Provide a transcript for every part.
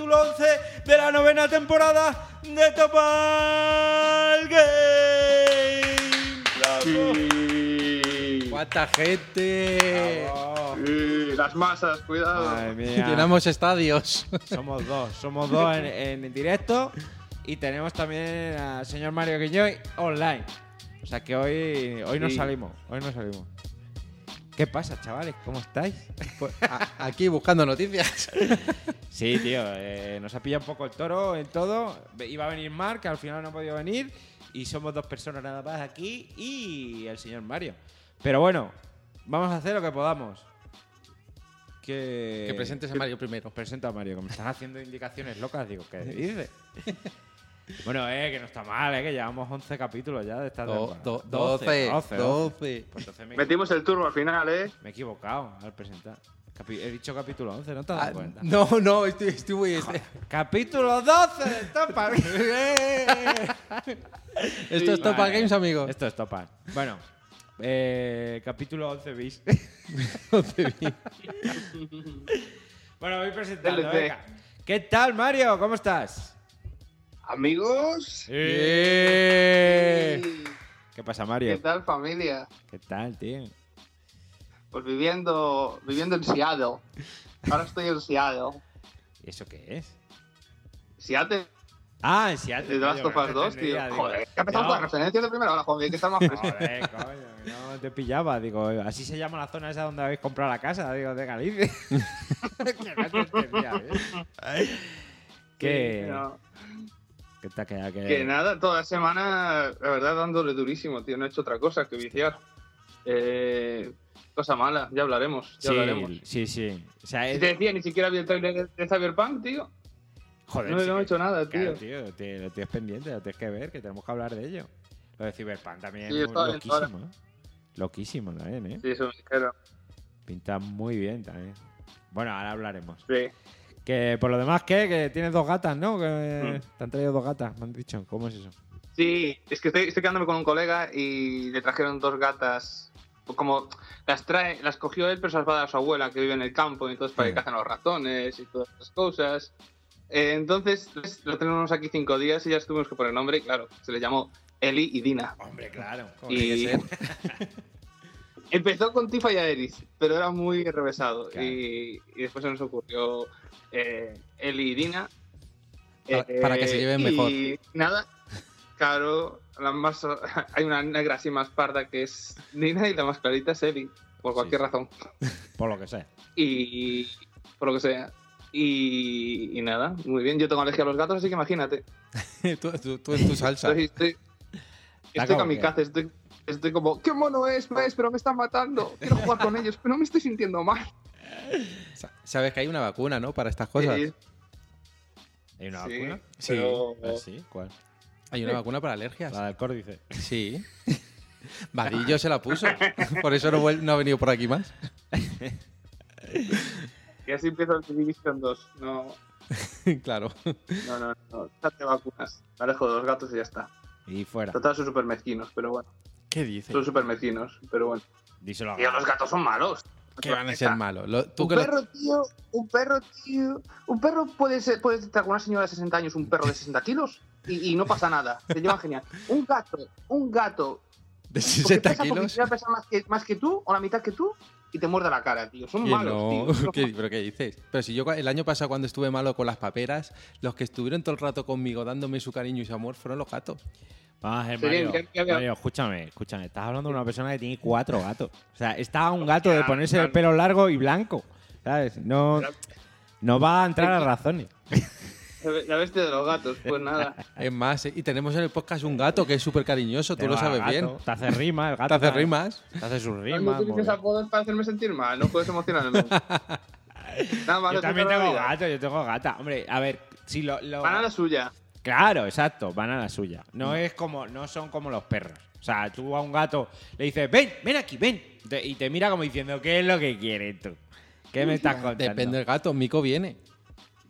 capítulo 11 de la novena temporada de Topal Game. ¡Cuánta gente! Las masas, cuidado. Llenamos estadios. Somos dos, somos dos en, en directo y tenemos también al señor Mario Guiñoy online. O sea que hoy, hoy no Sí. salimos, hoy no salimos. ¿Qué pasa, chavales? ¿Cómo estáis? Pues, a- aquí buscando noticias. Sí, tío, eh, nos ha pillado un poco el toro en todo. Iba a venir Mark, al final no ha podido venir. Y somos dos personas nada más aquí y el señor Mario. Pero bueno, vamos a hacer lo que podamos. Que, Que presentes a Mario primero. Os presento a Mario, que me están haciendo indicaciones locas. Digo, ¿qué dice? Bueno, eh, que no está mal, eh, que llevamos 11 capítulos ya de esta Do- temporada. do- 12, 12, 12. 12. Pues entonces me, Metimos el turbo al final, ¿eh? me he equivocado al presentar. Capi- he dicho capítulo 11, ¿no te das Ah, cuenta? no, no, estoy, estoy muy. Capítulo 12 de Topa. Esto es Topa Vale. Games, amigos. Esto es Topa. Bueno, eh, capítulo 11 bis. bueno, voy presentando. Venga. ¿Qué tal, Mario? ¿Cómo estás? Amigos. Eh. ¿Qué pasa, ¿Qué Mario? tal, familia? ¿Qué tal, tío? Pues viviendo, viviendo en Seattle. Ahora estoy en Seattle. ¿Y eso qué es? Seattle Ah, en Seattle. de Last of Us no 2, te tío. Joder, que empezamos con las referencias de primera hora, joder, hay que estar más fresco. Joder, coño, no te pillaba. Digo, así se llama la zona esa donde habéis comprado la casa, digo, de Galicia. que no te entendía, ¿eh? No, que te ha quedado que... que nada, toda la semana, la verdad, dándole durísimo, tío. No he hecho otra cosa que viciar. Eh, cosa mala, ya hablaremos, ya sí, hablaremos. sí, sí. O sea, Si te decía, ni siquiera vi el trailer de Cyberpunk, tío. Joder, no, sí no he hecho nada, Claro, tío. tío, te- lo tienes pendiente, lo tienes que ver, que tenemos que hablar de ello. Lo de Cyberpunk también Sí, es muy bien, loquísimo, ¿eh? Loquísimo también, ¿eh? Sí, eso me dijeron. Pinta muy bien también. Bueno, ahora hablaremos. Sí. Que por lo demás, ¿qué? Que tienes dos gatas, ¿no? Que Mm. te han traído dos gatas, me han dicho. ¿Cómo es eso? Sí, es que estoy, estoy quedándome con un colega y le trajeron dos gatas. Como las trae, las cogió él, pero se las va a dar a su abuela que vive en el campo, y entonces para que Sí. cazan los ratones y todas esas cosas. Eh, entonces pues, lo tenemos aquí cinco días y ya tuvimos que poner nombre, y claro, se le llamó Eli y Dina. Hombre, claro. Y empezó con Tifa y Aeris, pero era muy revesado. Claro. Y, y después se nos ocurrió eh, Eli y Dina. Para- para que se lleven y mejor. nada, claro, la más, hay una negra así más parda que es Dina y la más clarita es Eli, por cualquier Sí. razón. Por lo que sé. Y por lo que sea. Y, y nada, muy bien. Yo tengo alergia a los gatos, así que imagínate. tú, tú- tú en tu salsa. Estoy, estoy, estoy como kamikaze, estoy, estoy como, qué mono es, ves, pero me están matando. Quiero jugar con ellos, pero me estoy sintiendo mal. Sa- Sabes que hay una vacuna, ¿no? Para estas cosas. Sí, ¿Hay una sí, vacuna? Sí. pero- Ah, sí, ¿cuál? Hay una vacuna para alergias. La del córdice. Sí. Vadillo se la puso. Por eso no, ha venido por aquí más. Y así empiezo el Division 2. No, claro. no, no, no. Date vacunas. Me alejo de los gatos y ya está. Y fuera. Total, son súper mezquinos, pero bueno. ¿Qué dices? Son súper mezquinos, pero bueno. Díselo a Tío, los gatos son malos. Que van a ser malos. Lo- tú Un que lo- perro, tío, un perro, tío. Un perro puede ser, puede estar con una señora de 60 años, un perro de 60 kilos, y, y no pasa nada. Se llevan genial. Un gato, un gato. de porque 60 pesa kilos. pesa más que, más que tú, o la mitad que tú, y te muerde la cara, tío. Son malos, no, tío. ¿qué- ¿Pero qué dices? Pero si yo el año pasado cuando estuve malo con las paperas, los que estuvieron todo el rato conmigo dándome su cariño y su amor fueron los gatos. Vamos a ver, Sí, Mario. Mario, escúchame, escúchame. Estás hablando de una persona que tiene cuatro gatos. O sea, está un gato de ponerse el pelo largo y blanco. ¿Sabes? No, no va a entrar a razones. La bestia de los gatos, pues nada. Es más, eh, y tenemos en el podcast un gato que es súper cariñoso, tú lo sabes gato. bien. Te hace rima, el gato. Te hace rimas. Te hace sus No rimas. muy utilices apodos para hacerme sentir mal, no puedes emocionarme. Nada más Yo también tengo vida. gato, yo tengo gata. Hombre, a ver, si lo. lo- Van a la suya. Claro, exacto, van a la suya. Mm. No es como, no son como los perros. O sea, tú a un gato le dices, ven, ven aquí, ven. Y te mira como diciendo, ¿qué es lo que quieres tú? ¿Qué me estás contando? Depende del gato, Mico viene.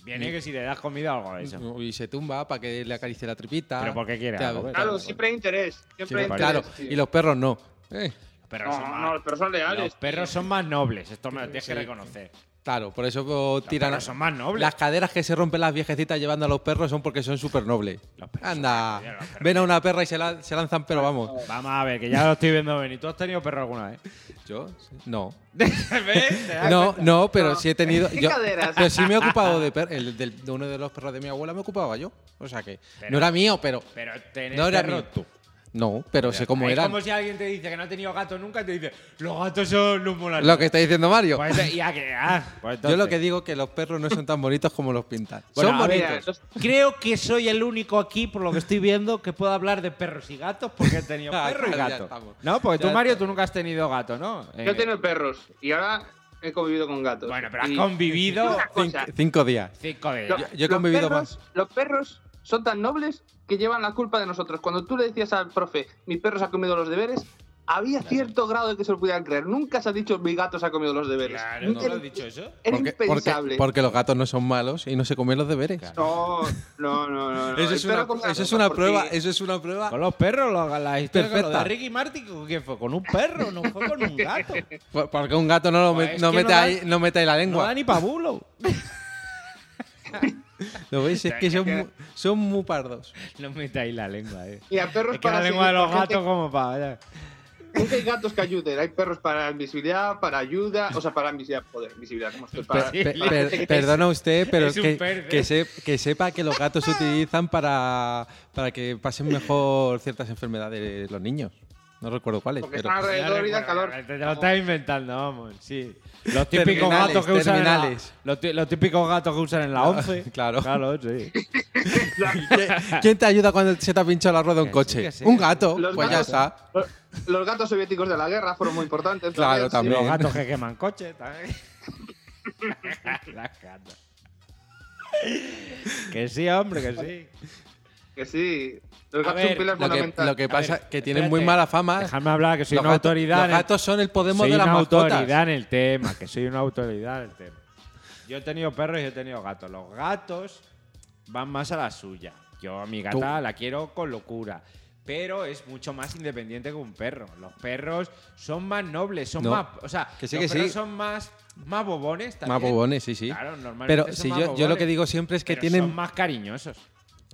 Viene que si le das comida o algo de eso. Y se tumba para que le acaricie la tripita. ¿Pero por qué quiere algo? Ves. Claro, siempre hay interés. Siempre Sí, hay interés. claro, y los perros no. Eh, Los perros son No, más, no, los perros son leales. los perros son más nobles. Esto me lo tienes que reconocer. Claro, por eso tiran. perros son más nobles. Las caderas que se rompen las viejecitas llevando a los perros son porque son súper nobles. Los perros son Anda, nobles, los perros. ven a una perra y se, la- se lanzan, pero vamos. Vamos a ver, que ya lo estoy viendo venir. ¿Tú has tenido perro alguna vez? Yo, no. ¿Ves? ¿Te das No, cuenta? no, pero No. sí he tenido. ¿Qué yo- caderas? pero sí me he ocupado de, per- el, del- de uno de los perros de mi abuela, me ocupaba yo. O sea que Pero- no era mío, pero. Pero tenés No era perro mío. tú. No, pero sé cómo es eran. como si alguien te dice que no ha tenido gato nunca y te dice, los gatos son los molan. Lo que está diciendo Mario. Pues, ya que, ah, pues yo lo que digo es que los perros no son tan bonitos como los pintan. Bueno, son ver, bonitos. los- Creo que soy el único aquí, por lo que estoy viendo, que puedo hablar de perros y gatos porque he tenido perro y gato. No, porque Ya tú, Mario, tú nunca has tenido gato, ¿no? Yo Eh, he tenido perros y ahora he convivido con gatos. Bueno, pero has Y- convivido cinco días. cinco ellos. yo he convivido perros- Los perros son tan nobles que llevan la culpa de nosotros. Cuando tú le decías al profe, mi perro se ha comido los deberes, había cierto grado de que se lo pudieran creer. Nunca se ha dicho, mi gato se ha comido los deberes. Claro, ¿no lo has dicho eso? Era Porque, porque, impensable. porque los gatos no son malos y no se comen los deberes. No, no, no, no. no. Eso es una, come las eso es cosas una porque- prueba. Eso es una prueba. Con los perros, lo, la historia con lo Perfecta. de Ricky Martin, ¿con ¿qué fue? Con un perro, no fue con un gato. Por- Porque un gato no, lo Pues met- es no que mete no da- ahí, no mete ahí la No lengua. da ni pa' bulo. ¿Lo veis? Es que son, mu- son muy pardos. No ahí la lengua, eh. Y a perros Es que la para lengua de los gatos como para... Nunca hay gatos que ayuden. Hay perros para invisibilidad, para ayuda, o sea, para invisibilidad, joder, invisibilidad, como estoy para, para per- gente que- perdona usted, pero es un que, perro. que, se- que sepa que los gatos se utilizan para, para que pasen mejor ciertas enfermedades los niños. No recuerdo cuáles. Porque pero- están alrededor y da calor. Te lo estás inventando, vamos, sí. Los típicos Terminales, gatos que usan en la- los, típicos gatos que usan en la 11. Claro. Claro, sí. ¿Qui- ¿Quién te ayuda cuando se te ha pinchado la rueda de un coche? sí, que sí. Un gato. Los pues ya está. Los, los gatos soviéticos de la guerra fueron muy importantes. Claro, también. los gatos que queman coches también. Las gatas. Que sí, hombre, que sí. Que sí. Los gatos ver, son pilar Lo que, fundamental. lo que A pasa es que tienen espérate. muy mala fama. Déjame hablar, que soy Los una gatos- autoridad. Los en el- gatos son el Podemos soy de las una mascotas. autoridad en el tema, que soy una autoridad en el tema. Yo he tenido perros y he tenido gatos. Los gatos van más a la suya. Yo a mi gata la quiero con locura. Pero es mucho más independiente que un perro. Los perros son más nobles, son No. más. O sea, Que sí, los que perros sí. son más, más bobones también. Más bobones, sí, sí. Claro, normalmente Pero son si más yo, yo lo que digo siempre es que pero tienen. Son más cariñosos.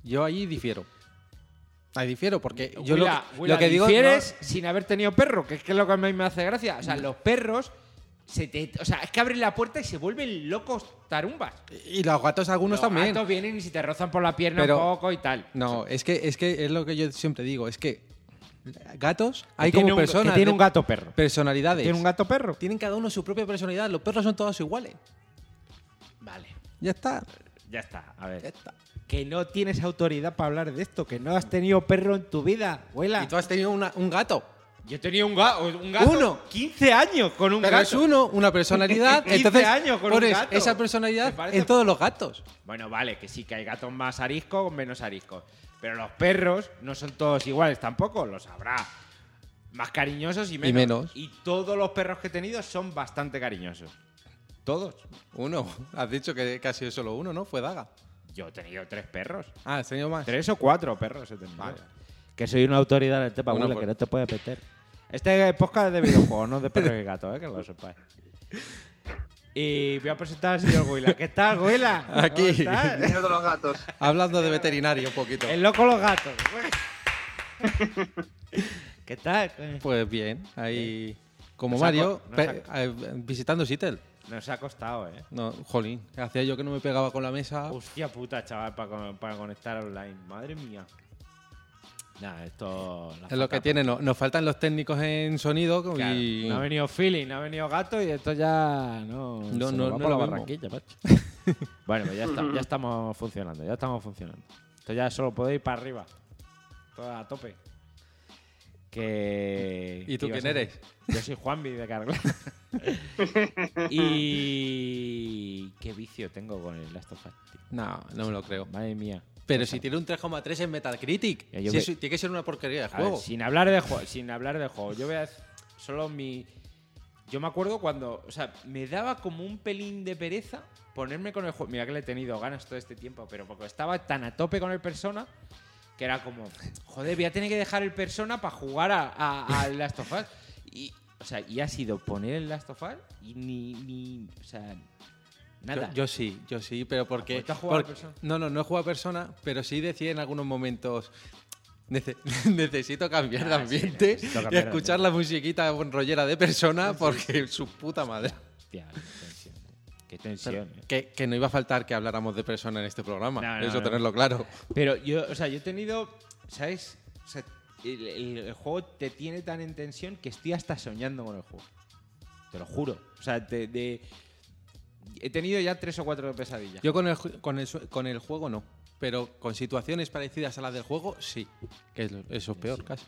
Yo ahí difiero. Ahí difiero, porque yo Willa, lo, que- Willa, lo que digo. difieres sin haber tenido perro, que es que es lo que a mí me hace gracia. O sea, los perros. Se te, o sea, es que abren la puerta y se vuelven locos tarumbas. y los gatos algunos Los también. gatos vienen y si te rozan por la pierna Pero- un poco y tal. No, es que, es que es lo que yo siempre digo, es que gatos hay como un- personas. que tiene un gato perro. Personalidades. ¿Tiene un gato perro? Tienen cada uno su propia personalidad. Los perros son todos iguales. Vale. Ya está. Ya está, a ver. Ya está. Que no tienes autoridad para hablar de esto, que no has tenido perro en tu vida, abuela. Y tú has tenido una- un gato. Yo tenía un, ga- un gato. Uno. 15 años con un Pero gato. es uno, una personalidad. 15 entonces años con un pones gato. esa Me personalidad parece- en todos los gatos. Bueno, vale, que sí, que hay gatos más ariscos o menos ariscos. Pero los perros no son todos iguales tampoco, los habrá. Más cariñosos y menos. menos. Y todos los perros que he tenido son bastante cariñosos. Todos. Uno. Has dicho que, sido solo uno, ¿no? Fue Daga. Yo he tenido tres perros. Ah, has tenido más. Tres o cuatro perros he tenido. Vale. Que soy una autoridad en el tema, abuela, por- que no te puede meter. Este podcast es de videojuegos, no de perros y gatos, ¿eh? que lo sepáis. Y voy a presentar al señor Guila. ¿Qué tal, Guila? ¿Cómo Aquí. estás? Señor de los gatos. Hablando de veterinario un poquito. El loco los gatos. ¿Qué tal? Pues bien, ahí. Como ha Mario, eh, visitando Seattle. Nos ha costado, ¿eh? No, jolín. Hacía yo que no me pegaba con la mesa. Hostia puta, chaval, para, para conectar online. Madre mía. Nada, esto... Es lo que tiene, no- nos faltan los técnicos en sonido Claro, y. No ha venido feeling, no ha venido gato y esto ya no, No, no, no por la barranquilla, macho. bueno, pues ya, está, ya estamos funcionando, ya estamos funcionando. Esto ya solo puede ir para arriba. Todo a tope. Que... ¿Y tú ¿qué ibas quién eres? Yo soy Juanvi de Carglass. y... Qué vicio tengo con el Last of Us, tío. No, no me lo creo. Madre mía. Pero si tiene un 3,3 en Metacritic, Ya, yo si eso- tiene que ser una porquería de A ver, juego. sin hablar de juego, sin hablar de juego, yo voy a solo mi yo me acuerdo cuando, o sea, me daba como un pelín de pereza ponerme con el juego. Mira que le he tenido ganas todo este tiempo, pero porque estaba tan a tope con el Persona que era como, joder, voy a tener que dejar el Persona para jugar a, a- al Last of Us. Y, o sea, y ha sido poner el Last of Us y ni, ni o sea, nada. Yo, yo sí, yo sí, pero porque. ¿Tú has jugado a Persona? no, no, no he jugado a persona, pero sí decía en algunos momentos. "Nece- necesito cambiar de Ah, sí, ambiente y de escuchar la musiquita rollera de persona porque su puta madre. Hostia, qué tensión. Eh. Que, que no iba a faltar que habláramos de persona en este programa. No, no, eso no. tenerlo claro. Pero yo, o sea, yo he tenido, ¿sabes? O sea, el, el- el juego te tiene tan en tensión que estoy hasta soñando con el juego. Te lo juro. O sea, te- de- he tenido ya tres o cuatro pesadillas. Yo con el, ju- con, el, su- con el juego no. Pero con situaciones parecidas a las del juego, sí. Que eso es peor, casi.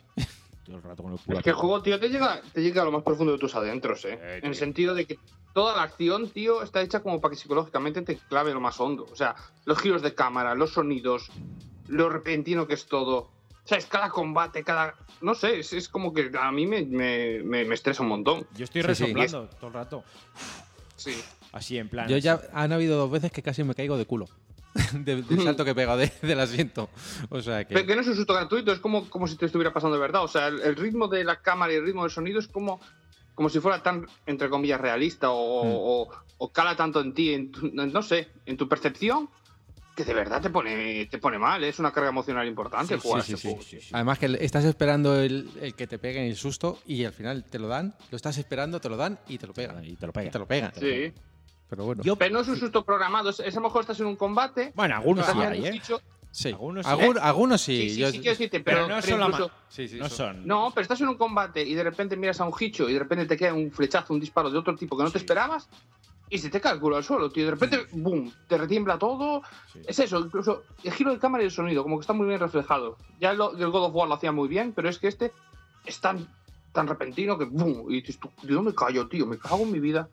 Todo el rato con el culo Es que el juego, tío, te llega, te llega a lo más profundo de tus adentros, ¿eh? Eh, en el sentido de que toda la acción, tío, está hecha como para que psicológicamente te clave lo más hondo. O sea, los giros de cámara, los sonidos, lo repentino que es todo. O sea, es cada combate, cada... No sé, es, es como que a mí me, me, me- me estresa un montón. Yo estoy Sí, sí. resoplando todo el rato. Sí. Así, en plan. Yo ya han habido dos veces que casi me caigo de culo. De- del salto que he pegado de- del asiento. O sea Pero que. que no es un susto gratuito, es como, como si te estuviera pasando de verdad. O sea, el, el ritmo de la cámara y el ritmo del sonido es como, como si fuera tan, entre comillas, realista o, Hmm. o- o cala tanto en ti, en tu- no sé, en tu percepción, que de verdad te pone, te pone mal. Es una carga emocional importante Sí, jugar sí, a ese sí, juego. sí, sí. Además que estás esperando el, el que te peguen el susto y al final te lo dan, lo estás esperando, te lo dan y te lo pegan. Y te lo pega. Y te lo pegan. Sí. Pero bueno. Yo- Pero no es un susto programado, es, es a lo mejor estás en un combate. Bueno, algunos sí hay, ¿eh? sí. algunos sí. Algun- algunos sí. Sí, sí, yo- sí, quiero decirte, Pero, pero, no son incluso- sí, sí, No son- son. No, pero estás en un combate y de repente miras a un hicho y de repente te queda un flechazo, un disparo de otro tipo que no te Sí. esperabas y se te culo al suelo, tío. De repente, boom, te retiembla todo. Sí. Es eso, incluso el giro de cámara y el sonido, como que está muy bien reflejado. Ya el, el God of War lo hacía muy bien, pero es que este es tan, tan repentino que boom, y dices tú, ¿de dónde callo, tío? Me cago en mi vida.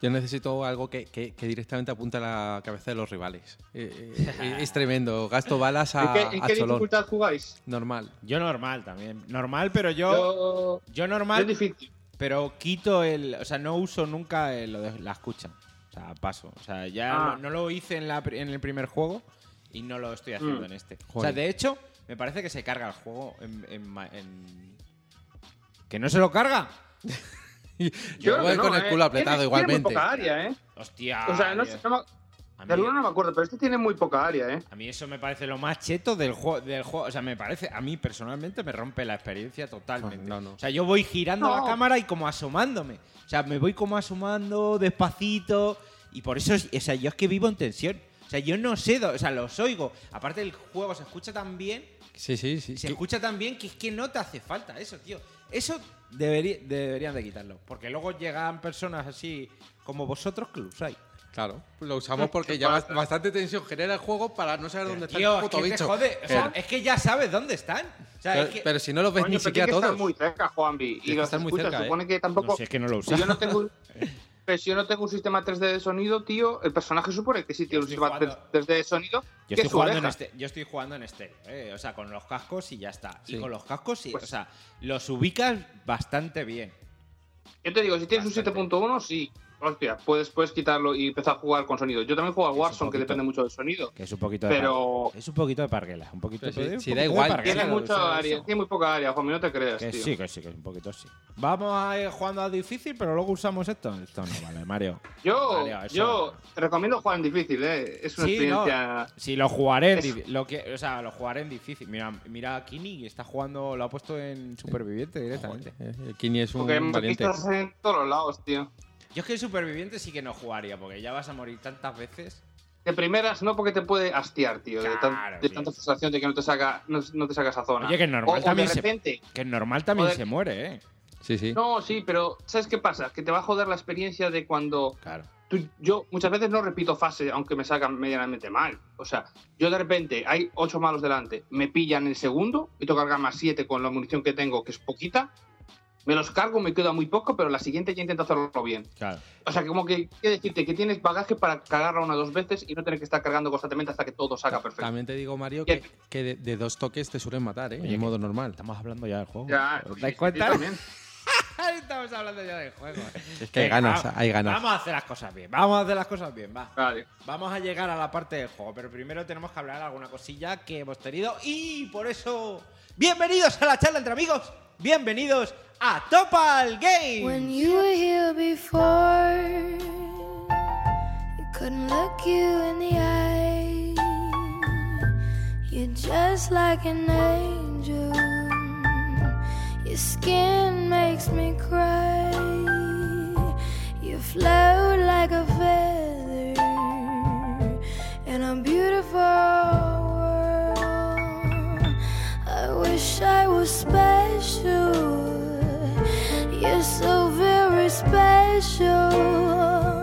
Yo necesito algo que, que- que directamente apunte a la cabeza de los rivales. Eh, eh, es tremendo. Gasto balas a, ¿En qué, en a qué cholón. dificultad jugáis? Normal. Yo normal también. Normal, pero yo. Yo, normal. es difícil. Pero quito el. O sea, no uso nunca el- lo de la escucha. O sea, paso. O sea, ya Ah. no, no lo hice en, la, en el primer juego y no lo estoy haciendo Mm. en este. O sea, de hecho, me parece que se carga el juego en... en ma- en- ¿Que no se lo carga? Yo creo voy que no, con el ¿eh? culo apretado Tiene- igualmente. Tiene muy poca área, ¿eh? Hostia. O sea, no sé, no de alguno no me acuerdo, pero este tiene muy poca área, ¿eh? A mí eso me parece lo más cheto del juego. Del juego. O sea, me parece, a mí personalmente me rompe la experiencia totalmente. No, no. O sea, yo voy girando No. la cámara y como asomándome. O sea, me voy como asomando despacito. Y por eso, es- o sea, yo es que vivo en tensión. O sea, yo no sé, o sea, los oigo. Aparte el juego se escucha tan bien, Sí, sí, sí. se escucha tan bien que es que no te hace falta eso, tío. Eso debería- deberían de quitarlo. Porque luego llegan personas así como vosotros que lo usáis. Claro, lo usamos porque ya bast- bastante tensión genera el juego para no saber dónde está el es puto que te bicho. jode. O sea, es que ya sabes dónde están. O sea, pero, es que- pero si no los ves Coño, ni siquiera que todos. estar muy cerca, Juanvi. Y los muy escuchas, cerca, ¿eh? supone que tampoco... No sé, es que no lo si yo no usas. tengo... Pero si yo no tengo un sistema 3D de sonido, tío, el personaje supone que sí tiene un sistema jugando- 3D de sonido. Yo que estoy, jugando en este, yo estoy jugando en estéreo, ¿eh? o sea, con los cascos y ya está. Y con los cascos, sí, Pues- o sea, los ubicas bastante bien. Yo te digo, si tienes Bastante. un 7.1, sí. Hostia, puedes, puedes quitarlo y empezar a jugar con sonido. Yo también juego Es un Warzone, que depende mucho del sonido. Que es un poquito de Pero- par- Es un poquito de parguela. Un poquito de, un si da poquito de igual, parguela, Tiene mucha área, eso. tiene muy poca área, Juanmi, no te creas, Que tío. sí, que sí, que un poquito sí. Vamos a ir jugando a difícil, pero luego usamos esto. Esto no vale, Mario. Yo, eso yo te recomiendo jugar en difícil, ¿eh? Es una Sí, no. experiencia... Sí, lo jugaré en Es- lo que, o sea, lo jugaré en difícil. Mira, mira a Kini, está jugando, lo ha puesto en superviviente directamente. Eh, Kini es un Porque valiente. en todos los lados, tío. Yo es que en superviviente sí que no jugaría, porque ya vas a morir tantas veces. De primeras, no porque te puede hastiar, tío. de, tan- Claro, de tanta frustración de que no te saca, no, no te saca esa zona. Oye, que normal o, o también de se- repente. Que en normal también Joder. se muere, ¿eh? Sí, sí. No, sí, pero ¿sabes qué pasa? Que te va a joder la experiencia de cuando Claro. tú- yo muchas veces no repito fase, aunque me sacan medianamente mal. O sea, yo de repente hay ocho malos delante, me pillan el segundo y tengo que cargar más siete con la munición que tengo, que es poquita. Me los cargo, me queda muy poco, pero la siguiente ya intento hacerlo bien. Claro. O sea, que como que quiere decirte que tienes bagaje para cargarla una o dos veces y no tener que estar cargando constantemente hasta que todo salga perfecto. También te digo, Mario, Que- de, de dos toques te suelen matar, ¿eh? Oye, en que- modo normal. Estamos hablando ya del juego. Ya, ¿Os dais sí, cuenta? Estamos hablando ya del juego. Es que hay ganas, va- hay ganas. Vamos a hacer las cosas bien. Vamos a hacer las cosas bien, va. Vale. Vamos a llegar a la parte del juego, pero primero tenemos que hablar de alguna cosilla que hemos tenido y por eso. ¡Bienvenidos a la charla entre amigos! ¡Bienvenidos a Topal Game! When you were here before, you couldn't look you in the eye. You're just like an angel. Your skin makes me cry. You float like a feather in a beautiful wish I was special. You're so very special.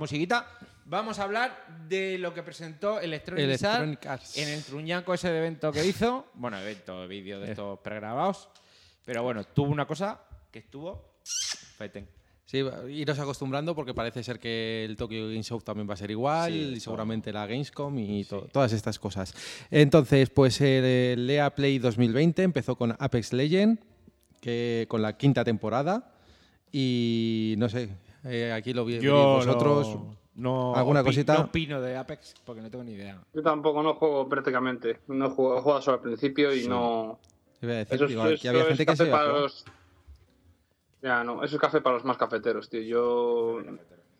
Musiquita vamos a hablar de lo que presentó Electronic, Electronic Arts en el truñaco ese de evento que hizo. Bueno, evento, vídeo de estos pregrabados. Pero bueno, tuvo una cosa que estuvo feten. Sí, iros acostumbrando porque parece ser que el Tokyo Game Show también va a ser igual Sí, y seguramente la Gamescom y to- todas estas cosas. Entonces, pues el EA Play 2020 empezó con Apex Legend, que con la quinta temporada y no sé, eh, aquí lo vi vosotros. no, ¿Alguna opi- cosita? No opino de Apex porque no tengo ni idea. Yo tampoco no juego prácticamente. No juego, he jugado solo al principio y no. Iba a decir, Eso, digo, es- aquí había eso es gente que se para los. Ya, no, eso es café para los más cafeteros, tío. Yo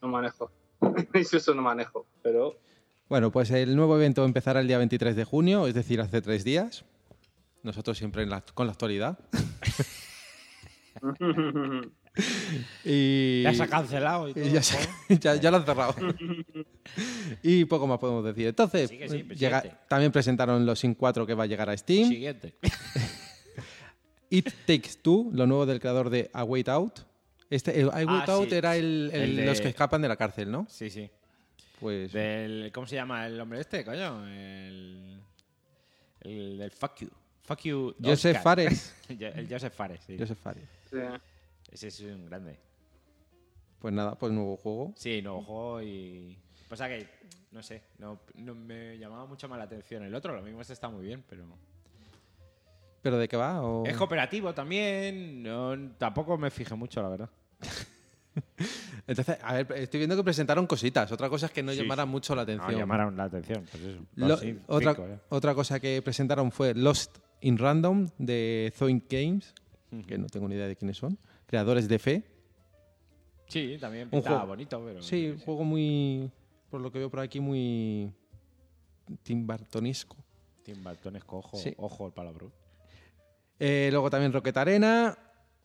no manejo. Eso eso no manejo. Pero Bueno, pues el nuevo evento empezará el día 23 de junio, es decir, hace tres días. Nosotros siempre en la- con la actualidad. y... Ya se ha cancelado y todo. Y ya, se- ya- ya lo han cerrado. y poco más podemos decir. Entonces, sí, llega- también presentaron los Sin 4 que va a llegar a Steam. Siguiente. It Takes Two, lo nuevo del creador de A Way Out. Este, el A Way Ah, Out sí. era el, el- El de- los que escapan de la cárcel, ¿no? Sí, sí. Pues Del, ¿Cómo se llama el hombre este, coño? El, el del Fuck You. Fuck You. Joseph Oscar. Fares. el Joseph Fares, sí. Joseph Fares. Ese es un grande. Pues nada, pues nuevo juego. Sí, nuevo juego y. Pasa que, no sé, no, no me llamaba mucho más la atención el otro. Lo mismo este está muy bien, pero. ¿Pero de qué va? O- Es cooperativo también. No, tampoco me fijé mucho, la verdad. Entonces, a ver, estoy viendo que presentaron cositas. Otra cosa es que no Sí, llamaran sí. mucho la No, atención. llamaron la atención. Pues eso. Lo- Los cinco, otra, ya. otra cosa que presentaron fue Lost in Random de Zoink Games, que no tengo ni idea de quiénes son. Creadores de Fe. Sí, también Un juego. bonito, pero. Sí, un juego muy, por lo que veo por aquí, muy Tim Burtonesco. Tim Burtonesco, ojo, Sí. ojo el palabro. Eh, luego también Rocket Arena,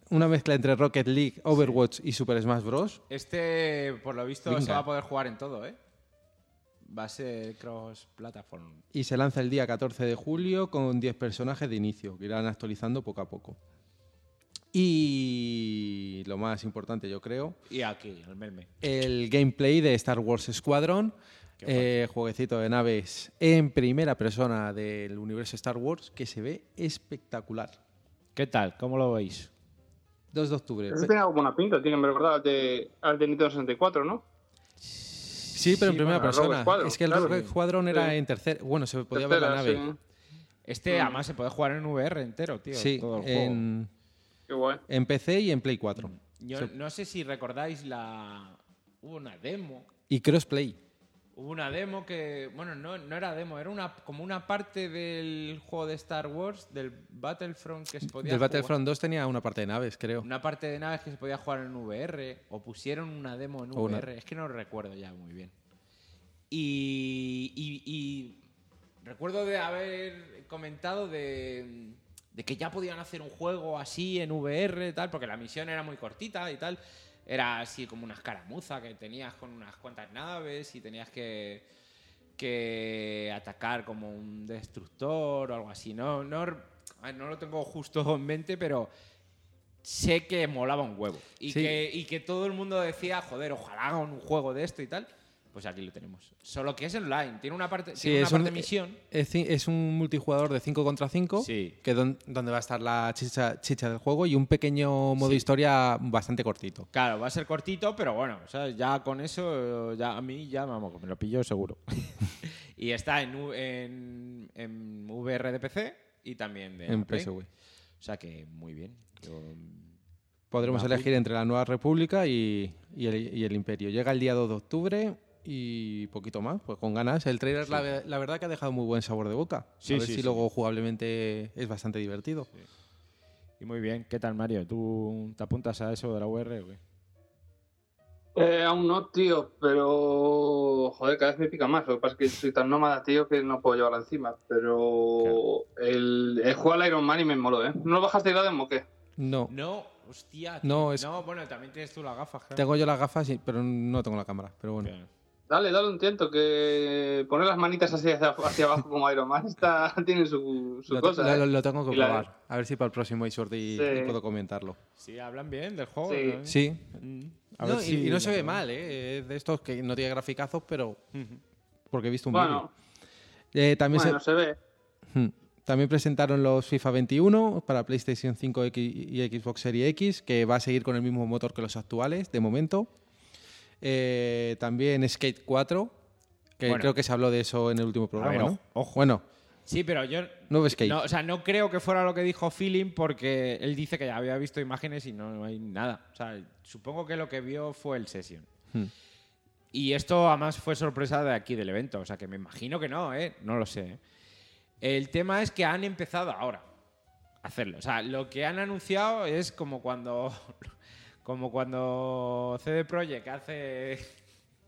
una mezcla entre Rocket League, Overwatch y Super Smash Bros. Este, por lo visto, se va a poder jugar en todo, ¿eh? Va a ser cross-platform. Y se lanza el día 14 de julio con 10 personajes de inicio, que irán actualizando poco a poco. Y lo más importante, yo creo, Y aquí, el meme. el gameplay de Star Wars Squadron, eh, jueguecito de naves en primera persona del universo Star Wars, que se ve espectacular. ¿Qué tal? ¿Cómo lo veis? 2 de octubre. Eso tiene buena pinta, tiene me verdad al de, al de Nintendo 64, ¿no? Sí, pero en primera bueno, persona. Squadron, es que el claro. Rogue Squadron era Sí. en tercer. Bueno, se podía ver la Tercera, nave. sí. Este, además, se puede jugar en VR entero, tío. Sí, todo el juego. en, Qué guay. en PC y en Play 4. Yo no sé si recordáis la... Hubo una demo. Y crossplay. Hubo una demo que... Bueno, no, no era demo, era una como una parte del juego de Star Wars, del Battlefront, que se podía Del jugar- Battlefront 2 tenía una parte de naves, creo. Una parte de naves que se podía jugar en VR, o pusieron una demo en VR, es que no recuerdo ya muy bien. Y, y- y recuerdo de haber comentado de, de que ya podían hacer un juego así en VR y tal, porque la misión era muy cortita y tal. Era así como una escaramuza que tenías con unas cuantas naves y tenías que, que atacar como un destructor o algo así. No, no, no lo tengo justo en mente, pero sé que molaba un huevo. Y, Sí. que, y que todo el mundo decía, joder, ojalá hagan un juego de esto y tal. Pues aquí lo tenemos. Solo que es online. Tiene una parte, Sí, tiene una es un- parte misión. Es, un multijugador de 5 contra 5, Sí. que don- donde va a estar la chicha, chicha del juego y un pequeño modo Sí. historia bastante cortito. Claro, va a ser cortito, pero bueno, sea, ya con eso, ya a mí ya vamos, me lo pillo seguro. y está en, en, en VR de PC y también de en. PSV. O sea que muy bien. Yo- Podremos elegir entre la Nueva República y, y el, y el Imperio. Llega el día 2 de octubre y poquito más, pues con ganas. El trailer, la, ve- la verdad, que ha dejado muy buen sabor de boca. Sí, a ver sí, si sí. luego jugablemente es bastante divertido. Y muy bien. ¿Qué tal, Mario? ¿Tú te apuntas a eso de la UR? o qué? Eh, aún no, tío, pero joder, cada vez me pica más. Lo que pasa es que soy tan nómada, tío, que no puedo llevarla encima. Pero el, el juego al Iron Man y me moló, ¿eh? ¿No lo bajaste de la demo o qué? No, No, hostia. No, es- No, bueno, también tienes tú las gafas, claro. tengo yo las gafas, pero no tengo la cámara. Pero bueno. Bien. Dale, dale un tiento, que poner las manitas así hacia, hacia abajo como Iron Man está, tiene su, su Lo, cosa. lo- ¿eh? lo- lo tengo que Y la- probar. A ver si para el próximo hay suerte y, Sí. y puedo comentarlo. Sí, hablan bien del juego. Sí. ¿no? Sí. Mm. A No, ver y, si y no se ve mal, ¿eh? Es de estos que no tiene graficazos, pero porque he visto un Bueno, vídeo. Eh, también, se- bueno, se ve. Hmm. También presentaron los FIFA 21 para PlayStation 5 X y Xbox Series X, que va a seguir con el mismo motor que los actuales, de momento. Eh, también Skate 4, que Bueno. creo que se habló de eso en el último programa, ver, ¿no? ojo. Bueno, Sí, pero yo. nuevo Skate. No, o sea, no creo que fuera lo que dijo Feeling porque él dice que ya había visto imágenes y no hay nada. O sea, supongo que lo que vio fue el Session. Hmm. Y esto además fue sorpresa de aquí del evento. O sea, que me imagino que no, ¿eh? No lo sé. ¿eh? El tema es que han empezado ahora a hacerlo. O sea, lo que han anunciado es como cuando. Como cuando CD Projekt hace.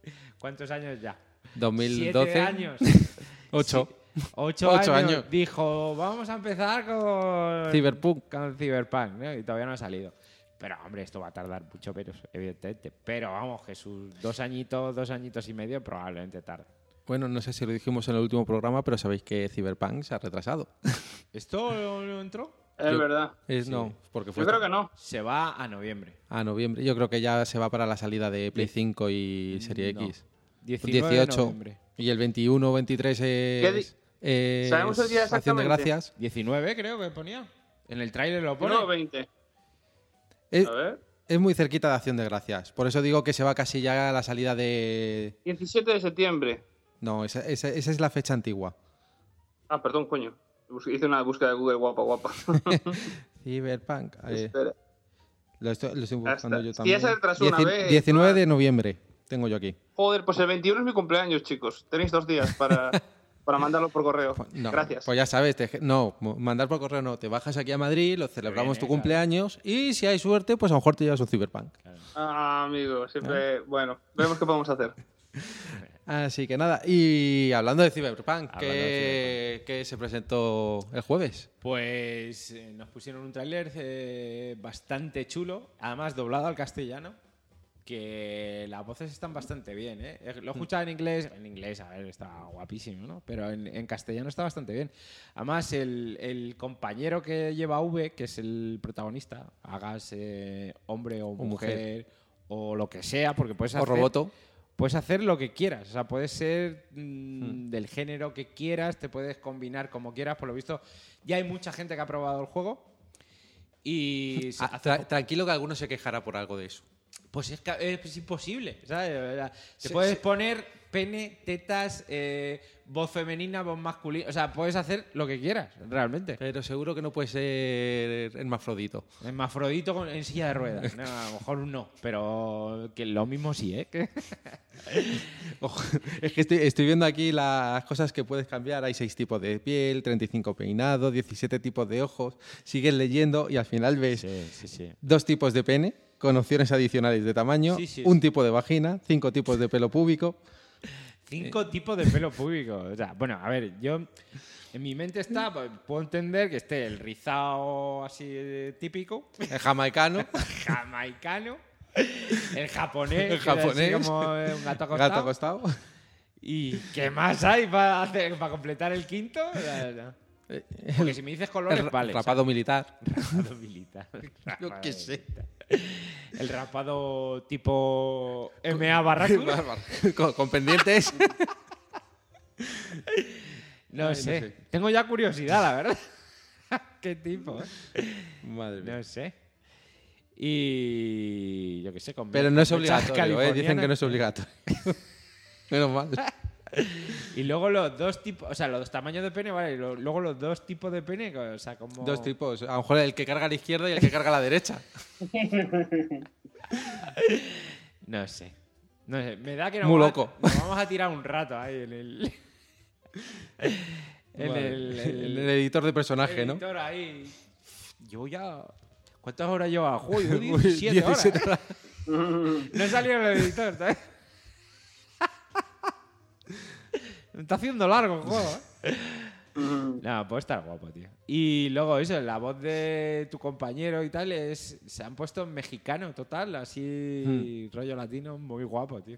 ¿Cuántos años ya? 2012. Siete años. 8. Sí, ocho, Ocho años, años. Dijo, vamos a empezar con Cyberpunk. Con Cyberpunk, ¿no? Y todavía no ha salido. Pero, hombre, esto va a tardar mucho, pero evidentemente. Pero vamos, Jesús, dos añitos, dos añitos y medio probablemente tarde. Bueno, no sé si lo dijimos en el último programa, pero sabéis que Cyberpunk se ha retrasado. ¿Esto no entró? Es Yo- verdad. Es, Sí. No, porque fue Yo creo que no. Se va a noviembre. a noviembre. Yo creo que ya se va para la salida de Play Diez- 5 y Serie No. X. 19 de 18. noviembre. Y el 21 23 ¿Qué di- es, es ¿Sabemos el día Acción de exactamente? Gracias. 19 creo que ponía. En el tráiler lo pone. No, 20. Es, A ver. es muy cerquita de Acción de Gracias. Por eso digo que se va casi ya a la salida de... 17 de septiembre. No, esa, esa- esa es la fecha antigua. Ah, perdón, coño. Hice una búsqueda de Google guapa, guapa. Cyberpunk. eh, lo, estoy, lo estoy Ya buscando yo también. ya se retrasó una Dieci- vez, 19 de claro. noviembre tengo yo aquí. Joder, pues el 21 es mi cumpleaños, chicos. Tenéis dos días para, para mandarlo por correo. Pues, no, Gracias. Pues ya sabes, te- no, mandar por correo no. Te bajas aquí a Madrid, lo celebramos tu claro. cumpleaños y si hay suerte, pues a lo mejor te llevas un Cyberpunk. Ah, amigo, siempre. Bueno, veremos qué podemos hacer. Así que nada, y hablando de Cyberpunk, Hablando que, de que se presentó el jueves. Pues eh, nos pusieron un tráiler eh, bastante chulo, además doblado al castellano, que las voces están bastante bien. ¿eh? Eh, Lo he escuchado en inglés, en inglés, a ver, está guapísimo, ¿no? Pero en, en castellano está bastante bien. Además, el, el compañero que lleva V, que es el protagonista, hagas hombre o, mujer, mujer. o lo que sea, porque puedes O hacer... Roboto. Puedes hacer lo que quieras, o sea, puedes ser mm, del género que quieras, te puedes combinar como quieras, por lo visto ya hay mucha gente que ha probado el juego y se Ah, tra- tranquilo que alguno se quejará por algo de eso. pues es, ca- es imposible, ¿sabes? Sí, puedes poner pene, tetas, eh, voz femenina, voz masculina, o sea, puedes hacer lo que quieras, realmente. Pero seguro que no puede ser hermafrodito. Hermafrodito con- en silla de ruedas, no, a lo mejor no, pero que lo mismo sí, ¿eh? Es que estoy, estoy viendo aquí las cosas que puedes cambiar. Hay seis tipos de piel, 35 peinados, 17 tipos de ojos. Sigues leyendo y al final ves sí, sí, sí. dos tipos de pene con opciones adicionales de tamaño, Sí, sí, un tipo de vagina, cinco tipos de pelo púbico. Cinco tipos de pelo público. O sea, bueno, a ver, yo en mi mente está, pues, puedo entender que esté el rizado así eh, típico, El jamaicano, jamaicano, el japonés, El japonés. como eh, un gato acostado. gato acostado. ¿Y qué más hay para hacer, para completar el quinto? No. Porque si me dices colores, El vale. rapado militar. Rapado militar. Yo qué sé. militar. El rapado tipo MA Barracuda. con, con pendientes. No Ay, no sé. sé. Tengo ya curiosidad, la verdad. ¿Qué tipo? Madre mía. No sé. Y yo qué sé, con Pero no es obligatorio, ¿eh? Dicen que no es obligatorio. Menos mal. Y luego los dos tipos, o sea, los dos tamaños de pene, vale. y lo- luego los dos tipos de pene, o sea, como. Dos tipos. A lo mejor el que carga a la izquierda y el que carga a la derecha. No sé. No sé. Me da que nos Muy vamos a- loco. nos vamos a tirar un rato ahí en el. en Vale. el, El editor de personaje, ¿no? editor ahí. Yo ya. ¿Cuántas horas lleva? Joder, yo Uy, 17 horas. 17 horas. No en el editor, ¿sabes? Me está haciendo largo el juego, ¿eh? No, puede estar guapo, tío. Y luego eso, la voz de tu compañero y tal, es, se han puesto en mexicano total, así rollo latino, muy guapo, tío.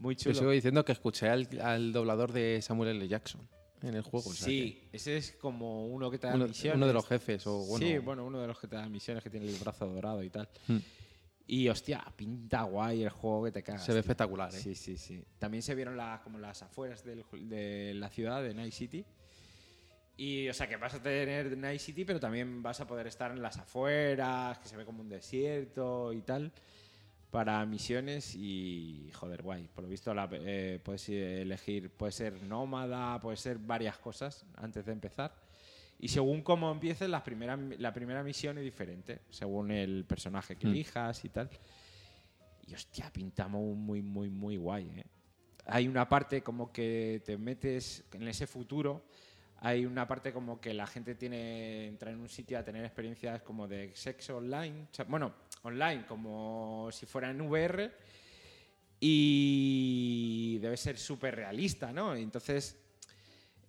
Muy Yo chulo. sigo diciendo que escuché al, al doblador de Samuel L. Jackson en el juego. o sea sí, ese es como uno que te da uno, misiones. uno de los jefes. O, bueno, Sí, bueno, uno de los que te da misiones, que tiene el brazo dorado y tal. Hmm. Y hostia, pinta guay el juego que te cagas. Se ve tío. espectacular, ¿eh? Sí, sí, sí. También se vieron como las afueras del de la ciudad, de Night City. Y, o sea, que vas a tener Night City, pero también vas a poder estar en las afueras, que se ve como un desierto y tal, para misiones y, joder, guay. Por lo visto, la- eh, puedes elegir, puede ser nómada, puede ser varias cosas antes de empezar. Y según cómo empieces, las primeras, la primera misión es diferente, según el personaje que Mm. elijas y tal. Y hostia, pinta muy, muy, muy, muy guay, ¿eh? Hay una parte como que te metes en ese futuro. Hay una parte como que la gente tiene entra en un sitio a tener experiencias como de sexo online. O sea, bueno, online, como si fuera en VR. Y debe ser súper realista, ¿no? Entonces,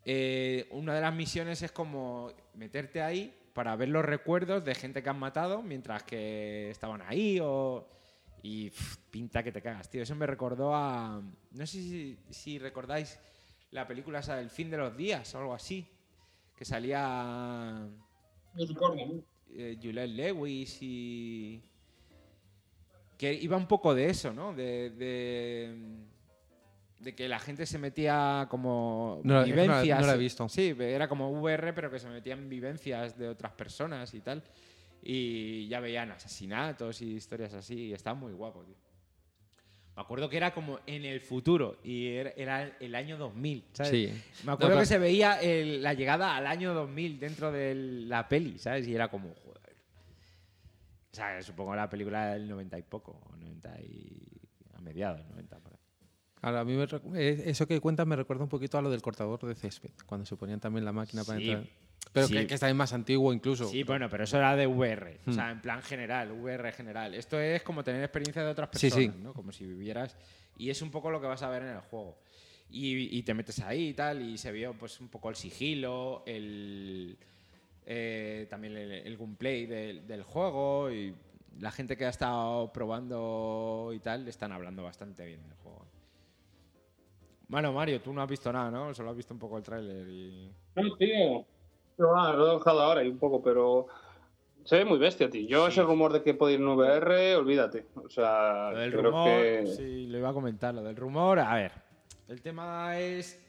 eh, una de las misiones es como meterte ahí para ver los recuerdos de gente que han matado mientras que estaban ahí o... Y pff, pinta que te cagas, tío. Eso me recordó a... No sé si, si recordáis la película esa del fin de los días o algo así. Que salía eh, Juliette Lewis y... Que iba un poco de eso, ¿no? De, de, de que la gente se metía como No, que no vivencias. no la he visto. Sí, era como VR, pero que se metían vivencias de otras personas y tal. Y ya veían asesinatos y historias así. Y estaba muy guapo, tío. Me acuerdo que era como en el futuro y era, era el año 2000, ¿sabes? Sí. Me acuerdo No, que se veía el- la llegada al año 2000 dentro de la peli, ¿sabes? Y era como, joder. O sea, supongo la película del 90 y poco, o 90 y... a mediados, 90 por ahí. Ahora, a mí me eh, eso que cuentas me recuerda un poquito a lo del cortador de césped, cuando se ponían también la máquina para Sí. entrar. Pero Sí. que, que está más antiguo incluso. Sí, bueno, pero eso era de VR, o Hmm. sea, en plan general, VR general. Esto es como tener experiencia de otras personas, sí. ¿no? Como si vivieras... Y es un poco lo que vas a ver en el juego. Y, y te metes ahí y tal, y se vio pues un poco el sigilo, el... eh, también el, el gameplay del, del juego y la gente que ha estado probando y tal están hablando bastante bien del juego. Bueno, Mario, tú no has visto nada, ¿no? Solo has visto un poco el tráiler y... No, tío. No, ah, lo he dejado ahora y un poco, pero se ve muy bestia, tío. Yo ese rumor de que puede ir en VR, olvídate. O sea, Lo del creo rumor, que... sí, lo iba a comentar. Lo del rumor, a ver, el tema es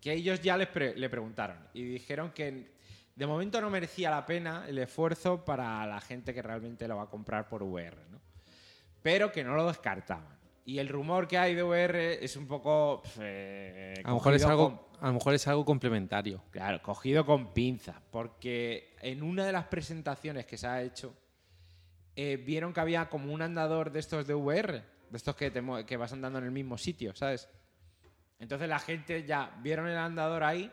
que ellos ya les pre- le preguntaron y dijeron que de momento no merecía la pena el esfuerzo para la gente que realmente lo va a comprar por VR, ¿no? Pero que no lo descartaban. Y el rumor que hay de VR es un poco... pf, eh, a, lo mejor es algo, con- a lo mejor es algo complementario. Claro, cogido con pinzas, porque en una de las presentaciones que se ha hecho, eh, vieron que había como un andador de estos de VR, de estos que, te que vas andando en el mismo sitio, ¿sabes? Entonces la gente ya vieron el andador ahí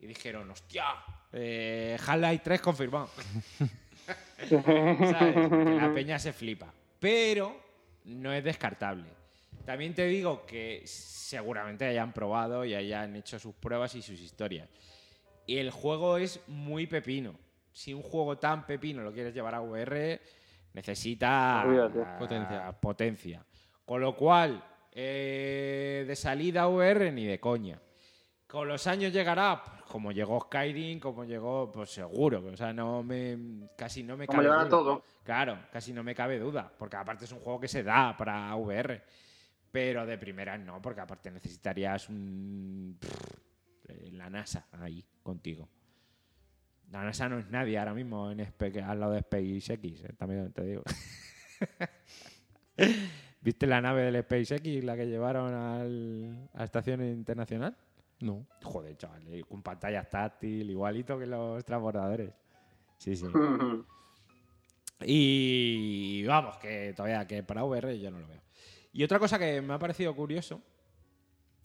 y dijeron, hostia, eh, Half-Life 3 confirmado. ¿Sabes? La peña se flipa. Pero no es descartable. También te digo que seguramente hayan probado y hayan hecho sus pruebas y sus historias. Y el juego es muy pepino. Si un juego tan pepino lo quieres llevar a VR, necesita Potencia. potencia. Con lo cual, eh, de salida a VR ni de coña. con los años llegará, pues, como llegó Skyrim, como llegó, pues seguro. O sea, no me, casi no me Como cabe duda. todo. Claro, casi no me cabe duda, porque aparte es un juego que se da para VR. Pero de primeras no, porque aparte necesitarías un, eh, la NASA ahí contigo. La NASA no es nadie ahora mismo en al lado de SpaceX, eh, también te digo. ¿Viste la nave del SpaceX, la que llevaron al- a la estación internacional? No. Joder, chaval, eh, con pantallas táctil, igualito que los transbordadores. Sí, sí. Y vamos, que todavía que para VR yo no lo veo. Y otra cosa que me ha parecido curioso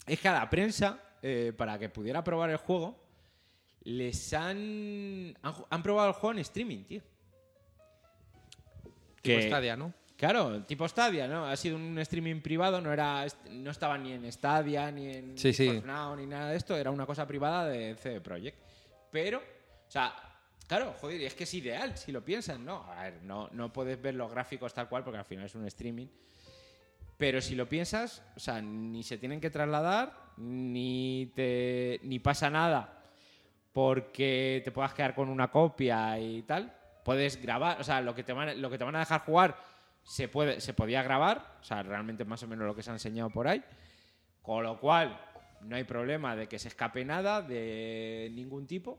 es que a la prensa, eh, para que pudiera probar el juego, les han, han, probado el juego en streaming, tío. Tipo Stadia, ¿no? Claro, tipo Stadia, ¿no? Ha sido un streaming privado, no era no estaba ni en Stadia, ni en Sí, sí. Now, ni nada de esto, era una cosa privada de CD Projekt. Pero, o sea, claro, joder, es que es ideal si lo piensas, ¿no? A ver, no, no puedes ver los gráficos tal cual porque al final es un streaming. Pero si lo piensas, o sea, ni se tienen que trasladar, ni te ni pasa nada porque te puedas quedar con una copia y tal. Puedes grabar, o sea, lo que te van, lo que te van a dejar jugar se puede se podía grabar, o sea, realmente más o menos lo que se ha enseñado por ahí. Con lo cual, no hay problema de que se escape nada de ningún tipo,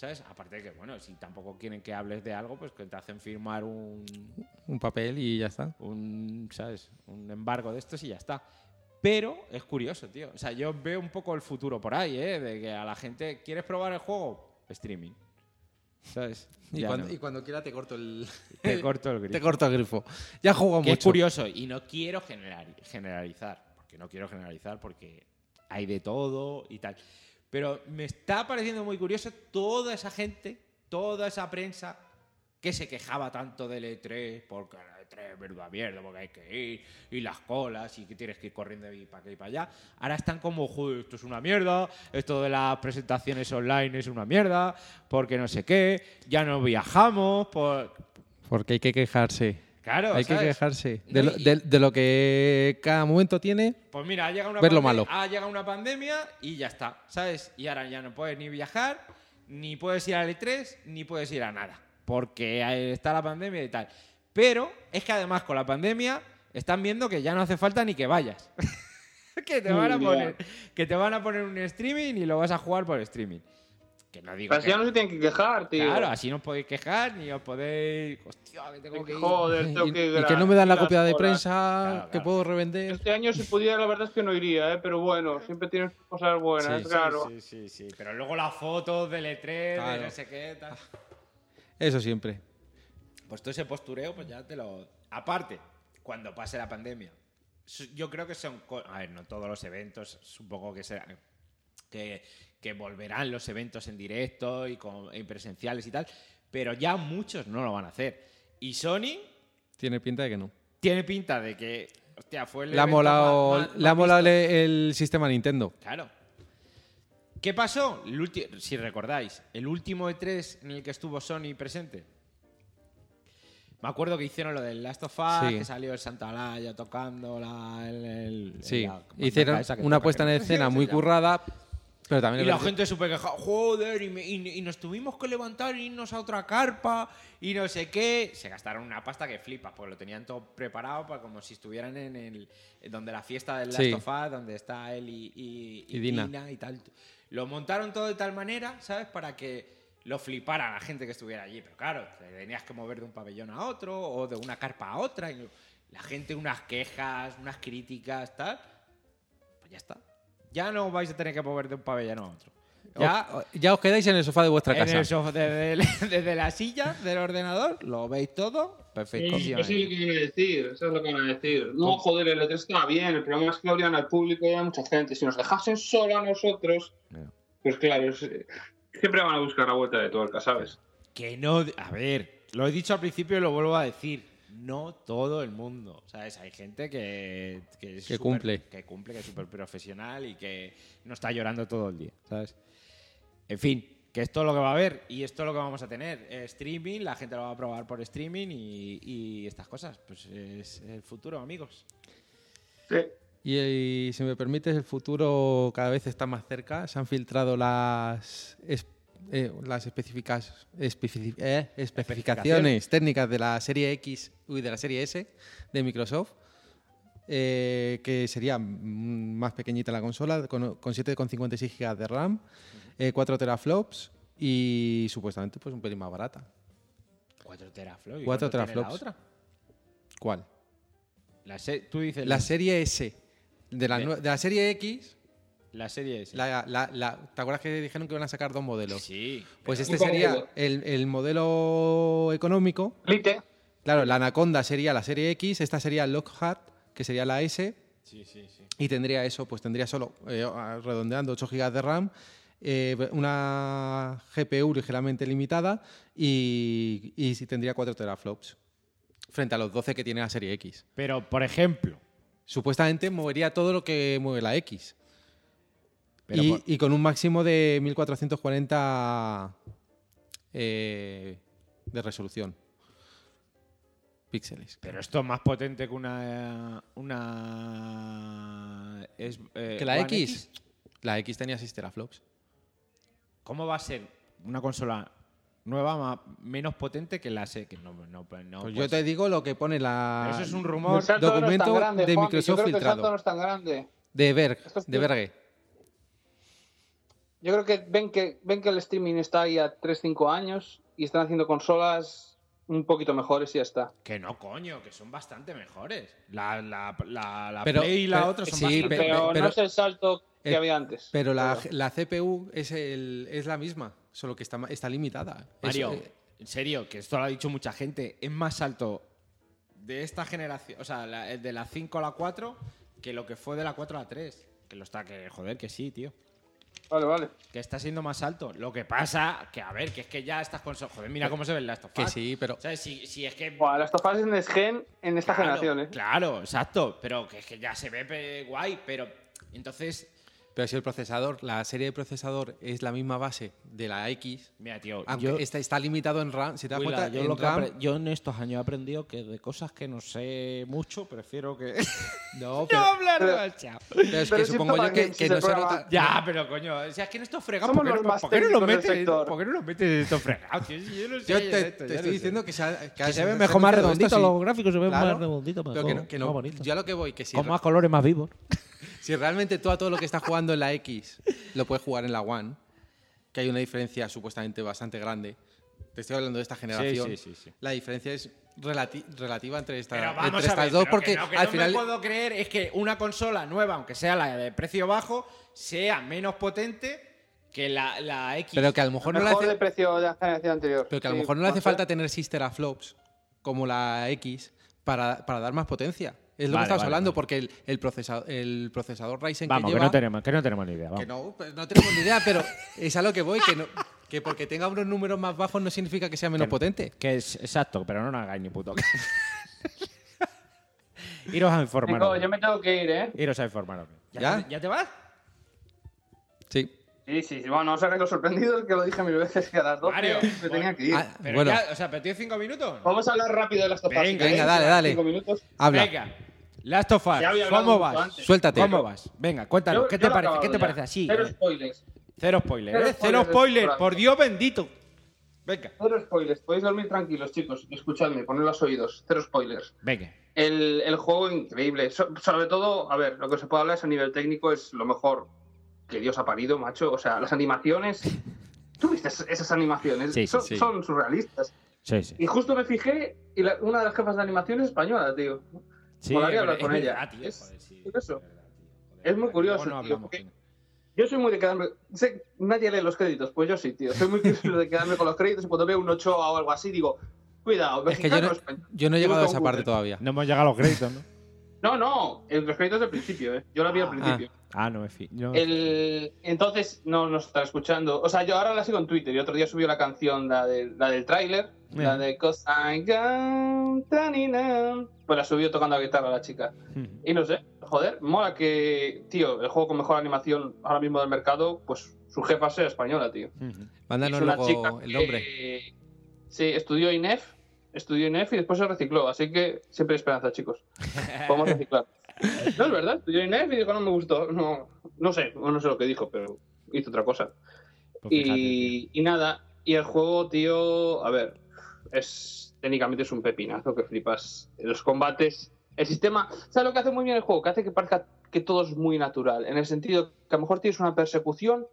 ¿sabes? Aparte de que, bueno, si tampoco quieren que hables de algo, pues que te hacen firmar un, Un papel y ya está. un, ¿sabes? Un embargo de estos y ya está. Pero es curioso, tío. O sea, yo veo un poco el futuro por ahí, ¿eh? De que a la gente, ¿quieres probar el juego? Streaming. ¿Sabes? Y cuando, no. y cuando quiera te corto el, Te corto el grifo. te corto el grifo. Ya juego Que es mucho. curioso y no quiero general- generalizar, porque no quiero generalizar porque hay de todo y tal. Pero me está pareciendo muy curioso toda esa gente, toda esa prensa que se quejaba tanto del E3, porque el E3 es verdad mierda, porque hay que ir, y las colas, y que tienes que ir corriendo de para aquí y para allá. Ahora están como, joder, esto es una mierda, esto de las presentaciones online es una mierda, porque no sé qué, ya no viajamos, por... Porque hay que quejarse. Claro, hay que ¿sabes? quejarse. No, De lo, de- de lo que cada momento tiene. Pues mira, ha llegado una, Ver lo pande- malo. ha llegado una pandemia y ya está, ¿sabes? Y ahora ya no puedes ni viajar, ni puedes ir al E3, ni puedes ir a nada, porque ahí está la pandemia y tal. Pero es que además con la pandemia están viendo que ya no hace falta ni que vayas. que te van a poner que te van a poner un streaming y lo vas a jugar por streaming. Que no digo Así que- ya no se tienen que quejar, tío. Claro, así no os podéis quejar ni os podéis, hostia, que tengo que ir. Joder, Y, tengo que y que no me dan la copia de prensa Claro, que claro. puedo revender. Este año si pudiera, la verdad es que no iría, ¿eh? pero bueno, siempre tienes cosas buenas, Sí, claro. Sí, sí, sí, pero luego las fotos del E3, de no sé qué, tal. Eso siempre. Pues todo ese postureo, pues ya te lo. Aparte, cuando pase la pandemia, yo creo que son. A ver, no todos los eventos, supongo que serán. Que, que volverán los eventos en directo y, con, y presenciales y tal, pero ya muchos no lo van a hacer. Y Sony Tiene pinta de que no. tiene pinta de que. Hostia, fue el. Le ha molado, más- más- le ha más molado visto. el, sistema Nintendo. Claro. ¿Qué pasó? El si recordáis, el último E3 en el que estuvo Sony presente. Me acuerdo que hicieron lo del Last of Us, Sí. que salió el Santalaya tocando la, el, el- Sí, la- hicieron una puesta en escena ¿cómo muy currada, pero también Y la gente súper quejada, joder, y, me- y- y nos tuvimos que levantar e irnos a otra carpa y no sé qué. Se gastaron una pasta que flipas, porque lo tenían todo preparado para como si estuvieran en el donde la fiesta del Last Sí. of Us, donde está él y, y- Y Dina. y tal. Lo montaron todo de tal manera, ¿sabes? Para que lo flipara la gente que estuviera allí. Pero claro, te tenías que mover de un pabellón a otro o de una carpa a otra. Y la gente unas quejas, unas críticas, tal. Pues ya está. Ya no vais a tener que mover de un pabellón a otro. Ya ya os quedáis en el sofá de vuestra en casa. el sofá, desde, el- desde la silla del ordenador, lo veis todo perfecto. Sí, eso es lo que van a decir, eso es lo que van a decir. No, joder, el E3 está bien, el problema es que abrían al público y a mucha gente. Si nos dejasen solo a nosotros, pues claro, siempre van a buscar la vuelta de tuerca, ¿sabes? Que no. A ver, lo he dicho al principio y lo vuelvo a decir. No todo el mundo, ¿sabes? Hay gente que, que, es Que cumple. Que cumple, que es súper profesional y que no está llorando todo el día, ¿sabes? En fin, que esto es lo que va a haber y esto es lo que vamos a tener. Eh, streaming, la gente lo va a probar por streaming y, y estas cosas. Pues es el futuro, amigos. Sí. Y, y si me permites, el futuro cada vez está más cerca. Se han filtrado las, es- eh, las específicas, especifi- eh, especificaciones técnicas de la serie X y de la serie S de Microsoft. eh, que sería más pequeñita la consola, con, con 7,56 GB de RAM, eh, 4 teraflops y supuestamente pues un pelín más barata. 4 teraflops. ¿Cuál? La se- tú dices La la, serie S. De la, de la serie X, la serie S. la- la- la- ¿te acuerdas que dijeron que iban a sacar dos modelos? Sí. Pues este sería el, el modelo económico. Lite. Claro, la Anaconda sería la serie X, esta sería Lockhart, que sería la S, Sí, sí, sí. y tendría eso, pues tendría solo, eh, redondeando, 8 GB de RAM, eh, una GPU ligeramente limitada y, y tendría 4 teraflops, frente a los 12 que tiene la serie X. Pero, por ejemplo. Supuestamente movería todo lo que mueve la X. Pero y, por- y con un máximo de 1440 eh, de resolución. Píxeles. Pero esto es más potente que una. Una. es- eh, ¿Que la One X? La X tenía 6 teraflops. ¿Cómo va a ser una consola nueva ma- menos potente que la S? Que no, no, no Pues yo te digo lo que pone la Pero eso es un El rumor. no documento tan grande, de Microsoft Yo creo que el filtrado. salto no es tan grande. de Berg, es de que- Berge. Yo creo que ven que ven que el streaming está ahí a 3-5 años y están haciendo consolas un poquito mejores y ya está. Que no, coño, que son bastante mejores. La, la, la, la Pero- Play y la pero- otra son sí, bastante pe- Pero, pero- no es el salto que eh, había antes. Pero la, Pero- la CPU es, el, es la misma, solo que está, está limitada. Es- Mario, eh, en serio, que esto lo ha dicho mucha gente, es más alto de esta generación, o sea, de la 5 a la 4, que lo que fue de la 4 a la 3. Que lo está, que joder, que sí, tío. Vale, vale. Que está siendo más alto. Lo que pasa, que a ver, que es que ya estas consolas. Joder, mira cómo se ve el Last of que Us. sí, pero ¿Sabes? Si, si es que. Buah, las tofases en Sgen en esta claro, generación, ¿eh? Claro, exacto. Pero que es que ya se ve guay, pero. Entonces. Pero si el procesador, la serie de procesador es la misma base de la X, Mira, tío. aunque yo- está, está limitado en RAM, si te das cuenta, yo, en lo que RAM, yo en estos años he aprendido que de cosas que no sé mucho, prefiero que. no, no pero, hablar pero- más, chao. pero es pero que si supongo yo que, que que si no se nota. Ya, pero coño, o sea, es que en estos fregados, ¿por qué, los no, más por qué no lo técnicos del metes? ¿Por qué no lo metes en estos fregados, tío? Yo no sé Yo te, esto, te yo estoy no diciendo sé. que, se, Que se ve mejor, más redondito, los gráficos se ven Claro, más redonditos, Pero mejor, que no, que no- más bonito. yo a lo que voy, que si, Con más colores, más vivos. Si realmente tú a todo lo que estás jugando en la X lo puedes jugar en la One, que hay una diferencia supuestamente bastante grande. Te estoy hablando de esta generación. sí, sí, sí. La diferencia es relati- relativa entre, esta- Pero entre a estas ver, dos, pero porque que no, que al no final. me puedo creer es que una consola nueva, aunque sea la de precio bajo, sea menos potente que la, la X. Pero que a lo mejor no le Mejor hace, de precio de la generación anterior. pero que a lo Sí, mejor no le hace falta tener 6 teraflops como la X para, para dar más potencia. Es lo Vale, que estamos vale, hablando, vale. porque el, el, procesa- el procesador Ryzen Vamos, que que lleva. no, tenemos, que no tenemos ni idea. Vamos. Que no, pues no tenemos ni idea, pero es a lo que voy, que, no- que porque tenga unos números más bajos no significa que sea menos Que- potente. Que es exacto, pero no nos hagáis ni puto caso. Iros a informar. Yo me tengo que ir, ¿eh? Iros a informaros. ¿Ya? Te, ¿Ya te vas? Sí. Sí, sí, sí. Bueno, no os hagáis los sorprendidos, que lo dije mil veces que a las 12 Mario, me tenía que ir. Ah, Pero bueno, ya, o sea, pero tienes cinco minutos. Vamos a hablar rápido de las tofases. Venga, venga, dale, dale. Cinco minutos. habla. Venga. Last of Us, ¿cómo vas? antes. Suéltate. ¿Cómo vas? Venga, cuéntanos, Yo- ¿qué yo te parece? ¿Qué te ya. parece así? Cero spoilers. Cero spoiler, Cero ¿eh? Cero spoilers, spoiler, por. Dios bendito. Venga, Cero spoilers. Podéis dormir tranquilos, chicos. Escuchadme, poned los oídos. Cero spoilers. venga. El, el juego increíble. So- sobre todo, a ver, lo que se puede hablar es a nivel técnico, es lo mejor que Dios ha parido, macho. O sea, las animaciones. ¿Tú viste es- esas animaciones? Sí, sí, son, sí. son surrealistas. Sí, sí. Y justo me fijé y la- una de las jefas de animación es española, tío. Sí, pero hablar con es ella. verdad, tío, Es- joder, sí, es eso. verdad, tío, joder. Es muy curioso, no tío, porque-. Yo soy muy de quedarme. Sé, nadie lee los créditos, pues yo sí, tío. Soy muy curioso de quedarme con los créditos y cuando veo un 8 o algo así, digo, cuidado, Es que yo no, yo no he llegado a esa parte todavía. No hemos llegado a los créditos, ¿no? No, no, en los créditos del principio, ¿eh? Yo la vi al principio. Ah, no me no. El, entonces, no nos está escuchando. O sea, yo ahora la sigo en Twitter y otro día subió la canción, la, del- la del tráiler, la de Cause I got tanina. Pues la subió tocando la guitarra la chica. Y no sé, joder, mola que, tío, el juego con mejor animación ahora mismo del mercado, pues su jefa sea española, tío. Mándanos Es una luego chica el que- nombre. Sí, estudió INEF, estudió INEF y después se recicló, así que siempre hay esperanza, chicos. Podemos reciclar. No es verdad. Yo en y dijo, no me gustó. No, no sé, no sé lo que dijo, pero hizo otra cosa. Pues fíjate, Y, y nada, y el juego, tío, a ver, es técnicamente es un pepinazo que flipas. Los combates, el sistema, ¿sabes lo que hace muy bien el juego? Que hace que parezca que todo es muy natural, en el sentido que a lo mejor tienes una persecución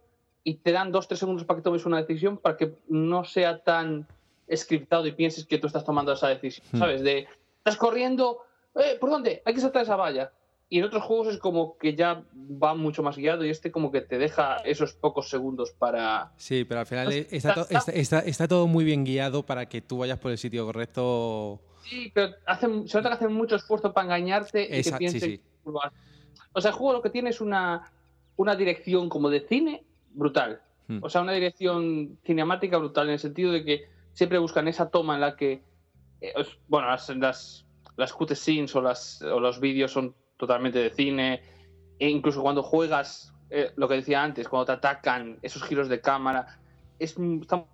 y te dan dos, tres segundos para que tomes una decisión para que no sea tan scriptado y pienses que tú estás tomando esa decisión, Hmm. ¿sabes? De, estás corriendo, eh, ¿por dónde? Hay que saltar esa valla. Y en otros juegos es como que ya va mucho más guiado y este como que te deja esos pocos segundos para... Sí, pero al final está, está- to- está- está- está todo muy bien guiado para que tú vayas por el sitio correcto. Sí, pero hacen, se nota que hacen mucho esfuerzo para engañarte y Exacto, que piensen sí. O sea, el juego lo que tiene es una, una dirección como de cine brutal. Hmm. O sea, una dirección cinemática brutal en el sentido de que siempre buscan esa toma en la que, eh, bueno, las, las, las cutscenes o, las, o los vídeos son totalmente de cine. E incluso cuando juegas, eh, lo que decía antes, cuando te atacan, esos giros de cámara, es, está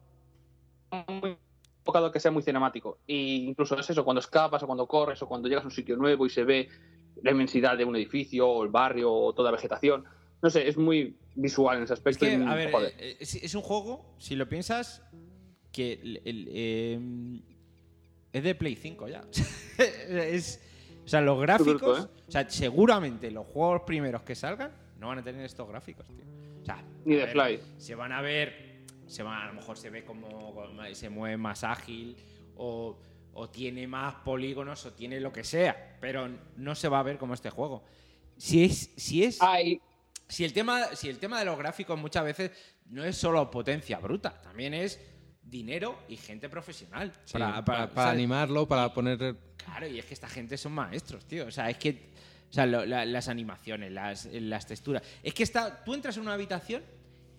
muy enfocado a que sea muy cinemático. Y incluso es eso, cuando escapas o cuando corres o cuando llegas a un sitio nuevo y se ve la inmensidad de un edificio o el barrio o toda vegetación. No sé, es muy visual en ese Es aspecto. que, y, a ver, joder. eh, es, es un juego, si lo piensas, que el- el, eh, es de Play 5 ya. es, o sea, los gráficos, ¿eh? o sea, seguramente los juegos primeros que salgan no van a tener estos gráficos, tío. O sea, Ni de Fly. Se van a ver, se van, a lo mejor se ve como, como se mueve más ágil o, o tiene más polígonos o tiene lo que sea, pero no se va a ver como este juego. Si es, si es si el tema, si el tema de los gráficos muchas veces no es solo potencia bruta, también es dinero y gente profesional. Sí, para, animarlo, para poner. Claro, y es que esta gente son maestros, tío. O sea, es que. O sea, lo- la- las animaciones, las, las texturas. Es que está. Tú entras en una habitación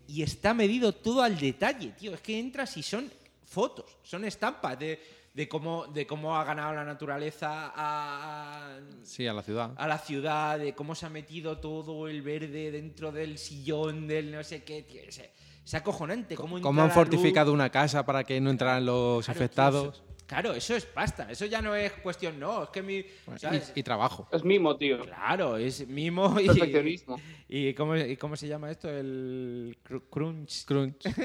y está medido todo al detalle, tío. Es que entras y son fotos, son estampas de, de cómo, de cómo ha ganado la naturaleza a, a- Sí, a la ciudad. a la ciudad, de cómo se ha metido todo el verde dentro del sillón, del no sé qué. Tío, es, es acojonante. Cómo, han fortificado una casa para que no entraran los. Claro, afectados. Claro, eso es pasta. Eso ya no es cuestión, no. Es que mi. ¿sabes? Y, y trabajo. es mimo, tío. Claro, es mimo y. Perfeccionismo. ¿Y cómo, y cómo se llama esto? El cr- crunch. Crunch.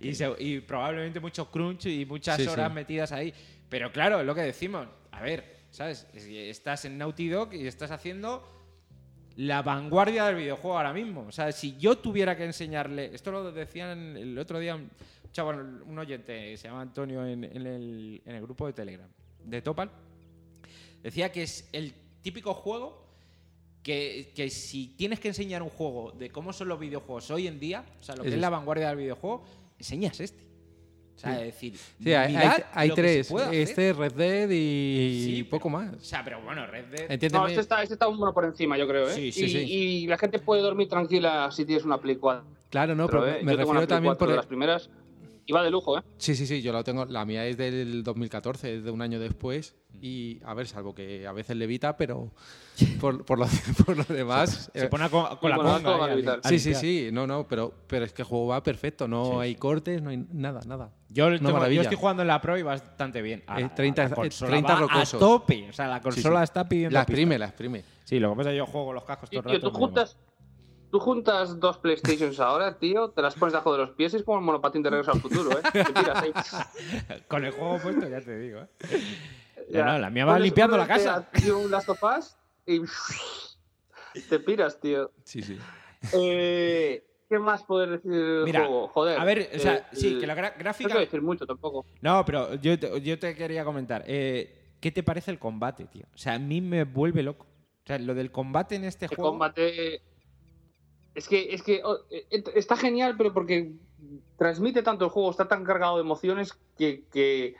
Y, se- y probablemente mucho crunch y muchas Sí, sí. horas metidas ahí. Pero claro, es lo que decimos. A ver, ¿sabes? Estás en Naughty Dog y estás haciendo la vanguardia del videojuego ahora mismo. O sea, si yo tuviera que enseñarle. Esto lo decían el otro día chaval, un oyente que se llama Antonio en, en el, en el grupo de Telegram de Topal. Decía que es el típico juego que, que si tienes que enseñar un juego de cómo son los videojuegos hoy en día, o sea, lo que Es es, la vanguardia del videojuego, enseñas este. O sea, Sí. es decir, Sí, hay, mirad hay- hay lo que se tres. Este, Red Dead y Sí, poco pero- más. O sea, pero bueno, Red Dead. Entiéndeme. No, este está, este está un mono por encima, yo creo, ¿eh? Sí, sí, y, sí. y la gente puede dormir tranquila si tienes una Play 4. Claro, no, pero ¿eh? me refiero también 4 por. de las primeras. Y va de lujo, ¿eh? Sí, sí, sí, yo la tengo. La mía es del 2014, es de un año después. Y a ver, salvo que a veces levita, pero por, por, lo, por lo demás. se eh, pone con, con la conga. va a ahí Sí, sí, sí, no, no, pero, pero es que el juego va perfecto, no Sí, hay cortes, no hay nada, nada. Yo, tengo- yo estoy jugando en la Pro y bastante bien. Eh, 30 la consola 30 va rocosos. A tope. O sea, la Sí, consola sí. está pidiendo. La pista. exprime, la exprime. Sí, lo que pasa es que yo juego los cascos todo Tío, el tío, rato. tú me juntas, tú juntas dos PlayStations ahora, tío, te las pones debajo de los pies y es como el monopatín de regreso al futuro, ¿eh? Te tiras ahí. Con el juego puesto, ya te digo. ¿eh? Ya. No, no, la mía va limpiando la casa. a- un Last of Us y te piras, tío. Sí, sí. Eh, ¿Qué más poder decir del Mira, juego? Joder. A ver, o sea, eh, sí, el- que la gra- No gráfica. quiero decir mucho tampoco. No, pero yo te, yo te quería comentar. eh, ¿Qué te parece el combate, tío? O sea, a mí me vuelve loco. O sea, lo del combate en este El juego. combate. Es que, es que oh, eh, está genial, pero porque transmite tanto el juego, está tan cargado de emociones que, que,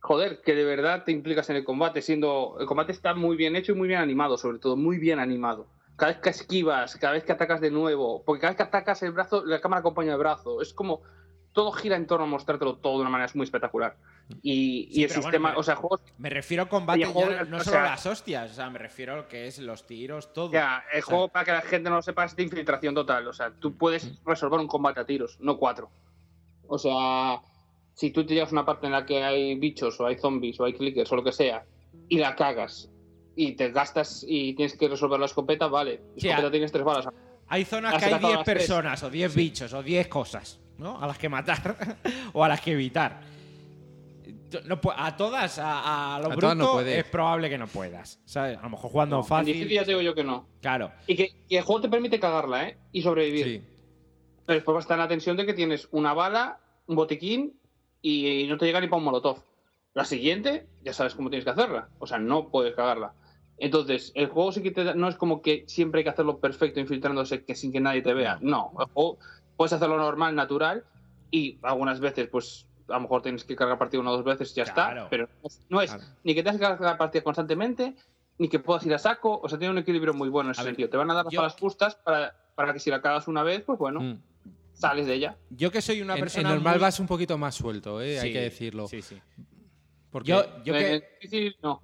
joder, que de verdad te implicas en el combate, siendo. El combate está muy bien hecho y muy bien animado, sobre todo, muy bien animado. Cada vez que esquivas, cada vez que atacas de nuevo, porque cada vez que atacas el brazo, la cámara acompaña el brazo. Es como. Todo gira en torno a mostrártelo todo de una manera muy espectacular. Y, el bueno, sistema, o sea, el juego Me refiero a combate, ya no, no o solo sea- las hostias. O sea, me refiero a lo que es los tiros, todo. Ya, el O sea, juego, para que la gente no lo sepa, es de infiltración total. O sea, tú puedes resolver un combate a tiros, no cuatro. O sea, si tú te llevas una parte en la que hay bichos, o hay zombies, o hay clickers, o lo que sea, y la cagas, y te gastas y tienes que resolver la escopeta, vale. Escopeta tienes tres balas. Hay zonas Has que hay sacado 10 las tres. personas, o 10 bichos, o 10 cosas, ¿no? A las que matar, o a las que evitar. No a todas, a, a lo A bruto, no es probable que no puedas. ¿sabes? A lo mejor jugando En fácil. difícil ya te digo yo que no. Claro. Y que, y el juego te permite cagarla, ¿eh? Y sobrevivir. Sí. Pero después va a estar la tensión de que tienes una bala, un botiquín y no te llega ni para un molotov. La siguiente, ya sabes cómo tienes que hacerla. O sea, no puedes cagarla. Entonces, el juego sí que te da- no es como que siempre hay que hacerlo perfecto, infiltrándose que sin que nadie te vea. No, el juego puedes hacerlo normal, natural, y algunas veces, pues, a lo mejor tienes que cargar partida una o dos veces y ya Claro. está. Pero no es Claro. ni que tengas que cargar partida constantemente, ni que puedas ir a saco. O sea, tiene un equilibrio muy bueno en ese A ver, sentido. Te van a dar las yo- balas justas para, para que si la cagas una vez, pues bueno, Mm. sales de ella. Yo que soy una En, en persona. normal muy- vas un poquito más suelto, ¿eh? hay que decirlo. Sí, sí. Porque Yo, que, el difícil, no.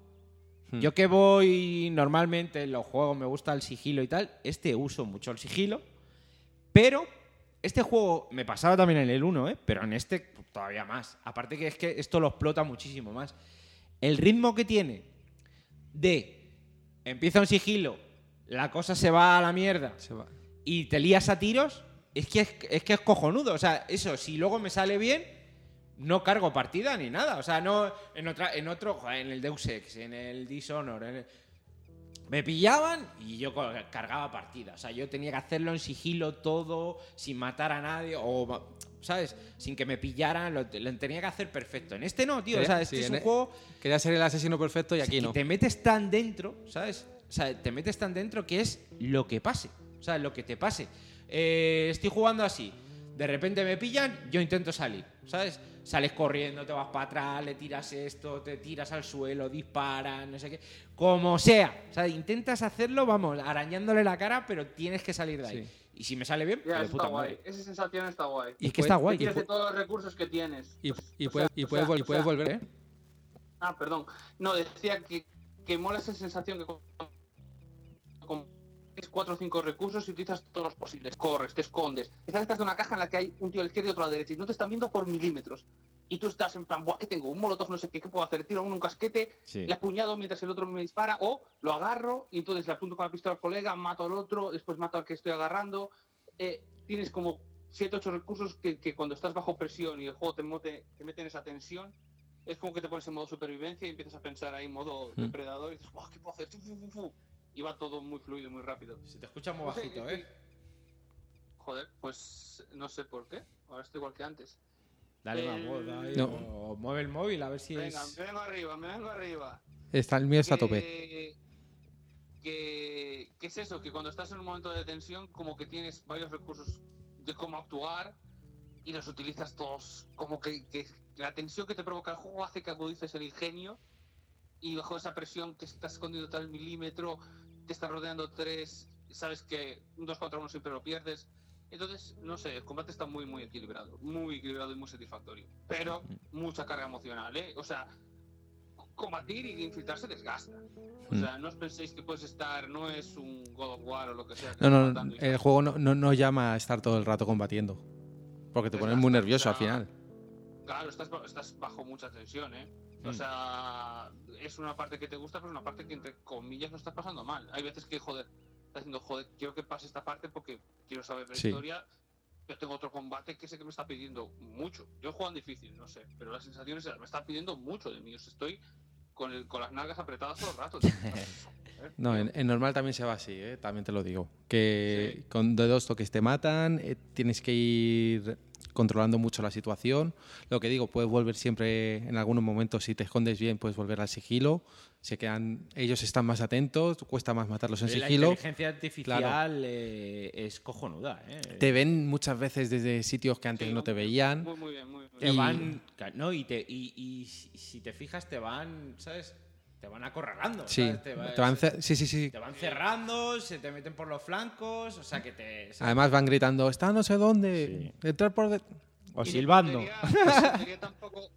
Hmm. Yo que voy normalmente en los juegos, me gusta el sigilo y tal, este uso mucho el sigilo, pero este juego me pasaba también en el 1, ¿eh? pero en este todavía más. Aparte que es que esto lo explota muchísimo más. El ritmo que tiene de empieza un sigilo, la cosa se va a la mierda se va. y te lías a tiros, es que es, es que es cojonudo. O sea, eso, si luego me sale bien, no cargo partida ni nada. O sea, no en otra, en otro, en el Deus Ex, en el Dishonor, en el- me pillaban y yo cargaba partida. O sea, yo tenía que hacerlo en sigilo todo, sin matar a nadie, o ¿sabes? Sin que me pillaran, lo, lo tenía que hacer perfecto. En este no, tío. O sea, este Sí, es un e- juego Quería ser el asesino perfecto y aquí no. te metes tan dentro, ¿sabes? O sea, te metes tan dentro que es lo que pase. O sea, lo que te pase. Eh, estoy jugando así. De repente me pillan, yo intento salir, ¿sabes? Sales corriendo, te vas para atrás, le tiras esto, te tiras al suelo, disparas, no sé qué. Como sea. O sea, intentas hacerlo, vamos, arañándole la cara, pero tienes que salir de ahí. Sí. Y si me sale bien, Ya, pues de puta está guay. madre. Esa sensación está guay. Y es que está guay. Y tienes de todos los recursos que tienes. Y, puedes, sea, y o sea, volver, ¿eh? Ah, perdón. No, decía que, que mola esa sensación que con, con tienes cuatro o cinco recursos y utilizas todos los posibles. Corres, te escondes. Estás detrás de una caja en la que hay un tío a la izquierda y otro a la derecha y no te están viendo por milímetros. Y tú estás en plan, Buah, ¿qué tengo? Un molotov, no sé qué, ¿qué puedo hacer? Tiro a uno un casquete, Sí. le apuñado mientras el otro me dispara, o lo agarro y entonces le apunto con la pistola al colega, mato al otro, después mato al que estoy agarrando. Eh, tienes como 7 8 recursos que, que cuando estás bajo presión y el juego te, mote- te mete en esa tensión, es como que te pones en modo supervivencia y empiezas a pensar ahí en modo Mm. depredador y dices, "Buah, ¿qué puedo hacer? Fu, fu, fu, fu". Y va todo muy fluido y muy rápido. Se te escucha muy No sé, bajito, ¿eh? Joder, pues no sé por qué. Ahora estoy igual que antes. Dale más Eh, voz ahí, No. o mueve el móvil a ver si Venga, es... me vengo arriba, me vengo arriba. Está, el mío está a tope. que, que, es eso, que cuando estás en un momento de tensión, como que tienes varios recursos de cómo actuar y los utilizas todos. Como que, que la tensión que te provoca el juego hace que agudices el ingenio y bajo esa presión que estás escondido tal milímetro, te están rodeando tres, sabes que un 2 contra uno siempre lo pierdes. Entonces, no sé, el combate está muy, muy equilibrado, muy equilibrado y muy satisfactorio. Pero mucha carga emocional, ¿eh? O sea, combatir y infiltrarse desgasta. O Mm. sea, no os penséis que puedes estar, no es un God of War o lo que sea. que No, no, el juego no, no, no llama a estar todo el rato combatiendo. Porque te pones muy Desgasta, nervioso al o sea, final. Claro, estás, estás bajo mucha tensión, ¿eh? O Mm. sea, es una parte que te gusta, pero es una parte que entre comillas no estás pasando mal. Hay veces que, joder, estás diciendo, joder, quiero que pase esta parte porque quiero saber la Sí. historia. Yo tengo otro combate que sé que me está pidiendo mucho. Yo juego en difícil, no sé, pero las sensaciones me está pidiendo mucho de mí. O sea, estoy con, el, con las nalgas apretadas todo el rato. Joder, No, en, en normal también se va así, ¿eh? también te lo digo. Que Sí. con de dos toques te matan, eh, tienes que ir controlando mucho la situación. Lo que digo, puedes volver siempre, en algunos momentos, si te escondes bien, puedes volver al sigilo. Se quedan, ellos están más atentos, cuesta más matarlos en La sigilo. inteligencia artificial eh, es cojonuda, ¿eh? Te ven muchas veces desde sitios que antes Sí, no te veían. Muy, muy bien, muy bien. Te Y- van. No, y, te, y, y si si te fijas, te van. ¿Sabes? Te van acorralando. Sí, ¿sabes? Te, va- te van se- sí, sí, sí. te van cerrando, se te meten por los flancos, o sea que te. ¿sabes? Además van gritando, está no sé dónde, entrar por... de-". o Y de silbando. puntería- de puntería tampoco-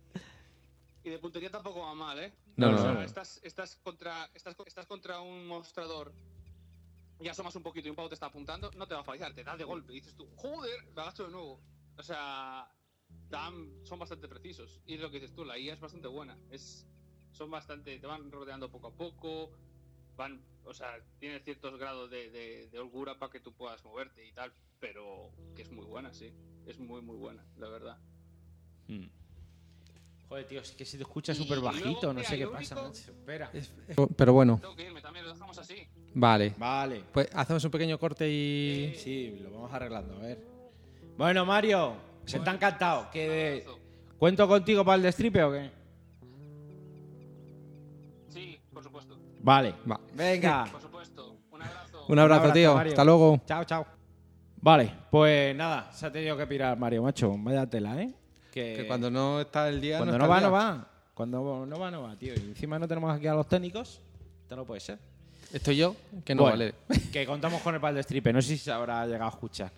y de puntería tampoco va mal, ¿eh? No, no. Estás, estás, contra, estás, estás contra un mostrador y asomas un poquito y un pavo te está apuntando, no te va a fallar, te da de golpe. Y dices tú, joder, me agacho de nuevo. O sea, dan, son bastante precisos. Y es lo que dices tú, la IA es bastante buena. Es, son bastante, te van rodeando poco a poco. van, o sea, tiene ciertos grados de, de, de holgura para que tú puedas moverte y tal, pero que es muy buena, sí. Es muy, muy buena, la verdad. Mm. Joder, tío, es que se te escucha súper luego, bajito, no mira, sé qué pasa. único- macho. Espera. Es- Pero bueno, Tengo que irme también, lo dejamos así. vale. Vale. Pues hacemos un pequeño corte y... Sí, lo vamos arreglando, a ver. Bueno, Mario, se te ha encantado. Que. ¿Cuento contigo para el destripe o qué? Vale. Va. Venga. Por supuesto. Un abrazo. Un abrazo, abrazo, tío. Mario. Hasta luego. Chao, chao. Vale, pues nada, se ha tenido que pirar Mario, macho. Vaya tela, ¿eh? Que, Que cuando no está el día... cuando está no va, el día. no va. Cuando no va, no va, tío. Y encima no tenemos aquí a los técnicos. Esto no puede ser. Estoy yo, que no Bueno, vale. Que contamos con el pal de stripe. No sé si se habrá llegado a escuchar.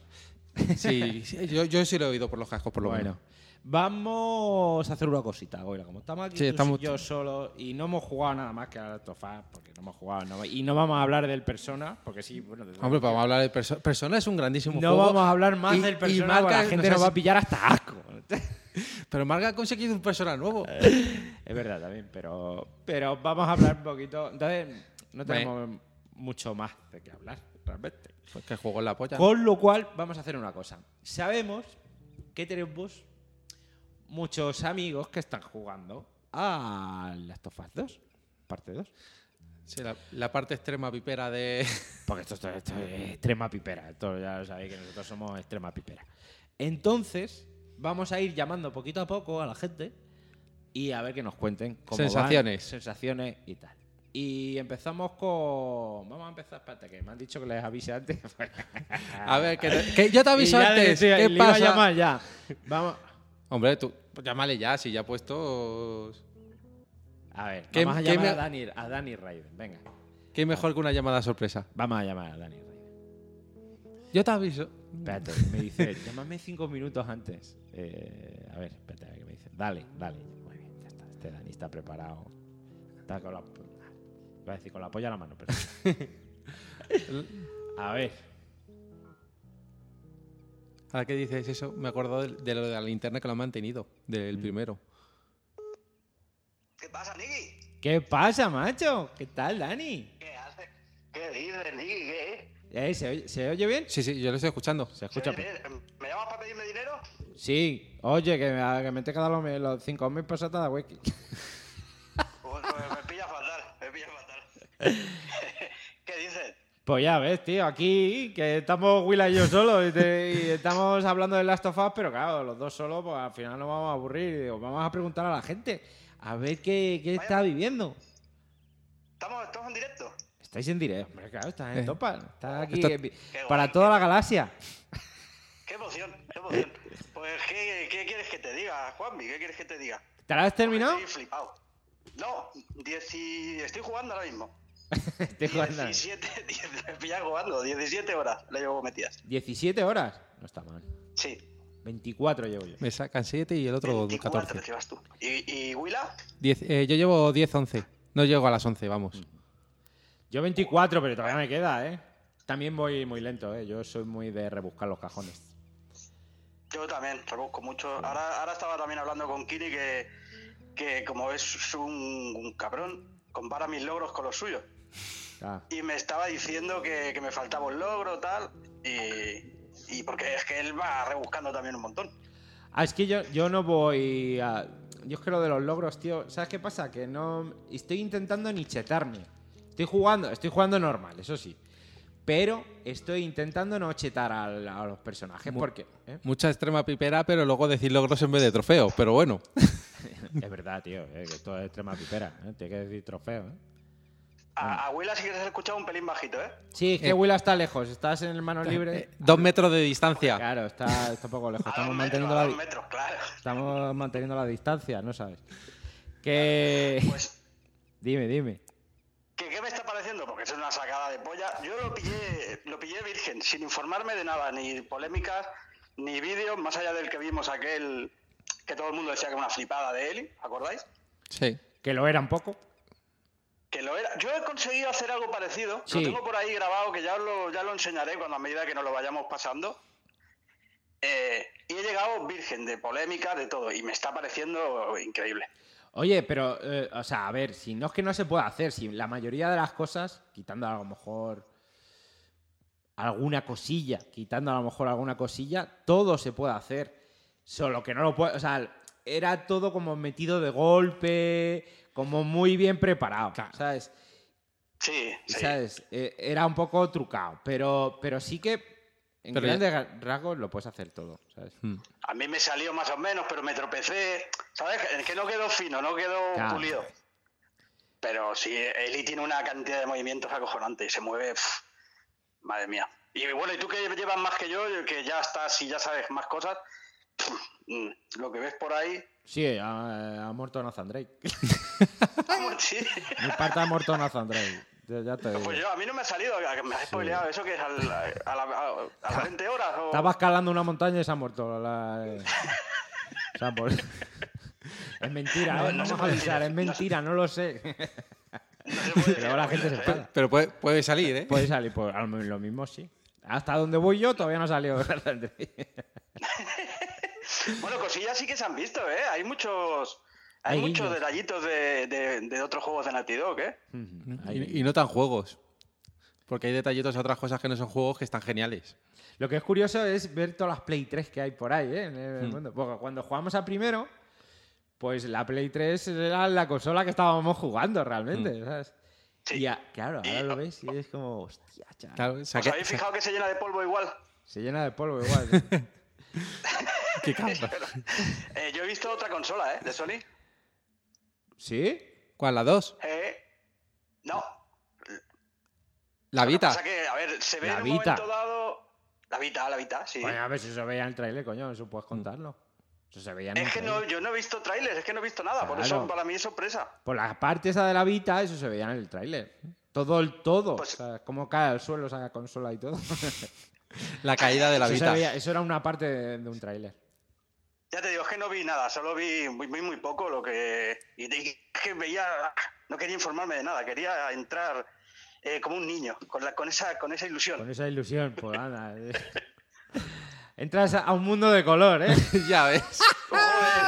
Sí, sí, yo, yo sí lo he oído por los cascos, por lo bueno, menos. Vamos a hacer una cosita, Goira. Como estamos aquí Sí, tú estamos- y yo solo y no hemos jugado nada más que a Last of Us, porque no hemos jugado. no- y no vamos a hablar del Persona, porque sí, bueno. Hombre, vamos a hablar de Persona. Persona es un grandísimo no juego. vamos a hablar más y- del y Persona, marca- porque la gente no nos va a pillar hasta asco. Pero Marga ha conseguido un Persona nuevo. Es verdad también, pero, pero vamos a hablar un poquito. Entonces, no tenemos mucho más de qué hablar, realmente. Pues que juego en la polla. Con lo cual, vamos a hacer una cosa. Sabemos que tenemos muchos amigos que están jugando a Last of Us 2, parte 2. Sí, la, la parte extrema pipera de... Porque esto, esto- esto es extrema pipera. Esto ya lo sabéis que nosotros somos extrema pipera. Entonces, vamos a ir llamando poquito a poco a la gente y a ver que nos cuenten cómo van, Sensaciones. sensaciones y tal. Y empezamos con. Vamos a empezar, espérate, que me han dicho que les avise antes. A ver, que, que yo te aviso antes. decía- ¿Qué pasa? a llamar ya. Vamos. Hombre, tú pues llámale ya, si ya ha puesto... A ver, ¿Qué- vamos a llamar me- a Dani, a Dani Raiden. Venga, ¿Qué mejor que una llamada sorpresa? vamos a llamar a Dani Raiden. Yo te aviso. Espérate, me dice, llámame cinco minutos antes. Eh, a ver, espérate, a ver qué me dice. Dale, dale. Muy bien, ya está. Este Dani está preparado. Está con la. Iba a decir con la polla a la mano, pero. a ver. Ahora que dices eso, me acuerdo de, de lo de la linterna que lo han mantenido, del Mm. primero. ¿Qué pasa, Niki? ¿Qué pasa, macho? ¿Qué tal, Dani? ¿Qué haces? ¿Qué dices, Niki? ¿Qué? Eh, ¿se, oye, se oye bien? Sí, sí, yo lo estoy escuchando. Se escucha. ¿Me llamas para pedirme dinero? Sí, oye, que me, que me te he quedado los, los 5.000 pesetas de wiki. Pues, pues me pilla fatal, me pilla fatal. Pues ya ves, tío, aquí que estamos Willa y yo solos y, te- y estamos hablando de Last of Us, pero claro, los dos solos, pues al final nos vamos a aburrir. Y digo, vamos a preguntar a la gente a ver qué, qué está viviendo. ¿Estamos, estamos en directo? Estáis en directo, hombre, claro, estás en Eh. Topal. Estás aquí Esto- eh, para guay, toda qué- la galaxia. Qué emoción, qué emoción. Pues, ¿qué, qué quieres que te diga, Juanmi? ¿Qué quieres que te diga? ¿Te la has terminado? Estoy flipado. No, dieci- estoy jugando ahora mismo. Estoy jugando. 17, 10 me pillas jugando, 17 horas la llevo metidas. 17 horas. No está mal. Sí, 24 llevo yo. Me sacan 7 y el otro 24 14. llevas tú. ¿Y, y Willa? Diez- eh, yo llevo 10, 11. No llego a las 11, vamos. Yo 24, pero todavía me queda, ¿eh? También voy muy lento, ¿eh? Yo soy muy de rebuscar los cajones. Yo también, rebusco mucho. Ahora, ahora estaba también hablando con Kiri que, que como es un, un cabrón, compara mis logros con los suyos. Ah. Y me estaba diciendo que, que me faltaba un logro, tal. Y, y porque es que él va rebuscando también un montón. Ah, es que yo, yo no voy a. Yo es que lo de los logros, tío. ¿Sabes qué pasa? Que no. Estoy intentando ni chetarme. Estoy jugando, estoy jugando normal, eso sí. Pero estoy intentando no chetar al- a, los personajes porque. ¿eh? Mucha extrema pipera, pero luego decir logros en vez de trofeos. Pero bueno. Es verdad, tío, eh, que esto es extrema pipera. ¿eh? Tiene que decir trofeo, ¿eh? A, a Willa sí que se ha escuchado un pelín bajito, ¿eh? Sí, es que Eh. Willa está lejos. Estás en el mano libre. Eh, dos metros de distancia. Claro, está, está un poco lejos. A Estamos dos manteniendo, metros, a la, metros, claro. estamos manteniendo la distancia, ¿no sabes? Que. Pues, Dime, dime. ¿qué, qué me está pareciendo? Porque es una sacada de polla. Yo lo pillé, lo pillé virgen, sin informarme de nada, ni polémicas, ni vídeos, más allá del que vimos aquel que todo el mundo decía que era una flipada de Eli, ¿acordáis? Sí. Que lo era un poco. Que lo era. Yo he conseguido hacer algo parecido. Sí. Lo tengo por ahí grabado, que ya lo, ya lo enseñaré cuando a medida que nos lo vayamos pasando. Eh, y he llegado virgen de polémica, de todo. Y me está pareciendo increíble. Oye, pero, eh, o sea, a ver, si no es que no se pueda hacer, si la mayoría de las cosas, quitando a lo mejor alguna cosilla, quitando a lo mejor alguna cosilla, todo se puede hacer. Solo que no lo puede, o sea, era todo como metido de golpe, como muy bien preparado, ¿sabes? Sí, sí. ¿Sabes? Eh, era un poco trucado, pero, pero sí que en Pero ya- grandes rasgos lo puedes hacer todo, ¿sabes? A mí me salió más o menos, pero me tropecé. ¿Sabes? Es que no quedó fino, no quedó Claro. pulido. Pero sí, Eli tiene una cantidad de movimientos acojonantes y se mueve. madre mía. Y bueno, y tú que llevas más que yo, que ya estás y ya sabes más cosas, mm, lo que ves por ahí. Sí, ha, ha muerto Nathan Drake. vamos, sí. Mi parte ha muerto Nathan Drake. Ya, ya te digo. Pues yo, a mí no me ha salido, me has spoileado eso que es al- a, la- a- a las 20 horas. O... Estaba escalando una montaña y se ha muerto. La, eh. O sea, por- Es mentira, No, ¿eh? no se Vamos a puede avisar, decir es mentira, no lo sé. No se Pero la gente se decir, enfada. Pero puede, puede salir, ¿eh? Puede salir, pues lo lo mismo sí. Hasta donde voy yo todavía no ha salido Nathan Drake. Bueno, cosillas sí que se han visto, ¿eh? Hay muchos, hay, Hay muchos guiños. detallitos de, de, de otros juegos de Naughty Dog, ¿eh? Y, y no tan juegos. Porque hay detallitos de otras cosas que no son juegos que están geniales. Lo que es curioso es ver todas las Play 3 que hay por ahí, ¿eh? En el Hmm. mundo. Porque cuando jugamos a primero, pues la Play 3 era la consola que estábamos jugando realmente, Hmm. ¿sabes? Sí. Y a- claro, ahora Y- lo ves y es como, hostia, chaval. Claro, ¿Os habéis fijado que se llena de polvo igual? Se llena de polvo igual. ¿eh? qué cabra. Eh, yo he visto otra consola, ¿eh? De Sony. ¿Sí? ¿Cuál? ¿La 2? Eh, no. La Vita. pasa que, a ver, se ve La en un Vita. momento dado... La Vita, la Vita, sí. A ver si se veía en el trailer, coño, eso puedes contarlo. Eso se veía en es el que no, tráiler. yo no he visto trailers, es que no he visto nada, por eso para mí es sorpresa. Por la parte esa de la Vita, eso se veía en el tráiler. Todo el todo. Pues- o sea, cómo cae al suelo esa consola y todo. La caída de la eso, Vita. veía- eso era una parte de, de un tráiler. Ya te digo, es que no vi nada, solo vi muy, muy, muy poco lo que... Y que veía... No quería informarme de nada, quería entrar eh, como un niño, con, la, con, esa, con esa ilusión. Con esa ilusión, pues anda. eh. Entras a un mundo de color, ¿eh? ya ves.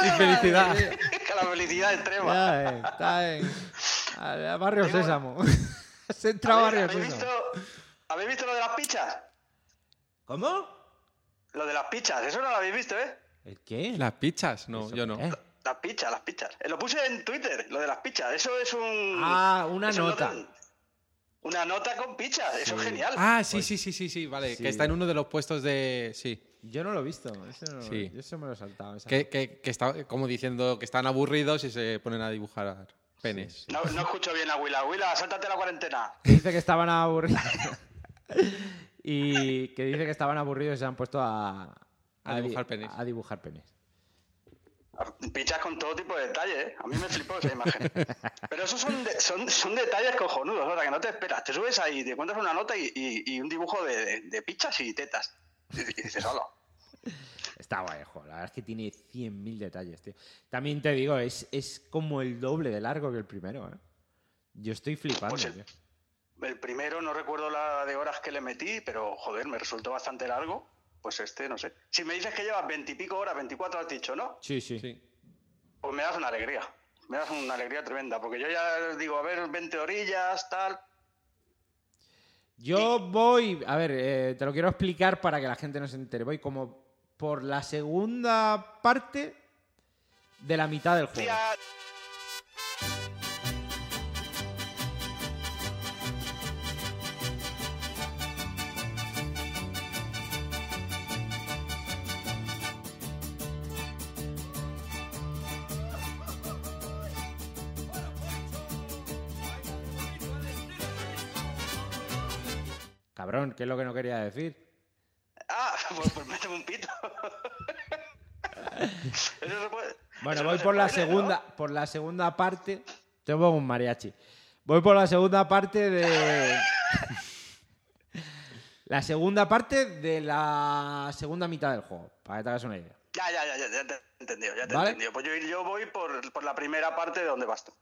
Y felicidad. que la felicidad extrema. Ya, eh, está en a- Barrio Digo- Sésamo. Has entrado a ¿Habéis, Barrio habéis Sésamo. visto, ¿Habéis visto lo de las pichas? ¿Cómo? Lo de las pichas, eso no lo habéis visto, ¿eh? ¿El qué? Las pizzas. No, ¿Eso yo no. es? Las pichas, las pichas. Eh, Lo puse en Twitter, lo de las pichas. Eso es un... Ah, una nota. Una nota con pichas, eso es genial. Ah, sí, sí, sí, sí, sí, vale. Sí. Que está en uno de los puestos de. Sí. Yo no lo he visto. Eso no- Sí. Yo eso me lo he saltado. Que, que, que está como diciendo que están aburridos y se ponen a dibujar penes. No, no escucho bien a Willa. Willa, sáltate la cuarentena. que dice que estaban aburridos. y que dice que estaban aburridos y se han puesto a, A di- dibujar penes. A dibujar penes. Pichas con todo tipo de detalles, ¿eh? A mí me flipó esa imagen. Pero esos son, de- son, son detalles cojonudos, o sea, que no te esperas. Te subes ahí, te encuentras una nota y, y- y un dibujo de, de- de pichas y tetas. Y dices, hola. Está guay, jo, La verdad es que tiene 100.000 detalles, tío. También te digo, es, es como el doble de largo que el primero, ¿eh? Yo estoy flipando, Pues el- tío. El primero no recuerdo la de horas que le metí, pero joder, me resultó bastante largo. Pues este, no sé. Si me dices que llevas veintipico horas, 24 has dicho, ¿no? Sí, sí. Sí. Pues me das una alegría. Me das una alegría tremenda, porque yo ya digo, a ver, 20 orillas, tal. Yo voy, a ver, eh, te lo quiero explicar para que la gente no se entere. Voy como por la segunda parte de la mitad del juego. Tía, Cabrón, ¿qué es lo que no quería decir? Ah, pues, pues méteme un pito. Eso se puede. Bueno, eso voy por la segunda, por la segunda parte. Te pongo un mariachi. Voy por la segunda parte de. la segunda parte de la segunda mitad del juego, para que te hagas una idea. Ya, ya, ya, ya, ya te he entendido, ya te he ¿Vale? entendido. Pues yo, yo voy por, por la primera parte de donde vas tú.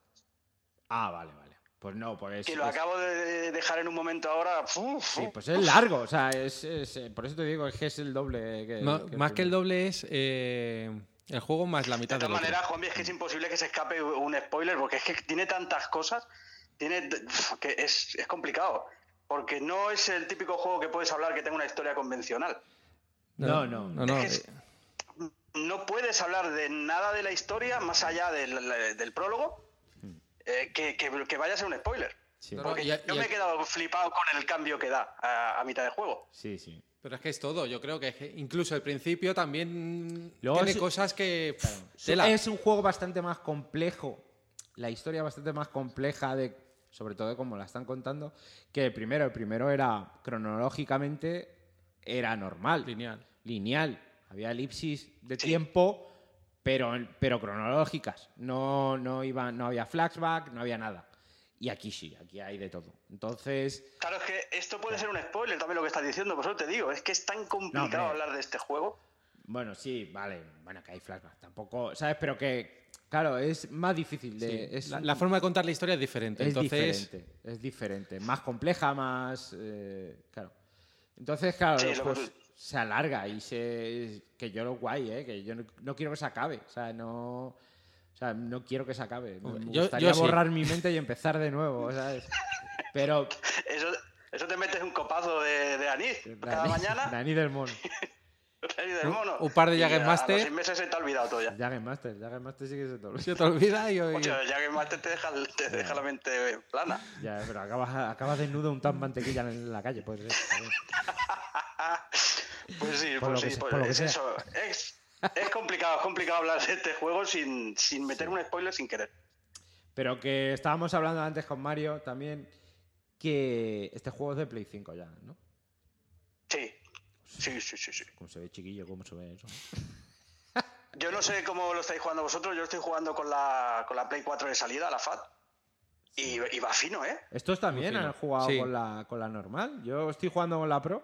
Ah, vale, vale. Pues no, pues. Que lo es- acabo de dejar en un momento ahora. uf, Sí, pues es largo, o sea, es, es- eh, por eso te digo es que es el doble. Que, No, que más que el doble es. eh, El juego más la De mitad todas del otro. maneras, Juanvi, es que es imposible que se escape un spoiler porque es que tiene tantas cosas tiene que es, es complicado. Porque no es el típico juego que puedes hablar que tenga una historia convencional. No, no. no, no, Es que eh, No puedes hablar de nada de la historia más allá del, del prólogo eh, que, que- que vaya a ser un spoiler. Sí, No, no, Porque y- yo y- me he quedado flipado con el cambio que da a, a mitad de juego. sí, sí. Pero es que es todo. Yo creo que incluso el principio también Luego tiene es- cosas que. Claro. tela. Es un juego bastante más complejo, la historia bastante más compleja de, sobre todo de cómo la están contando, que el primero. El primero era cronológicamente era normal, Lineal. lineal. Había elipsis de tiempo, pero, pero cronológicas. No, no iba, no había flashback, no había nada. Y aquí sí, aquí hay de todo. Entonces, Claro, es que esto puede ser un spoiler también lo que estás diciendo, por eso te digo, es que es tan complicado hablar de este juego. Bueno, sí, vale. Bueno, que hay flashback. Tampoco, ¿sabes? Pero que, claro, es más difícil de... Sí, es la, forma de contar la historia es diferente. es Entonces, diferente. Es diferente. Más compleja, más... eh, claro. Entonces, claro, Sí, los juegos se alarga y se... Que yo lo guay, ¿eh? Que yo no, no quiero que se acabe. O sea, no... O sea, no quiero que se acabe. Me yo- gustaría yo sí. borrar mi mente y empezar de nuevo, ¿sabes? Pero... Eso, eso te metes un copazo de, de anís cada Dani- mañana, Dani del mono. del Un- mono. un par de a- Jagger A Master. los seis meses se te ha olvidado todo ya. Jagger Master. Jagger Master sí que se te olvida. se te olvida y, y- Hostia, el Jagger Master te deja, te deja la mente plana. Ya, pero acabas, acabas desnudo un tan mantequilla en la calle, puede ser. Pues sí, Por pues sí, sea- pues por es eso. Es, es complicado, es complicado hablar de este juego sin, sin meter un spoiler sin querer. Pero que estábamos hablando antes con Mario también que este juego es de Play 5 ya, ¿no? Sí, sí, sí, sí. sí. Como se ve chiquillo, cómo se ve eso. Yo no sé cómo lo estáis jugando vosotros, yo estoy jugando con la, con la Play 4 de salida, la FAT. Y, y va fino, ¿eh? Estos también han jugado Sí. con, la, con la normal. Yo estoy jugando con la Pro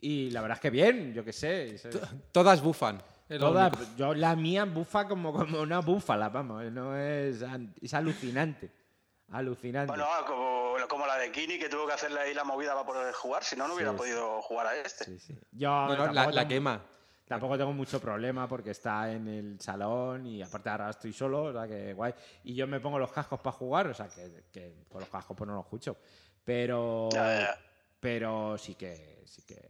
y la verdad es que bien, yo qué sé. todas bufan. es lo toda- único. yo, la mía bufa como, como una búfala, vamos. No es, es alucinante. Alucinante. Bueno, como, como la de Kini, que tuvo que hacerle ahí la movida para poder jugar, si no, no hubiera Sí, sí. podido jugar a este. Sí, sí. Yo No, no, la, tampoco la tengo- quema. Tampoco tengo mucho problema porque está en el salón y aparte ahora estoy solo, o sea que guay. Y yo me pongo los cascos para jugar, o sea que, que con los cascos pues no los escucho. Pero, Ya, ya, ya. pero sí que, sí que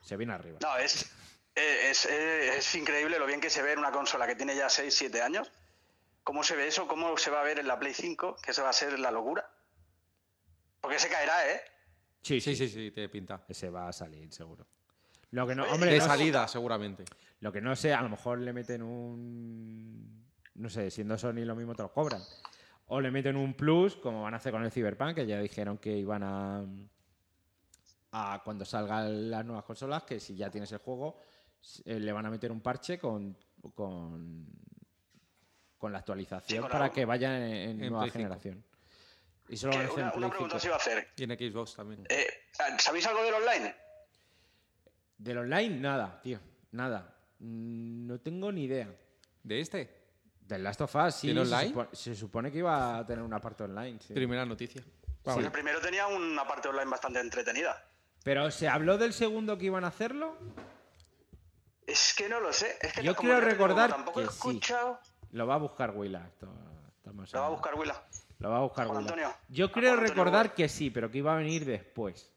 se viene arriba. No, es, es, es, es increíble lo bien que se ve en una consola que tiene ya 6, 7 años. ¿Cómo se ve eso? ¿Cómo se va a ver en la Play 5? Que se va a ser la locura. Porque se caerá, ¿eh? Sí, Sí, sí, sí, te pinta. Ese va a salir seguro. Lo que no, hombre, De no sé- salida, seguramente. lo que no sé, a lo mejor le meten un, no sé, siendo Sony lo mismo te lo cobran. O le meten un plus, como van a hacer con el Cyberpunk, que ya dijeron que iban a, a cuando salgan las nuevas consolas, que si ya tienes el juego, eh, le van a meter un parche con, con, con la actualización Sí, con para la- que vaya en, en en nueva Play 5. generación. Y solo Que van a hacer una, en una Play pregunta 5. os iba a hacer. Y en Xbox también. Eh, ¿Sabéis algo del online? Del online, nada, tío, nada. Mm, No tengo ni idea. ¿De este? Del Last of Us, sí. ¿Tiene se online? supo- Se, supone que iba a tener una parte online, sí. Primera noticia. Porque el primero tenía una parte online bastante entretenida. Pero ¿se habló del segundo que iban a hacerlo? Es que no lo sé. Es que Yo quiero recordar tampoco he que sí. Lo va a buscar Willa. esto- estamos Lo va a buscar Willa. Lo va a buscar Juan Willa. Antonio. Yo creo Antonio recordar que sí, pero que iba a venir después.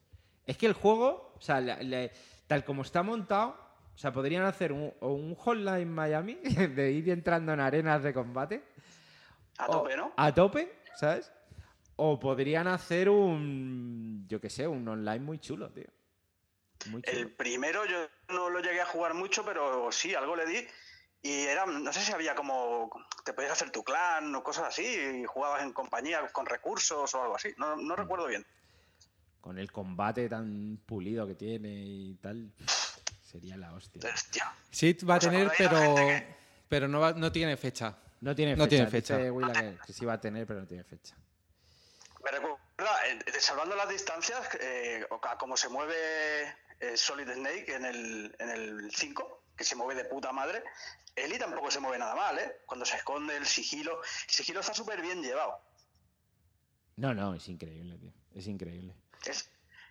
Es que el juego, o sea, la- la- tal como está montado, o sea, podrían hacer un, o un Hotline Miami de ir entrando en arenas de combate. A o- tope, ¿no? A tope, ¿sabes? O podrían hacer un, yo qué sé, un online muy chulo, tío. Muy chulo. El primero yo no lo llegué a jugar mucho, pero sí, algo le di. Y era, no sé si había como, te podías hacer tu clan o cosas así, y jugabas en compañía con recursos o algo así. No, no recuerdo bien. Con el combate tan pulido que tiene y tal, sería la hostia. Hostia. Sí, va a ¿Os tener, pero, que- pero no, va- no tiene fecha. No tiene fecha. No tiene fecha. dice Willa que, que sí va a tener, pero no tiene fecha. Me recuerda, eh, salvando las distancias, eh, como se mueve eh, Solid Snake en el, en el 5, que se mueve de puta madre, Eli tampoco se mueve nada mal, ¿eh? Cuando se esconde el sigilo, el sigilo está súper bien llevado. No, no, es increíble, tío. Es increíble. Es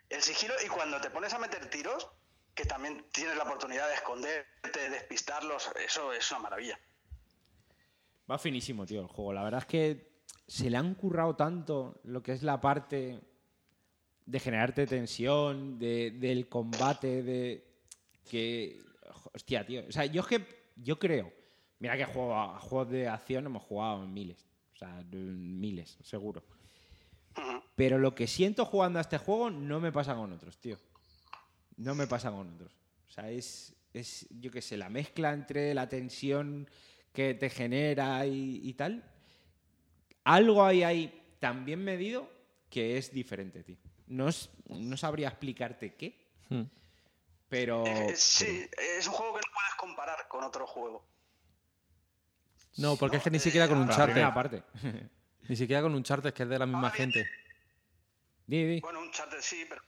el sigilo y cuando te pones a meter tiros, que también tienes la oportunidad de esconderte, despistarlos, eso es una maravilla. Va finísimo, tío, el juego. La verdad es que se le han currado tanto lo que es la parte de generarte tensión, de- del combate, de que... Hostia, tío. O sea, yo es que... Yo creo... Mira que juego a, juegos de acción hemos jugado en miles. O sea, miles, seguro. Pero lo que siento jugando a este juego no me pasa con otros, tío. No me pasa con otros. O sea, es, es yo qué sé, la mezcla entre la tensión que te genera y, y tal. Algo hay ahí tan bien medido que es diferente, tío. No, es- no sabría explicarte qué, Hmm. Pero... Eh, sí, es un juego que no puedes comparar con otro juego. No, porque es que ni eh, siquiera con un charter. primera parte. Ni siquiera con un charter, que es de la misma gente. Di, di. Bueno, un charter sí, pero...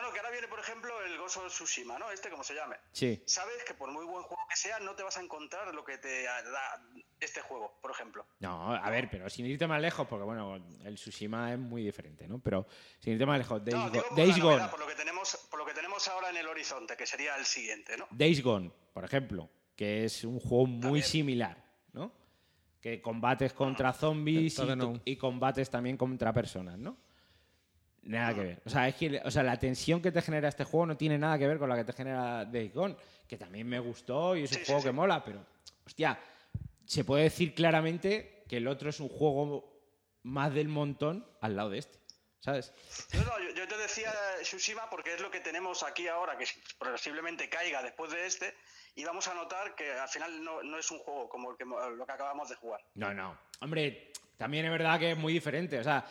No, no, que ahora viene, por ejemplo, el Ghost of Tsushima, ¿no? Este, como se llame. Sí. Sabes que por muy buen juego que sea, no te vas a encontrar lo que te da este juego, por ejemplo. No, a ver, pero sin irte más lejos, porque bueno, el Tsushima es muy diferente, ¿no? Pero sin irte más lejos, Days, No, Go- Days Gone. novedad, por lo que tenemos, por lo que tenemos ahora en el horizonte, que sería el siguiente, ¿no? Days Gone, por ejemplo, que es un juego muy También. similar, ¿no? Que combates contra zombies y, no. y combates también contra personas, ¿no? Nada que ver. O sea, es que o sea, la tensión que te genera este juego no tiene nada que ver con la que te genera Days Gone, que también me gustó y es un Sí, sí, juego sí. que mola, pero, hostia, se puede decir claramente que el otro es un juego más del montón al lado de este, ¿sabes? Yo, no, yo, yo te decía Tsushima porque es lo que tenemos aquí ahora, que posiblemente caiga después de este, y vamos a notar que al final no, no es un juego como el que, lo que acabamos de jugar. No, no. Hombre, también es verdad que es muy diferente. O sea,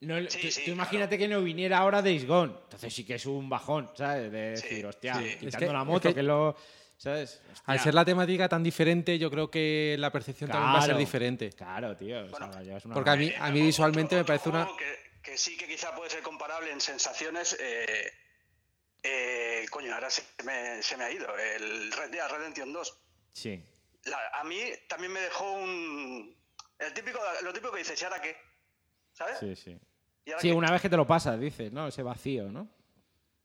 no, Sí, tú, sí, tú imagínate que no viniera ahora Days Gone. Entonces sí que es un bajón, ¿sabes? De Sí, decir, hostia, sí. quitando Es que- la es moto, que- que, lo. ¿Sabes? Al ser la temática tan diferente, yo creo que la percepción también va a ser diferente. Claro, tío. o sea, es una porque a mí- a mí otro- visualmente me parece una- Que, que sí que quizá puede ser comparable en sensaciones. Eh, eh, coño, ahora se me, se me ha ido. El Red Dead Redemption 2. Sí. La- a mí también me dejó un. El típico, lo típico que dices, ¿y ahora qué? ¿Sabes? Sí, sí. ¿Y ahora Sí, una vez que te lo pasas, dices, ¿no? Ese vacío, ¿no?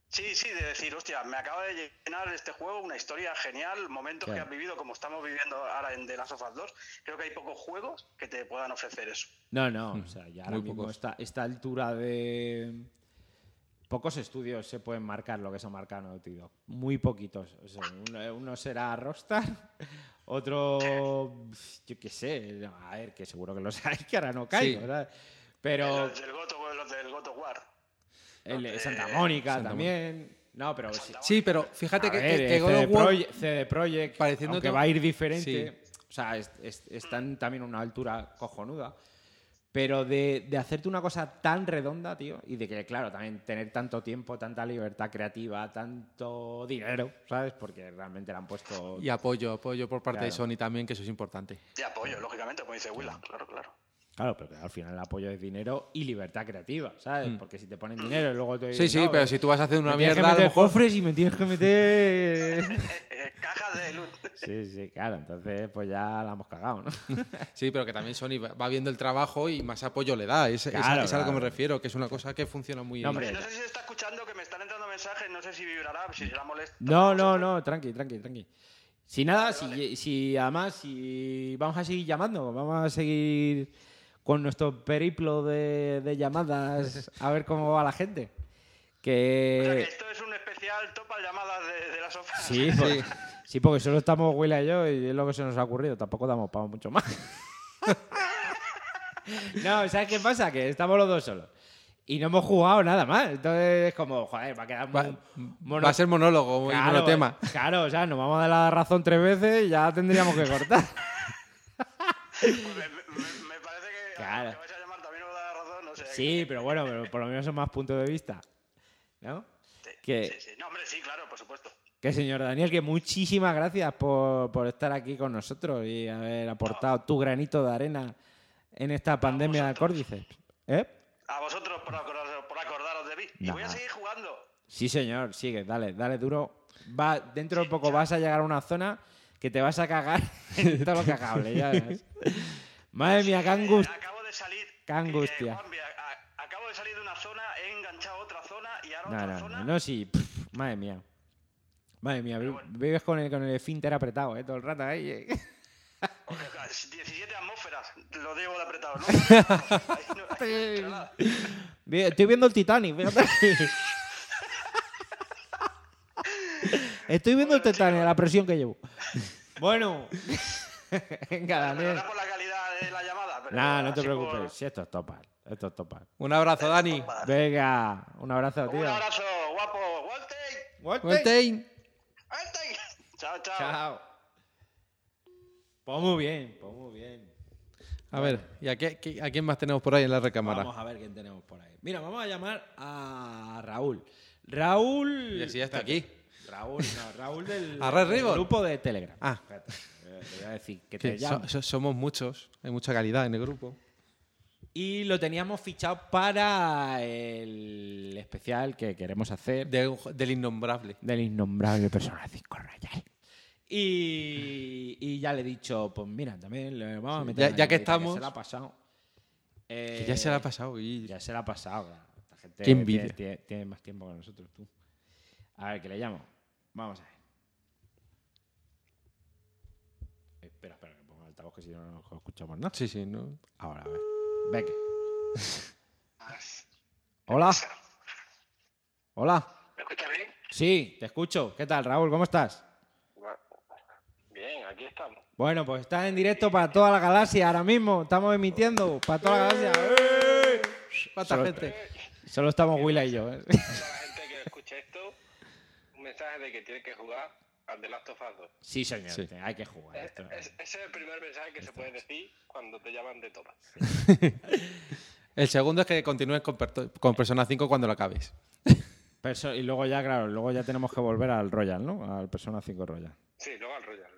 Sí, sí, de decir, hostia, me acaba de llenar este juego una historia genial, momentos Claro. que has vivido como estamos viviendo ahora en The Last of Us 2. Creo que hay pocos juegos que te puedan ofrecer eso. No, no. O sea, ya ahora muy mismo pocos. esta, esta altura de. Pocos estudios se pueden marcar lo que se ha marcado Naughty Dog. Muy poquitos. O sea, uno, uno será Rockstar, otro. Yo qué sé. A ver, que seguro que lo sabéis, que ahora no caigo, Sí. ¿verdad? Pero. Los God of- los del God of War. El de Santa Mónica Santa también. No, pero sí. Sí, pero fíjate A que, ver, que- que eh, God CD, of War- Projekt, CD Projekt, pareciendo aunque to- va a ir diferente, Sí. o sea, es- es- están también a una altura cojonuda. Pero de, de hacerte una cosa tan redonda, tío, y de que, claro, también tener tanto tiempo, tanta libertad creativa, tanto dinero, ¿sabes? Porque realmente le han puesto... Y apoyo, apoyo por parte de Claro. Sony también, que eso es importante. Y apoyo, lógicamente, como dice Willa. Claro, claro. Claro, pero que al final el apoyo es dinero y libertad creativa, ¿sabes? Porque si te ponen dinero y luego te Mm. Sí, sí, no, pero eh, si tú vas a hacer una me tienes que mierda, a lo meter mejor- cofres y me tienes que meter... Cajas de luz. Sí, sí, claro. Entonces, pues ya la hemos cagado, ¿no? Sí, pero que también Sony va- viendo el trabajo y más apoyo le da. Es, es- Claro, es a lo que me refiero, que es una cosa que funciona muy No, hombre, No sé si se está escuchando que me están entrando mensajes, no sé si vibrará, si será molesto. No, no, no, tranqui, tranqui, tranqui. Si nada, si, si además, si vamos a seguir llamando, vamos a seguir con nuestro periplo de, de llamadas a ver cómo va la gente. O sea, que Que esto es un especial topa llamadas de, de las sofás. sí, pues- sí, porque solo estamos Willa y yo y es lo que se nos ha ocurrido. Tampoco damos para mucho más. no, ¿sabes qué pasa? Que estamos los dos solos. Y no hemos jugado nada más. Entonces es como, joder, va a quedar Va, muy mono- va a ser monólogo y Claro, monotema. Claro, o sea, nos vamos a dar la razón tres veces y ya tendríamos que cortar. Pues me, me- que Claro. a que vais a llamar también os da la razón, no sé. Sí, pero bueno, pero por lo menos son más puntos de vista. ¿No? Sí, Que, sí, sí. No, hombre, sí, claro, por supuesto. que señor Daniel, que muchísimas gracias por, por estar aquí con nosotros y haber aportado tu granito de arena en esta pandemia del córdice. ¿Eh? A vosotros por acordaros, por acordaros de mí. Y voy a seguir jugando. Sí, señor, sigue, dale, dale duro. Va, dentro de poco vas a llegar a una zona que te vas a cagar en todo lo cagable, ya verás. Madre mía, qué Eh, angustia. Salir. Qué angustia. eh, Juanvi, a- a- acabo de salir de una zona, he enganchado otra zona y ahora No, otra no, zona. no, no, sí, pff, madre mía. Madre mía, vi- vives con el, con el esfínter apretado, ¿eh? Todo el rato ahí. ¿eh? Porque, claro, 17 atmósferas, lo digo de apretado, ¿no? Ahí no- ahí no Estoy viendo el Titanic, fíjate. Estoy viendo el Titanic, la presión que llevo. Bueno. Venga, Daniel. Por la calidad de la llamada, pero Nah, no te por- preocupes. Si esto es topar. Esto es topar. Un abrazo, Dani. Venga, un abrazo, tío. Un abrazo, guapo. Walter. Walter. Waltein. Walter. Chao, chao. Chao. Pues muy bien, pues muy bien. A ver, ¿y a, qué- qué- a quién más tenemos por ahí en la recámara? Vamos a ver quién tenemos por ahí. Mira, vamos a llamar a Raúl. Raúl. Ya está Espérate. Raúl, no, Raúl del, ¿A Red del grupo de Telegram. Ah. Espérate, eh, te voy a decir que Que te so- llamo. so- somos muchos, hay mucha calidad en el grupo. Y lo teníamos fichado para el especial que queremos hacer De- del innombrable. del innombrable Persona 5 Royal. Y, y ya le he dicho, pues mira, también le vamos a Sí, meter ya- ya que estamos- se la ha pasado. Que ya se le ha pasado. Y... Ya se la ha pasado. Esta gente Qué envidia. Tiene, tiene- tiene más tiempo que nosotros, tú. A ver, que le llamo. Vamos a ver. Espera, espera, que ponga el altavoz que si no, no nos escuchamos nada. Sí, sí, ¿no? Ahora, a ver. Venga. Hola. Hola. ¿Me escuchas bien? Sí, te escucho. ¿Qué tal, Raúl? ¿Cómo estás? Bien, aquí estamos. Bueno, pues estás en directo para toda la galaxia ahora mismo. Estamos emitiendo para toda la galaxia. ¡Eh! ¿Cuánta Solo- gente? Solo estamos Willa y yo. ¿eh? Para la gente que escuche esto, un mensaje de que tiene que jugar al The Last of Us 2. Sí, señor. Sí. Hay que jugar. Es- esto. es- ese es el primer mensaje que se puede decir cuando te llaman de topa. El segundo es que continúes con, con Persona 5 cuando lo acabes. Perso- y luego ya, claro, luego ya tenemos que volver al Royal, ¿no? Al Persona 5 Royal. Sí, luego al Royal.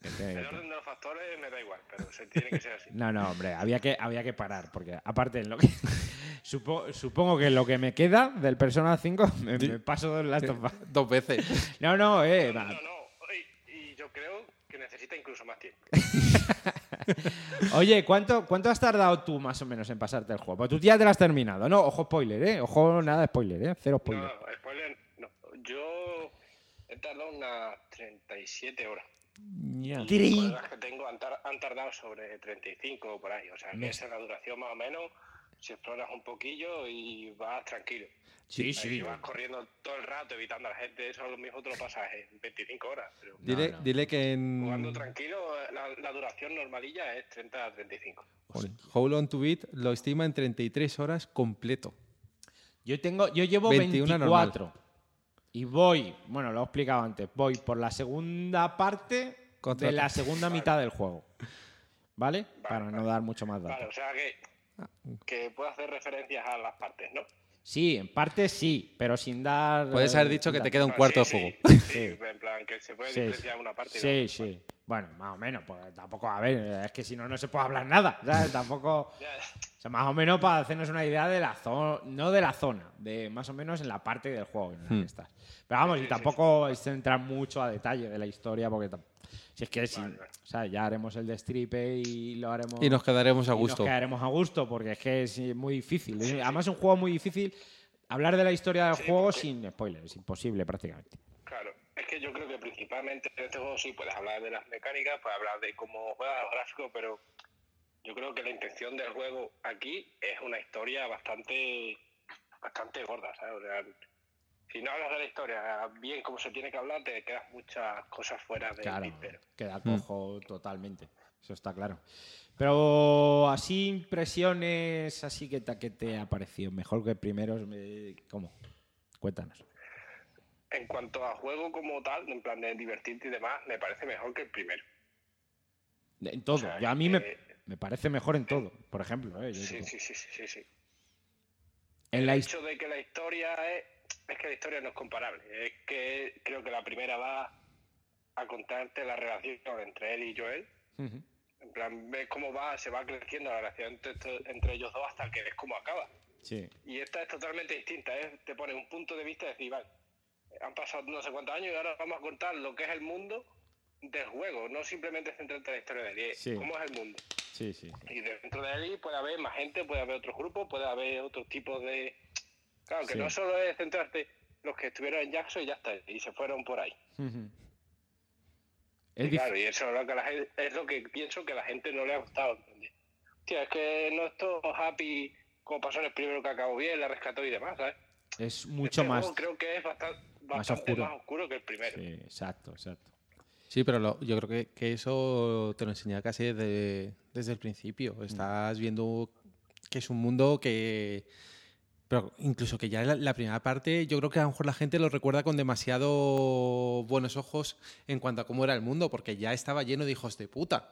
Que tiene el orden de los factores me da igual, pero se tiene que ser así. No, no, hombre, había que, había que parar, porque aparte, en lo que, supo- supongo que en lo que me queda del Persona 5 me, me paso of Us. Dos veces. No, no, eh. No, va. no, no. Y, y yo creo que necesita incluso más tiempo. Oye, ¿cuánto, ¿cuánto has tardado tú más o menos en pasarte el juego? Pues tú ya te lo has terminado, ¿no? Ojo spoiler, ¿eh? Ojo, nada de spoiler, ¿eh? Cero No, spoiler. no, spoiler, no. Yo he tardado unas 37 horas. Ya. Y los colegas que tengo han, tar- han tardado sobre 35 o por ahí. O sea, que esa es la duración más o menos. Si exploras un poquillo y vas tranquilo. Sí, Ahí, sí. Si vas corriendo todo el rato evitando a la gente, eso lo mismo te lo pasas en 25 horas. Pero Dile, no. dile que jugando en tranquilo, la, la duración normalilla es 30 a 35. joder, Hold On To Beat lo estima en 33 horas completo. Yo tengo, yo llevo 21 24. Y voy, bueno, lo he explicado antes, voy por la segunda parte Contra- de la segunda mitad del juego. ¿Vale? Para no dar mucho más Vale, datos. o sea que, que puedo hacer referencias a las partes, ¿no? Sí, en parte sí, pero sin dar. Puedes eh, haber dicho que sin te queda un Ah, cuarto de sí, juego. Sí, en plan, que se puede Sí, diferenciar una parte y Sí, la sí. Bueno, más o menos, pues tampoco, a ver, es que si no, no se puede hablar nada. ¿sabes? Tampoco. O sea, más o menos para hacernos una idea de la zona, no de la zona, de más o menos en la parte del juego en la Hmm. que estás. Pero vamos, y tampoco es entrar mucho a detalle de la historia, porque si es que si- Vale, o sea, ya haremos el de Stripe y lo haremos. Y nos quedaremos a y gusto. Nos quedaremos a gusto, porque es que es muy difícil. Además, es un juego muy difícil. Hablar de la historia del Sí, juego porque- sin spoilers, es imposible prácticamente. Claro, es que yo creo que principalmente en este juego sí puedes hablar de las mecánicas, puedes hablar de cómo juega los gráficos, pero yo creo que la intención del juego aquí es una historia bastante bastante gorda, ¿sabes? O sea, si no hablas de la historia bien como se tiene que hablar, te quedas muchas cosas fuera del Claro, queda cojo totalmente. Eso está claro. Pero así impresiones, así que te, que te ha parecido mejor que primeros, me- ¿cómo? Cuéntanos. En cuanto a juego como tal, en plan de divertirte y demás, me parece mejor que el primero. En todo. sea, Yo a mí me, eh, me parece mejor en todo. Por ejemplo, ¿eh? Yo Sí, sí, sí, sí, sí, sí. en el la hecho de que la historia es, es que la historia no es comparable. Es que creo que la primera va a contarte la relación entre él y Joel. En plan, ves cómo va, se va creciendo la relación entre, ellos dos hasta que ves cómo acaba. Sí. Y esta es totalmente distinta. ¿eh? Te pone un punto de vista de decir, vale, han pasado no sé cuántos años y ahora vamos a contar lo que es el mundo del juego, no simplemente centrarte en la historia de él, es Sí. cómo es el mundo. Sí, sí. Y dentro de él puede haber más gente, puede haber otros grupos, puede haber otros tipos de... Claro, que no solo es centrarte... los que estuvieron en Jackson y ya está, y se fueron por ahí. Y claro, y eso es lo, que la gente, es lo que pienso que a la gente no le ha gustado. ¿entendés? Hostia, es que no es todo happy como pasó en el primero que acabó bien, la rescató y demás, ¿sabes? es mucho Este más. creo que es bastante, más oscuro. más oscuro que el primero. Sí, exacto, exacto. Sí, pero lo- yo creo que, que eso te lo enseña casi desde, desde el principio. Estás viendo que es un mundo que... Pero incluso que ya la, la primera parte, yo creo que a lo mejor la gente lo recuerda con demasiado buenos ojos en cuanto a cómo era el mundo, porque ya estaba lleno de hijos de puta.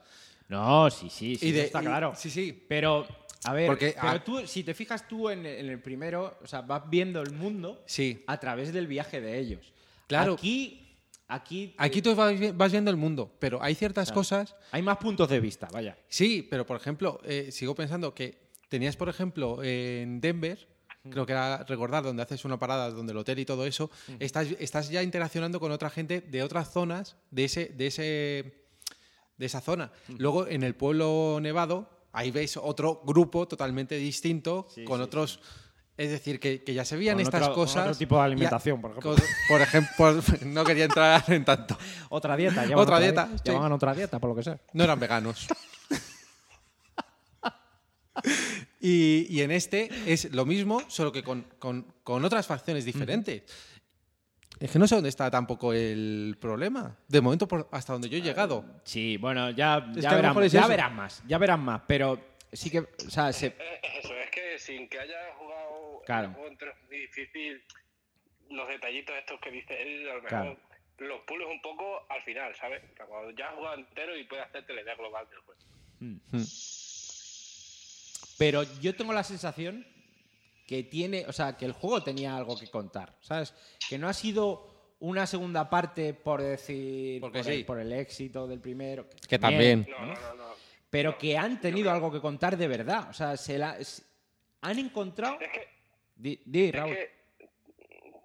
No, sí, sí, sí, Y de- eso está y- claro. sí, sí. Pero, a ver, Porque, pero ah- tú, si te fijas tú en el, en el primero, o sea, vas viendo el mundo Sí. a través del viaje de ellos. Claro. Aquí, aquí, Aquí tú vas, vi- vas viendo el mundo, pero hay ciertas cosas hay más puntos de vista, vaya. Sí, pero por ejemplo, eh, sigo pensando que tenías, por ejemplo, en Denver, creo que era recordar, donde haces una parada, donde el hotel y todo eso, estás, estás ya interaccionando con otra gente de otras zonas de ese, de ese, de esa zona. Luego en el pueblo nevado, ahí ves otro grupo totalmente distinto, Sí, con sí, otros. Es decir, que, que ya se veían estas otro- con cosas. otro tipo de alimentación, por ejemplo. con- por ejemplo, no quería entrar en tanto. Otra dieta, Otra dieta, di-. Llevan otra dieta, por lo que sea. No eran veganos. y, y en este es lo mismo, solo que con, con- con otras facciones diferentes. Es que no sé dónde está tampoco el problema. De momento, por- hasta donde yo he llegado. Sí, bueno, ya, ya, verán, ya eso. verán más, ya verán más, pero sí que, o sea, se- Eh, Es eso, es que sin que haya jugado Claro. muy difícil los detallitos estos que dice él, a lo mejor Claro. los pules un poco al final, ¿sabes? Cuando ya has jugado entero y puedes hacerte la idea global del juego. Pero yo tengo la sensación que tiene, o sea, que el juego tenía algo que contar, ¿sabes? Que no ha sido una segunda parte por decir Porque por, el, sí. por el éxito del primero, Que también. No, no, no, no. pero que han tenido algo que contar de verdad, o sea, se la, han encontrado Es que, di, di, es Raúl. que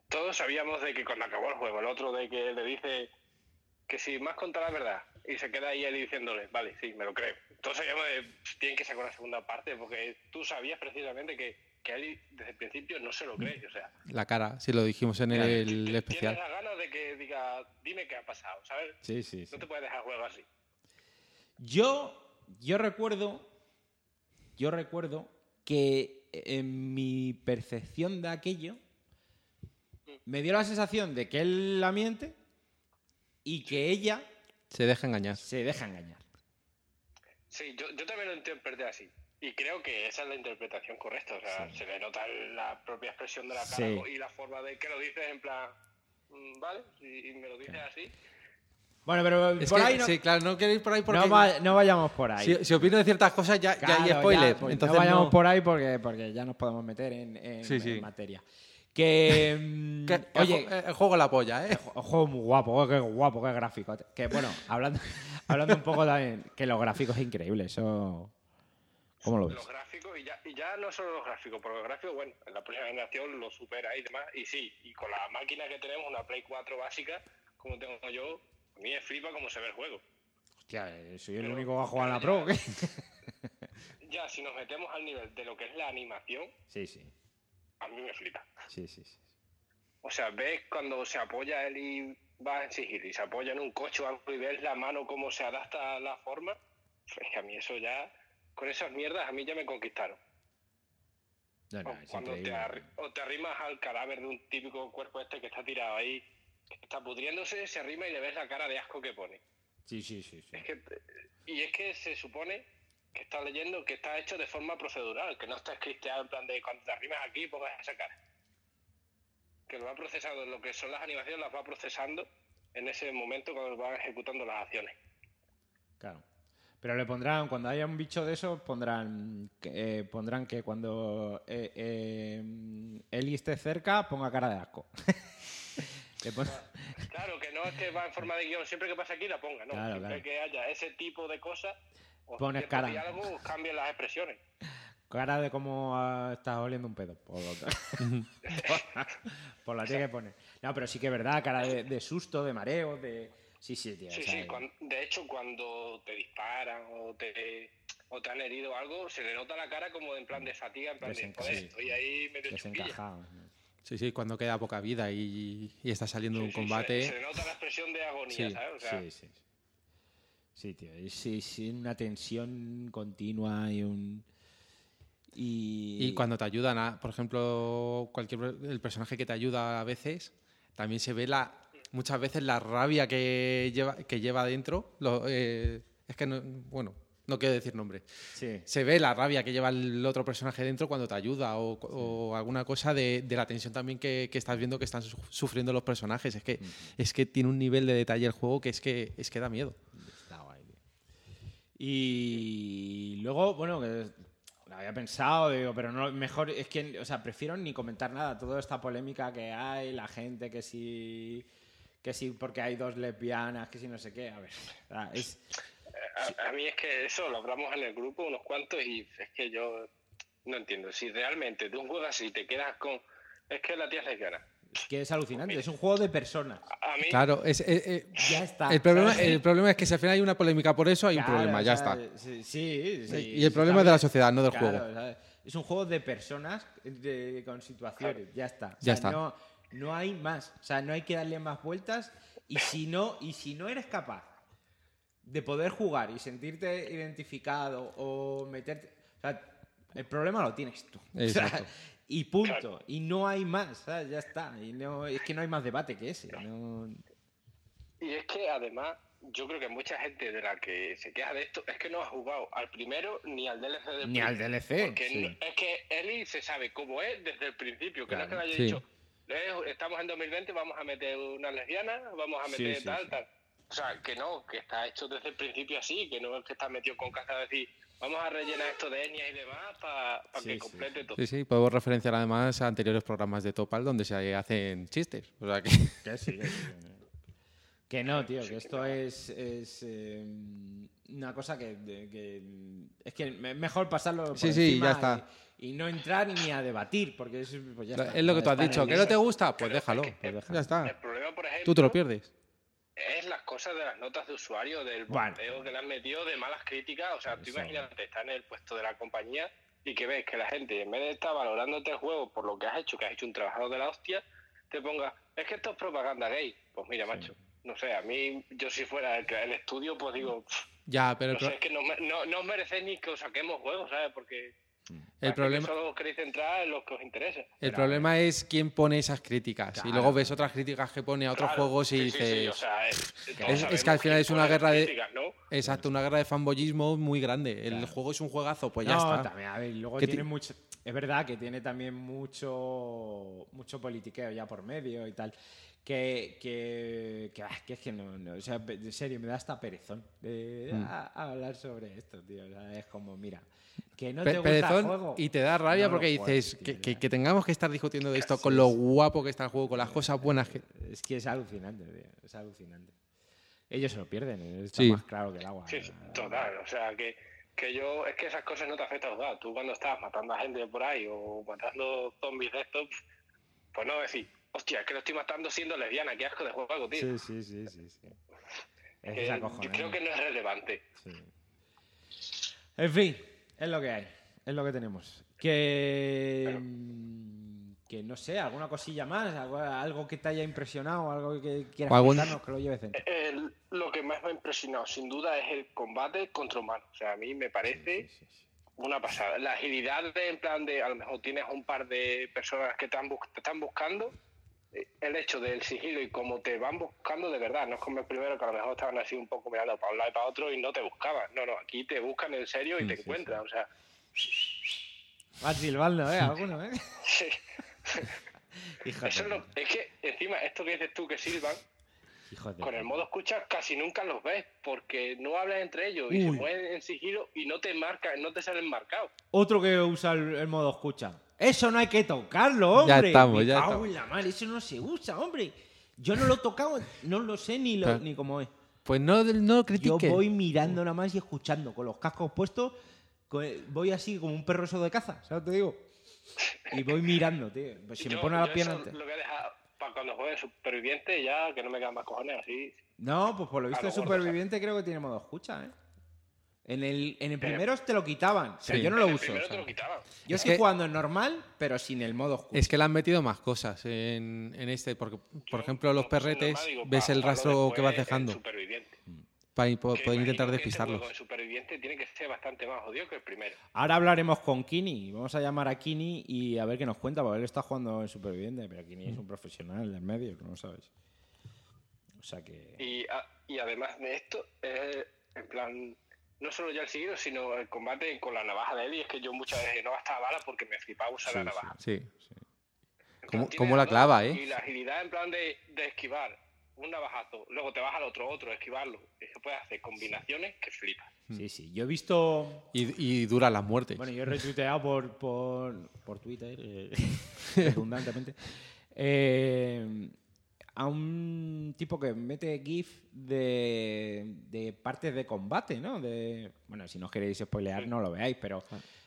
todos sabíamos de que cuando acabó el juego, el otro de que le dice que si más conta la verdad y se queda ahí él diciéndole, vale, sí, me lo creo. Todos sabíamos de tienen que sacar una segunda parte porque tú sabías precisamente que, que él desde el principio no se lo cree. O sea, La cara, si lo dijimos en el tienes especial. las ganas de que diga, dime qué ha pasado, ¿sabes? Sí, sí, sí. No te puedes dejar juego así. Yo, yo recuerdo, yo recuerdo que en mi percepción de aquello me dio la sensación de que él la miente y que ella Se deja engañar. se deja engañar. Sí, yo, yo también lo interpreté así. Y creo que esa es la interpretación correcta. O sea, Sí. se le nota la propia expresión de la cara Sí. y la forma de que lo dices en plan, mm, vale, y, me lo dices así. Bueno, pero Es por que, ahí no, sí, claro, no quiero ir por ahí porque. no, va- no vayamos por ahí. si, si opino de ciertas cosas, ya, ya hay spoiler. pues entonces no vayamos no- por ahí porque, porque ya nos podemos meter en, en- Sí, sí. en materia. Que, mm, que- oye, el ju- el juego la polla, ¿eh? Un juego muy guapo, qué guapo, qué gráfico. Que bueno, hablando, hablando un poco también, que los gráficos es increíble, eso. ¿Cómo lo ves? Los gráficos, y ya, y ya no solo los gráficos, porque los gráficos, bueno, en la próxima generación lo supera y demás. Y sí, y con la máquina que tenemos, una Play 4 básica, como tengo yo, a mí me flipa cómo se ve el juego. Hostia, eh, soy el Pero- único que va a jugar en la Pro. ¿o qué? Ya, si nos metemos al nivel de lo que es la animación, Sí, sí, a mí me flipa. sí, sí. sí. O sea, ves cuando se apoya él y va en sigilo y se apoya en un coche o algo y ves la mano cómo se adapta a la forma, es que a mí eso ya, con esas mierdas, a mí ya me conquistaron. No, no, O cuando te, o te arrimas al cadáver de un típico cuerpo este que está tirado ahí, que está pudriéndose, se arrima y le ves la cara de asco que pone. Sí, sí, sí. sí. Es que, y es que se supone que está leyendo que está hecho de forma procedural, que no está scripteado en plan de cuando te arrimas aquí pongas esa cara. Que lo va procesando, lo que son las animaciones las va procesando en ese momento cuando va ejecutando las acciones. Claro. Pero le pondrán, cuando haya un bicho de esos, pondrán eh, pondrán que cuando eh, eh, Eli esté cerca, ponga cara de asco. Claro, que no es que va en forma de guion, siempre que pasa aquí la ponga, no. Claro, siempre claro. que haya ese tipo de cosas, o Pones cara. diálogos, cambian las expresiones. Cara de cómo estás oliendo un pedo. Por, por la tía que pone. No, pero sí que es verdad, cara de, de susto, de mareo, de. Sí, sí, tío. Sí, o sea, sí, cuan- de hecho cuando te disparan o te, o te han herido algo, se le nota la cara como en plan de fatiga, en plan de, Desenca- sí. estoy ahí medio. Desencajado. Sí, sí, cuando queda poca vida y, y está saliendo Sí, un sí, combate. Se, se nota la expresión de agonía, Sí, ¿sabes? O sea, Sí, sí. Sí, tío. Es, es una tensión continua y un. Y, Y cuando te ayudan, a, por ejemplo, cualquier el personaje que te ayuda a veces, también se ve la muchas veces la rabia que lleva que lleva dentro. Lo- eh, es que no, bueno, no quiero decir nombre. Sí. Se ve la rabia que lleva el otro personaje dentro cuando te ayuda o, o alguna cosa de, de la tensión también que, que estás viendo que están su- sufriendo los personajes. Es que es que tiene un nivel de detalle el juego que es que es que da miedo. Está guay, tío. Y luego, bueno, lo había pensado, digo, pero no, mejor es que, o sea, prefiero ni comentar nada. Toda esta polémica que hay, la gente que sí, que sí, porque hay dos lesbianas, que sí, no sé qué. A ver, es. a, a mí es que eso lo hablamos en el grupo unos cuantos y es que yo no entiendo. Si realmente tú juegas así te quedas con. Es que la tía es lesbiana. Es que es alucinante, es un juego de personas. A mí, Claro, es, eh, eh, Ya está. el, problema, ¿sabes? el problema es que si al final hay una polémica por eso, hay un problema, ya o sea, está. Sí, sí, sí, Y el problema es de la sociedad, no del Claro, juego. o sea, es un juego de personas de- con situaciones, ya está. O Ya está. No, no hay más, o sea, no hay que darle más vueltas y si no, y si no eres capaz de poder jugar y sentirte identificado o meterte... O sea, el problema lo tienes tú. O sea, y punto. Y no hay más, ¿sabes? ya está. Y no, es que no hay más debate que ese. no- Y es que además, yo creo que mucha gente de la que se queja de esto es que no ha jugado al primero ni al DLC del Ni al. DLC, Porque sí. no- es que Eli se sabe cómo es desde el principio, que no es que le haya Sí. dicho, "Eh, estamos en 2020, vamos a meter una lesbiana, vamos a Sí, meter sí, tal, sí. tal. O sea, que no, que está hecho desde el principio así, que no es que está metido con caja de decir, vamos a rellenar esto de etnias y demás para Sí, que sí, complete todo. Sí, sí, podemos referenciar además a anteriores programas de Topal donde se hacen chistes. O sea que Que sí, que sí. Que no, tío, que esto es, es eh, una cosa que, que- Es que es mejor pasarlo por Sí, sí, ya está. Y, y no entrar ni a debatir, porque es, pues ya está, es lo que tú has dicho. el ¿Que no te gusta? Pues Pero déjalo. es que- pues ya El está. problema, por ejemplo, Tú te lo pierdes. es las cosas de las notas de usuario, del Bueno. bombeo que le han metido, de malas críticas. O sea, tú imagínate estar en el puesto de la compañía y que ves que la gente, en vez de estar valorándote el juego por lo que has hecho, que has hecho un trabajador de la hostia, te ponga, es que esto es propaganda gay. Pues mira, macho, no sé, a mí, yo si fuera el, que- el estudio, pues digo, "Pff, Ya, pero el, no pro- sé, es que no, no, no os merecéis ni que os saquemos juegos, ¿sabes? Porque el parece problema, que solo os queréis centrar en los que os interesa. el problema es quién pone esas críticas. Y luego ves otras críticas que pone a otros Claro, juegos y sí, sí, sí, dices. o sea, es, todos es- es que al final es una guerra de- críticas, ¿no? Exacto, una guerra de fanboyismo muy grande. El juego es un juegazo, pues ya está. también, a ver, y luego Que tiene ti- mucho. Es verdad que tiene también mucho mucho politiqueo ya por medio y tal. Que, que, que, ah, que es que no, no, o sea, de serio, me da hasta perezón de Mm. a- a hablar sobre esto, tío. O sea, es como, mira, que no Pe- te gusta el perezón juego. y te da rabia no porque dices tío, que, ya. que- que tengamos que estar discutiendo de esto Sí, con lo guapo que está el juego, con las cosas buenas que. Es que es alucinante, tío. Es alucinante. Ellos se lo pierden, eh, está Sí. más claro que el agua. Sí, total. O sea, que, que yo. Es que esas cosas no te afectan a jugar. Tú cuando estás matando a gente por ahí o matando zombies de estos, pues no decir, hostia, es que lo estoy matando siendo lesbiana, qué asco de juego, tío. Sí, sí, sí, sí. sí. Es esa yo creo que no es relevante. Sí. En fin, es lo que hay, es lo que tenemos. Que, que no sé, alguna cosilla más, algo, algo que te haya impresionado, algo que quieras algún- contarnos que lo lleves dentro. El- lo que más me ha impresionado, sin duda, es el combate contra humanos. O sea, a mí me parece Sí, sí, sí. una pasada. La agilidad de, en plan de, a lo mejor tienes un par de personas que te, han bus- te están buscando, eh, el hecho del sigilo y cómo te van buscando de verdad, no es como el primero que a lo mejor estaban así un poco mirando para un lado y para otro y no te buscaban. No, no, aquí te buscan en serio y te encuentran. O sea, Vas silbando, ¿eh? Alguno, ¿eh? sí. Hijo Eso de, es, que encima esto que dices tú que silban, con el modo escucha casi nunca los ves porque no hablan entre ellos y se mueven en sigilo y no te marcan, no te salen marcados. Otro que usa el, el modo escucha. Eso no hay que tocarlo, Ya hombre. estamos, Me ya cago estamos. en la madre, eso no se usa, hombre. Yo no lo he tocado, no lo sé ni, lo, ni cómo es. Pues no, no lo Yo critiques. voy mirando nada más y escuchando, con los cascos puestos, voy así como un perro eso de caza, ¿sabes? Te digo. Y voy mirando, tío. Pues si me Yo- pone las yo piernas. lo voy a dejar para cuando juegue superviviente ya que no me quedan más cojones así. No, pues por lo visto gordo, superviviente creo que tiene modo escucha, ¿eh? En el, en el primero te lo quitaban, pero Sí. yo no lo El uso. primero o sea. te lo quitaban. Yo Es estoy que- jugando en normal, pero sin el modo oscuro. Es que le han metido más cosas en, en este, porque, por Yo, ejemplo, los perretes, normal, digo, ves el rastro que vas dejando para poder intentar este despistarlos. juego en Superviviente tiene que ser bastante más jodido que el primero. Ahora hablaremos con Kini. Vamos a llamar a Kini y a ver qué nos cuenta, porque él está jugando en Superviviente, pero Kini es un profesional del medio, que no lo sabes. O sea que. Y, a- y además de esto, eh, en plan, no solo ya el seguido, sino el combate con la navaja de Eddie. Es que yo muchas veces no gastaba balas porque me flipaba usar la navaja. Sí. Plan, ¿Cómo- la clava, eh? Y la agilidad en plan de, de esquivar un navajazo, luego te vas al otro, otro, esquivarlo. Eso puede hacer combinaciones que flipas. Sí, sí. Yo he visto. Y, y duran las muertes. Bueno, yo he retuiteado por, por, por Twitter, eh, redundantemente, eh, a un tipo que mete GIF de, de partes de combate, ¿no? De, bueno, si no queréis spoilear, no lo veáis, pero,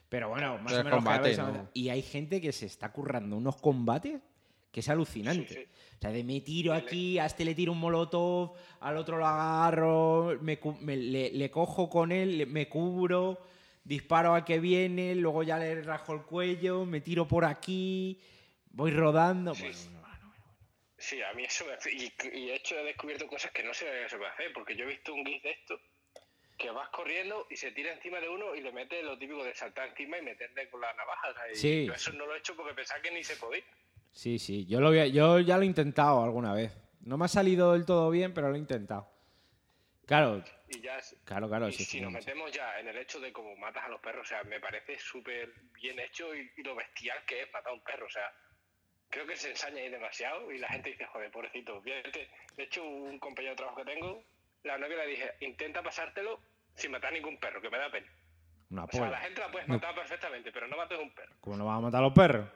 pero bueno, más Pero o menos. Y hay gente que se está currando unos combates que es alucinante. Sí, sí. O sea, de me tiro aquí, a este le tiro un molotov, al otro lo agarro, me, le, le cojo con él, le- me cubro, disparo al que viene, luego ya le rajo el cuello, me tiro por aquí, voy rodando. Bueno, bueno. Sí, a mí eso me... Y, y de hecho he descubierto cosas que no sé que se puede hacer, porque yo he visto un GIF de esto, que vas corriendo y se tira encima de uno y le mete lo típico de saltar encima y meterle con la navaja. o sea, y Sí. yo eso no lo he hecho porque pensaba que ni se podía. Sí, sí, yo, lo voy a- yo ya lo he intentado alguna vez. No me ha salido del todo bien, pero lo he intentado. Claro, Y ya... claro, claro. y sí, si nos metemos ya en el hecho de cómo matas a los perros, o sea, me parece súper bien hecho y, y lo bestial que es matar a un perro, o sea, creo que se ensaña ahí demasiado y la gente dice, joder, pobrecito. De hecho, un compañero de trabajo que tengo, la novia le dije, intenta pasártelo sin matar a ningún perro, que me da pena. Una O sea, a la gente la puedes matar perfectamente, pero no mates a un perro. ¿Cómo no vas a matar a los perros?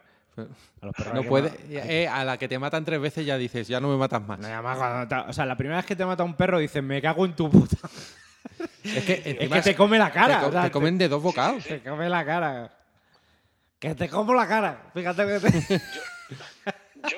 A los perros No puede, eh, a la que te matan tres veces ya dices, ya no me matas más. No, cuando te- o sea, la primera vez que te mata un perro dices, me cago en tu puta. Es que, Es que te come la cara. te, co- o sea, te comen de dos bocados. Te come la cara. Que te como la cara. Fíjate que te... Yo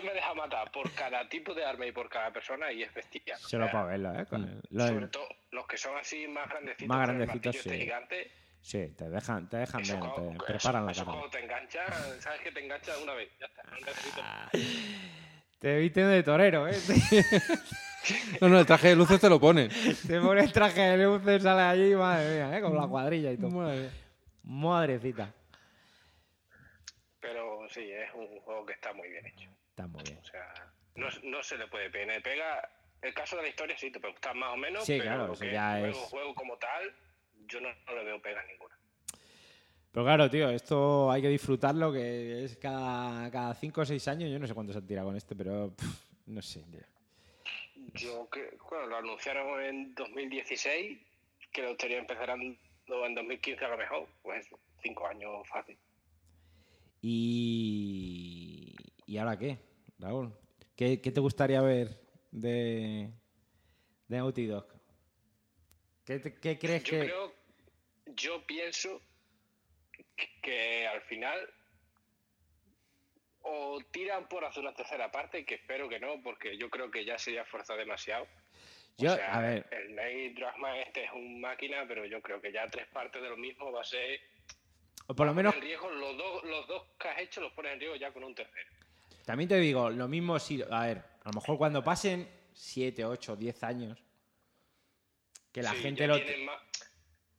me dejo matar por cada tipo de arma y por cada persona y es bestial. Solo O sea, para verlo, ¿eh? Con el- lo del- Sobre todo los que son así más grandecitos, Más el grandecitos, este sí. gigante, Sí, te dejan, te dejan Eso bien, te eso- preparan la cara. cuando te engancha, sabes que te engancha una vez. Ya está, no necesitas. Te viste de torero, ¿eh? No, no, el traje de luces te lo ponen. te pones el traje de luces, sale allí, madre mía, ¿eh? Con la cuadrilla y todo. Madre. Madrecita. Pero sí, es un juego que está muy bien hecho. Está muy bien. O sea, no, no se le puede pegar. Pega, el caso de la historia sí, te puede gustar más o menos, Sí, pero claro, lo que ya juego, es- juego como tal, yo no, no le veo pega ninguna. Pero claro, tío, esto hay que disfrutarlo, que es cada, cada cinco o seis años. Yo no sé cuánto se han tirado con este, pero pff, no sé, tío. Yo que, bueno, lo anunciaron en 2016, que lo estaría empezando en 2015 a lo mejor, pues cinco años fácil. Y, ¿Y ahora qué, Raúl? ¿Qué, qué te gustaría ver de, de Naughty Dog? ¿Qué, qué crees Yo que...? creo, yo pienso que, al final o tiran por hacer una tercera parte, que espero que no, porque yo creo que ya sería forzar demasiado. O Yo, sea, a ver, El Night Dragman este es un máquina, pero yo creo que ya tres partes de lo mismo va a ser. O por lo menos, En riesgo, los dos, los dos que has hecho los pones en riesgo ya con un tercero. también te digo, lo mismo si... A ver, a lo mejor cuando pasen 7, 8, 10 años, que la Sí, gente lo... Tienes, más,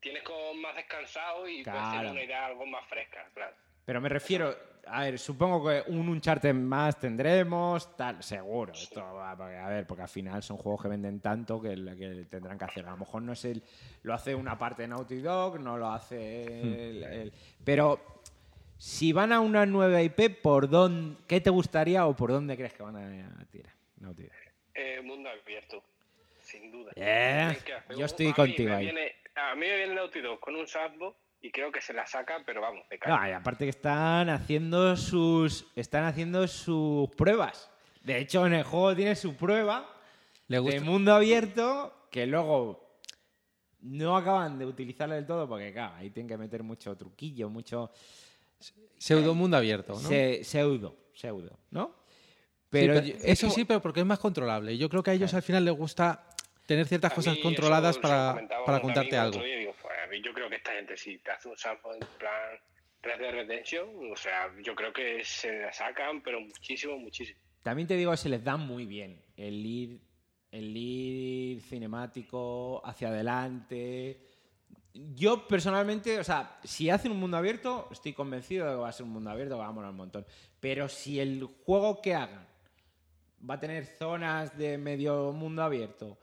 tienes como más descansado y puedes Claro. tener una idea algo más fresca, claro. Pero me refiero, a ver, supongo que un Uncharted más tendremos, tal, seguro. Esto va, a ver, porque al final son juegos que venden tanto que, que tendrán que hacer. A lo mejor no es el, lo hace una parte de Naughty Dog, no lo hace el, el- pero si van a una nueva IP, ¿por dónde, qué te gustaría o por dónde crees que van a tirar? Naughty Dog. Eh, mundo abierto, sin duda. Eh, yo un- estoy a contigo ahí. viene- a mí me viene Naughty Dog con un sandbox y creo que se la saca, pero vamos, de cara. No, y aparte que están haciendo sus están haciendo sus pruebas. De hecho, en el juego tiene su prueba Le gusta. de mundo abierto que luego no acaban de utilizarlo del todo porque, claro, ahí tienen que meter mucho truquillo, mucho Pseudo mundo abierto, ¿no? se- pseudo, pseudo, ¿no? Pero, Pero yo- eso es sí, pero porque es más controlable. Yo creo que a ellos al final les gusta tener ciertas A cosas controladas para, para contarte algo. día digo, "Pues, mí yo creo que esta gente, si te hace un sample en plan Red Dead Redemption, o sea, yo creo que se la sacan, pero muchísimo, muchísimo. También te digo se les da muy bien el ir, el ir cinemático hacia adelante. Yo personalmente, o sea, si hacen un mundo abierto, estoy convencido de que va a ser un mundo abierto, va a molar un montón. Pero si el juego que hagan va a tener zonas de medio mundo abierto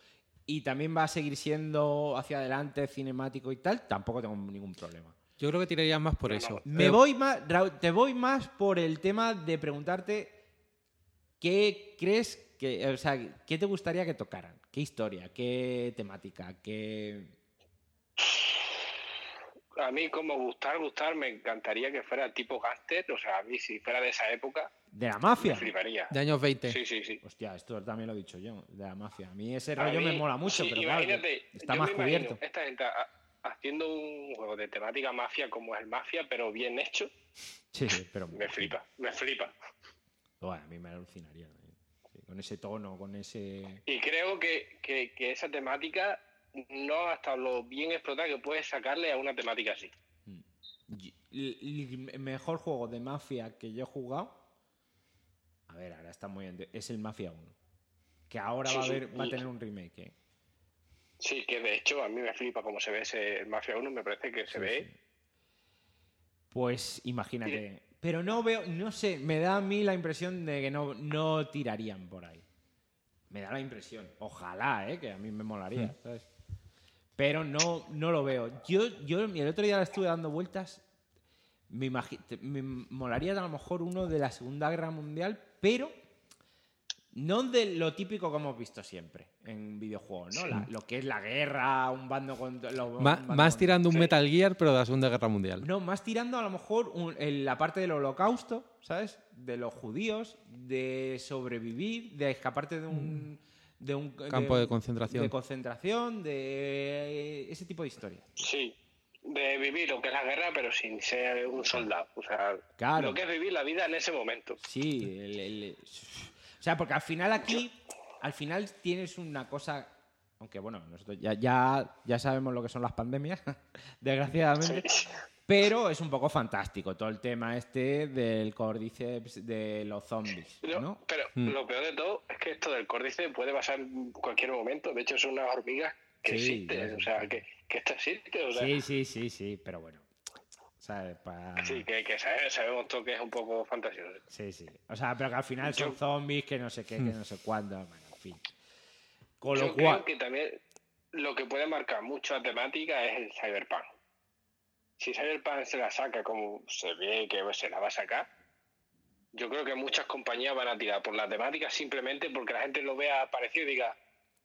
y también va a seguir siendo hacia adelante cinemático y tal, tampoco tengo ningún problema. Yo creo que tirarías más por No, eso. no. Me Pero- voy más, Raúl, te voy más por el tema de preguntarte qué crees que, o sea, qué te gustaría que tocaran, qué historia, qué temática, qué A mí como gustar, gustar, me encantaría que fuera tipo Gaster, o sea, a mí si fuera de esa época, de la me mafia. fliparía. De años 20. Sí, sí, sí. Hostia, esto también lo he dicho yo, de la mafia. A mí ese A rollo me mola mucho, sí, pero claro, imagínate, está más cubierto. Esta gente ha- haciendo un juego de temática mafia como es el mafia, pero bien hecho, Sí, pero me flipa, me flipa. Bueno, a mí me alucinaría. ¿eh? Sí, con ese tono, con ese Y creo que, que, que esa temática no hasta lo bien explotada que puedes sacarle a una temática así. El, el mejor juego de mafia que yo he jugado. A ver, ahora está muy. ente- Es el Mafia 1. Que ahora Sí, va, a sí, haber, va a tener un remake. ¿eh? Sí, que de hecho a mí me flipa cómo se ve ese Mafia 1, me parece que se Sí, ve. sí. Pues imagínate. Pero no veo, no sé, me da a mí la impresión de que no, no tirarían por ahí. Me da la impresión. Ojalá, ¿eh? que a mí me molaría, ¿sabes? Pero no, no lo veo. Yo, yo el otro día le estuve dando vueltas. Me, me molaría a lo mejor uno de la Segunda Guerra Mundial, pero no de lo típico que hemos visto siempre en videojuegos, ¿no? La- lo que es la guerra, un bando contra. lo- un Ma- bando más tirando un Sí. Metal Gear, pero de la Segunda Guerra Mundial. no, más tirando a lo mejor un- en la parte del holocausto, ¿sabes? De los judíos, de sobrevivir, de escaparte de un, de un Campo de concentración. De concentración, de ese tipo de historias. Sí, de vivir lo que es la guerra, pero sin ser un soldado. O sea, Claro. lo que es vivir la vida en ese momento. Sí, el- el- o sea, porque al final aquí, al final tienes una cosa, aunque bueno, nosotros ya, ya, ya sabemos lo que son las pandemias, desgraciadamente, Sí. pero es un poco fantástico todo el tema este del córdiceps de los zombies, No, ¿no? Pero Mm. lo peor de todo es que esto del córdice puede pasar en cualquier momento. De hecho, son unas hormigas que Sí, existen. O sea, que, que existe. O sea, Sí, sí, sí, sí, pero bueno. ¿Sabes? Pa- sí, que, que sabe- sabemos todo que es un poco fantasioso. Sí, sí. O sea, pero que al final son Yo- zombies, que no sé qué, que no sé cuándo. En fin. Con Yo lo cual. creo que también lo que puede marcar mucho la temática es el Cyberpunk. Si Cyberpunk se la saca como se ve que se la va a sacar, yo creo que muchas compañías van a tirar por la temática simplemente porque la gente lo vea parecido y diga,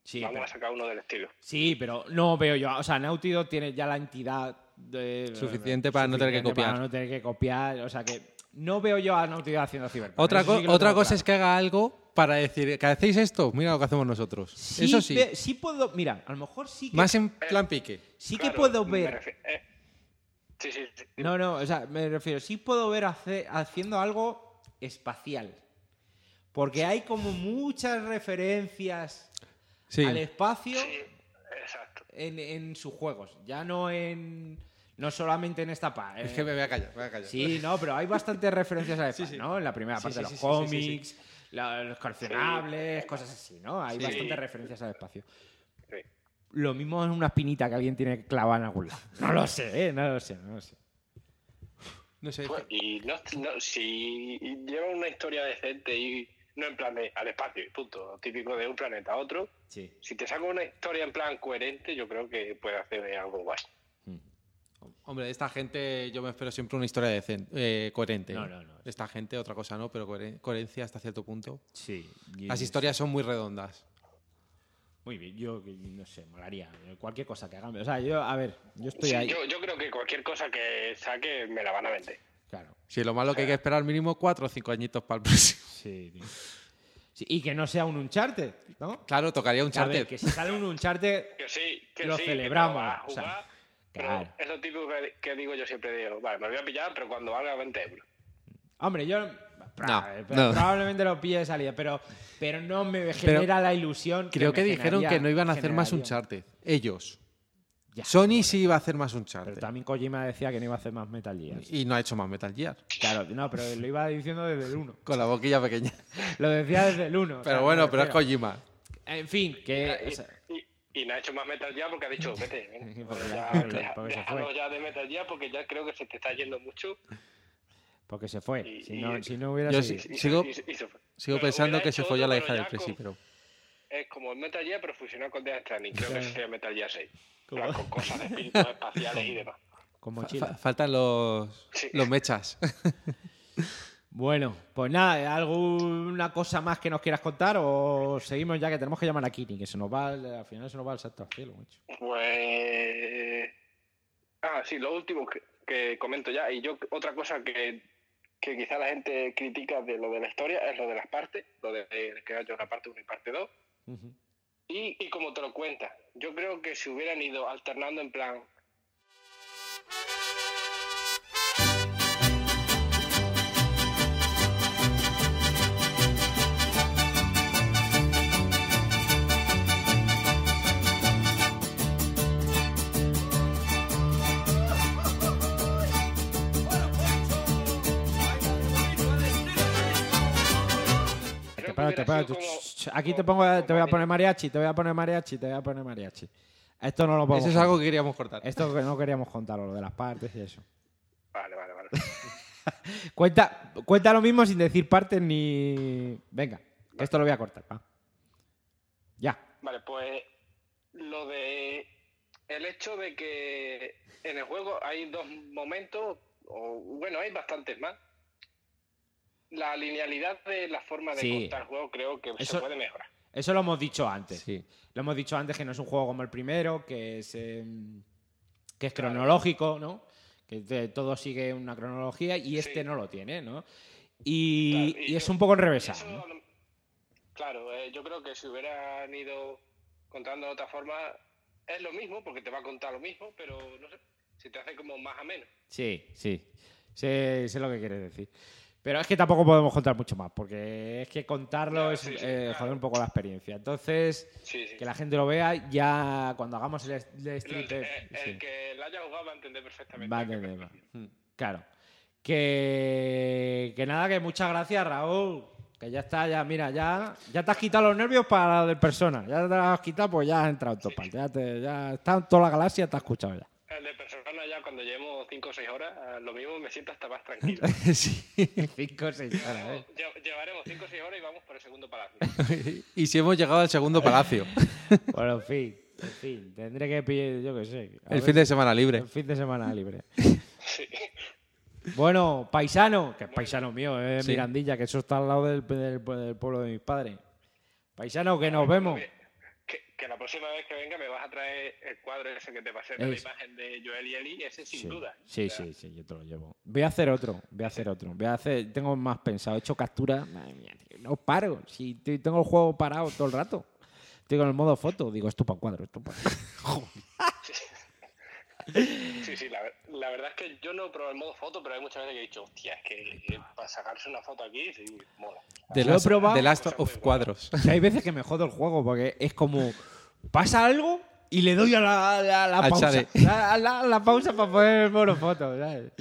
Sí, vamos pero, a sacar uno del estilo. sí, pero no veo yo. O sea, Naughty Dog tiene ya la entidad de- Suficiente para no tener que copiar. Para no tener que copiar. O sea que no veo yo a Naughty Dog haciendo Cyberpunk. Otra, sí otra cosa claro. es que haga algo para decir que hacéis esto, mira lo que hacemos nosotros. Sí, Eso sí, sí puedo. Mira, a lo mejor sí que. más en plan pique. sí que puedo ver. eh, sí, sí, sí. No, no, o sea, me refiero, sí puedo ver hace- haciendo algo espacial. Porque hay como muchas referencias Sí. al espacio Sí, exacto. en, en sus juegos. Ya no en. No solamente en esta parte. Es que me voy a callar, me voy a callar. Sí, no, pero hay bastantes referencias al Sí, espacio, sí. ¿no? En la primera Sí, parte sí, de sí, los sí, sí, sí, cómics, los coleccionables, cosas así, ¿no? Hay Sí. bastantes referencias al espacio. Lo mismo es una espinita que alguien tiene que clavar en algún lado. No lo sé, ¿eh? No lo sé, no lo sé. No sé, Pues, y no, no- si lleva una historia decente y no en plan de al espacio, y punto, típico de un planeta a otro, Sí. si te saca una historia en plan coherente, yo creo que puede hacer algo guay. hombre, de esta gente yo me espero siempre una historia decente, eh, coherente. No, ¿eh? no, no. De esta gente otra cosa no, pero coher- coherencia hasta cierto punto. Sí. Las historias son muy redondas. Muy bien, yo no sé, molaría. Cualquier cosa que hagan. O sea, yo, a ver, yo estoy Sí, ahí. yo, yo creo que cualquier cosa que saque me la van a vender. Claro. Si lo malo que hay que esperar mínimo cuatro o cinco añitos para el próximo. Sí, tío. Sí, y que no sea un Uncharted, ¿no? Claro, tocaría un A ver, que si sale un Uncharted, Que sí, que Lo sí, celebramos, que te lo vas a o sea, jugar, pero claro. es lo típico que, que digo yo siempre digo, vale, me lo voy a pillar, pero cuando valga 20 euros. hombre, yo No, no. probablemente lo pille de salida, pero, pero no me genera la ilusión. Creo que me dijeron que no iban a hacer más un generaría. charter. Ellos. Ya. Sony sí iba a hacer más un Pero también Kojima decía que no iba a hacer más Metal Gear. Y no ha hecho más Metal Gear. Claro, no, pero lo iba diciendo desde el 1. Con la boquilla pequeña. Lo decía desde el 1. Pero bueno, pero es Kojima. En fin, que. Y, o sea, y- y no ha hecho más Metal Gear porque ha dicho, vete, ven, Porque ya, ya- deja- porque fue. ya de Metal Gear porque ya creo que se te está yendo mucho. porque se fue. Y- Si y- no, si no hubiera Yo seguido. sí. Y Sigo- se- y se- y se fue. Sigo Pero pensando que se hecho folló a la hija del ya con- pero... Es como el Metal Gear, pero fusionado con Death Stranding. Creo que Claro. ese sería Metal Gear 6. ¿Cómo? Con cosas de espíritus espaciales y demás. Con Fa- mochila. fa- faltan los, Sí. los mechas. Bueno, pues nada, ¿alguna cosa más que nos quieras contar o seguimos ya que tenemos que llamar a Kini, que se nos va, al final se nos va el salto al cielo, macho. Pues. Ah, sí, lo último que, que comento ya. Y yo, otra cosa que, que quizá la gente critica de lo de la historia es lo de las partes, lo de que haya una parte 1 y parte 2. Y, y como te lo cuentas, yo creo que si hubieran ido alternando en plan. Espérate, espérate, como- Aquí te pongo, te voy a poner mariachi, te voy a poner mariachi, te voy a poner mariachi. Esto no lo podemos Eso es algo que queríamos cortar. Esto que no queríamos contarlo, lo de las partes y eso. Vale, vale, vale. Cuenta, cuenta lo mismo sin decir partes ni. Venga, que esto lo voy a cortar. va. Ya. Vale, pues lo de el hecho de que en el juego hay dos momentos, o bueno, hay bastantes más. La linealidad de la forma de Sí. contar el juego creo que Eso- se puede mejorar. Eso lo hemos dicho antes. Sí. Lo hemos dicho antes que no es un juego como el primero, que es, eh, que es cronológico, ¿no? Que todo sigue una cronología y este Sí. no lo tiene, ¿no? Y, Claro, y es un poco enrevesado. ¿no? Claro, eh, yo creo que si hubieran ido contando de otra forma, es lo mismo, porque te va a contar lo mismo, pero no sé, si te hace como más ameno. Sí, sí. Sé, sé lo que quieres decir. Pero es que tampoco podemos contar mucho más, porque es que contarlo Claro, es sí, sí, eh, claro. joder un poco la experiencia. Entonces, Sí, que la gente lo vea ya cuando hagamos el, el sí. el que la haya jugado va a entender perfectamente. Va a entender, refiero. Claro. Que, que nada, que muchas gracias, Raúl. Que ya está, ya, mira, ya, ya te has quitado los nervios para la del persona. Ya te los has quitado, pues ya has entrado en todas partes. Ya, te, ya está en toda la galaxia, te has escuchado ya. El de persona ya cuando llevemos 5 o 6 horas, lo mismo me siento hasta más tranquilo. sí. Cinco, seis horas, ¿eh? Lle- Llevaremos 5 o 6 horas y vamos por el segundo palacio. y si hemos llegado al segundo palacio. Bueno, en fin, en fin. Tendré que pillar, yo qué sé. El fin de semana libre. El fin de semana libre. Sí. Bueno, paisano, que es paisano mío, es Sí. Mirandilla, que eso está al lado del, del- del pueblo de mis padres. Paisano, que nos vemos. Que, la próxima vez que venga me vas a traer el cuadro ese que te pasé de la imagen de Joel y Eli, ese sin sí. duda. Sí, O sea, sí, sí, yo te lo llevo. Voy a hacer otro, voy a hacer otro. Voy a hacer, tengo más pensado. He hecho captura. Madre mía, tío, no paro. Si te- tengo el juego parado todo el rato. Estoy con el modo foto. Digo, esto para cuadro, esto para Sí, sí, la, la verdad es que yo no probé el modo foto, pero hay muchas veces que he dicho, hostia, es que, que para sacarse una foto aquí, sí, mola. The Lo he probado. The Last of Cuadros. Que hay veces que me jodo el juego porque es como pasa algo y le doy a la, la- la pausa. La, la- la pausa para poner el mono foto, ¿sabes?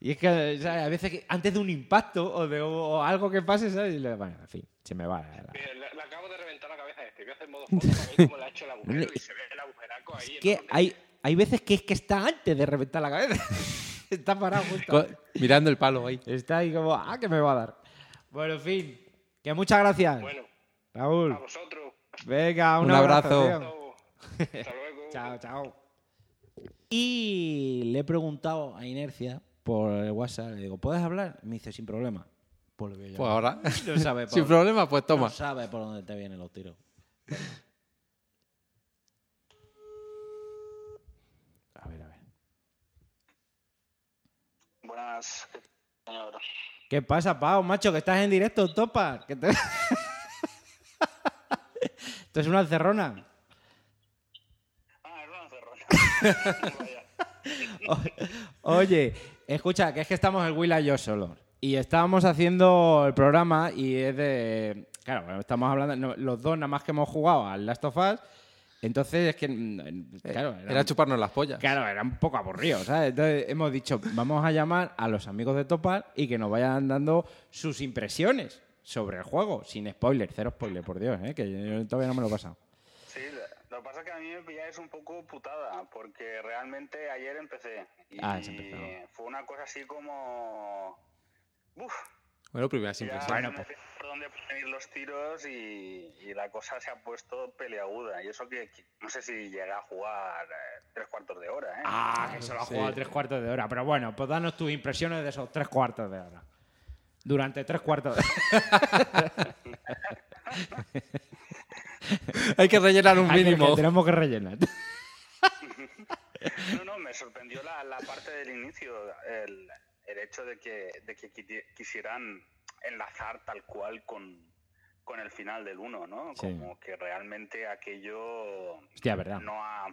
Y es que ¿sabes? a veces que antes de un impacto o de o algo que pase, ¿sabes? Y le- bueno, en fin, se me va. la- la- Mira, le, le acabo de reventar la cabeza a este, voy a hacer modo foto para ver cómo le ha hecho el agujero y se ve el agujeraco ahí. Que enorme. hay, hay veces que es que está antes de reventar la cabeza. está parado justo. Mirando el palo ahí. Está ahí como, ah, que me va a dar. Bueno, en fin, que muchas gracias. Bueno, Raúl, a vosotros. venga, un, Un abrazo. Hasta luego. Chao, chao. Y le he preguntado a Inercia por el WhatsApp, le digo, ¿puedes hablar? Me dice, sin problema. Pues Pues ahora, No sabe por, sin problema, pues no toma. sabe por dónde te vienen los tiros. A ver, a ver. Buenas, señor. ¿Qué pasa, Pau, macho? Que estás en directo, topa. Que te- Esto es una encerrona. Ah, es una cerrona. Oye, escucha, que es que estamos el Will y yo solos. Y estábamos haciendo el programa y es de. Claro, estamos hablando. los dos, nada más que hemos jugado al Last of Us. Entonces es que, mm, claro, Eh, Era chuparnos las pollas. Claro, era un poco aburrido, ¿sabes? Entonces hemos dicho, vamos a llamar a los amigos de Topal y que nos vayan dando sus impresiones sobre el juego, sin spoiler, cero spoiler, por Dios, ¿eh? que yo todavía no me lo he pasado. Sí, lo que pasa es que a mí me pilláis un poco putada, porque realmente ayer empecé. Y Ah, fue una cosa así como. Uf, Bueno, primeras impresiones. Bueno, no pues- sé por dónde pueden ir los tiros y, y la cosa se ha puesto peleaguda. Y eso que que no sé si llega a jugar eh, tres cuartos de hora, ¿eh? Ah, que solo ha Sí. jugado tres cuartos de hora. Pero bueno, pues danos tus impresiones de esos tres cuartos de hora. Durante tres cuartos de Hay que rellenar un Hay que- mínimo. que tenemos que rellenar. No, no, me sorprendió la, la parte del inicio, el, el hecho de que, de que quisieran enlazar tal cual con, con el final del 1, ¿no? Sí. Como que realmente aquello Hostia, verdad. no ha...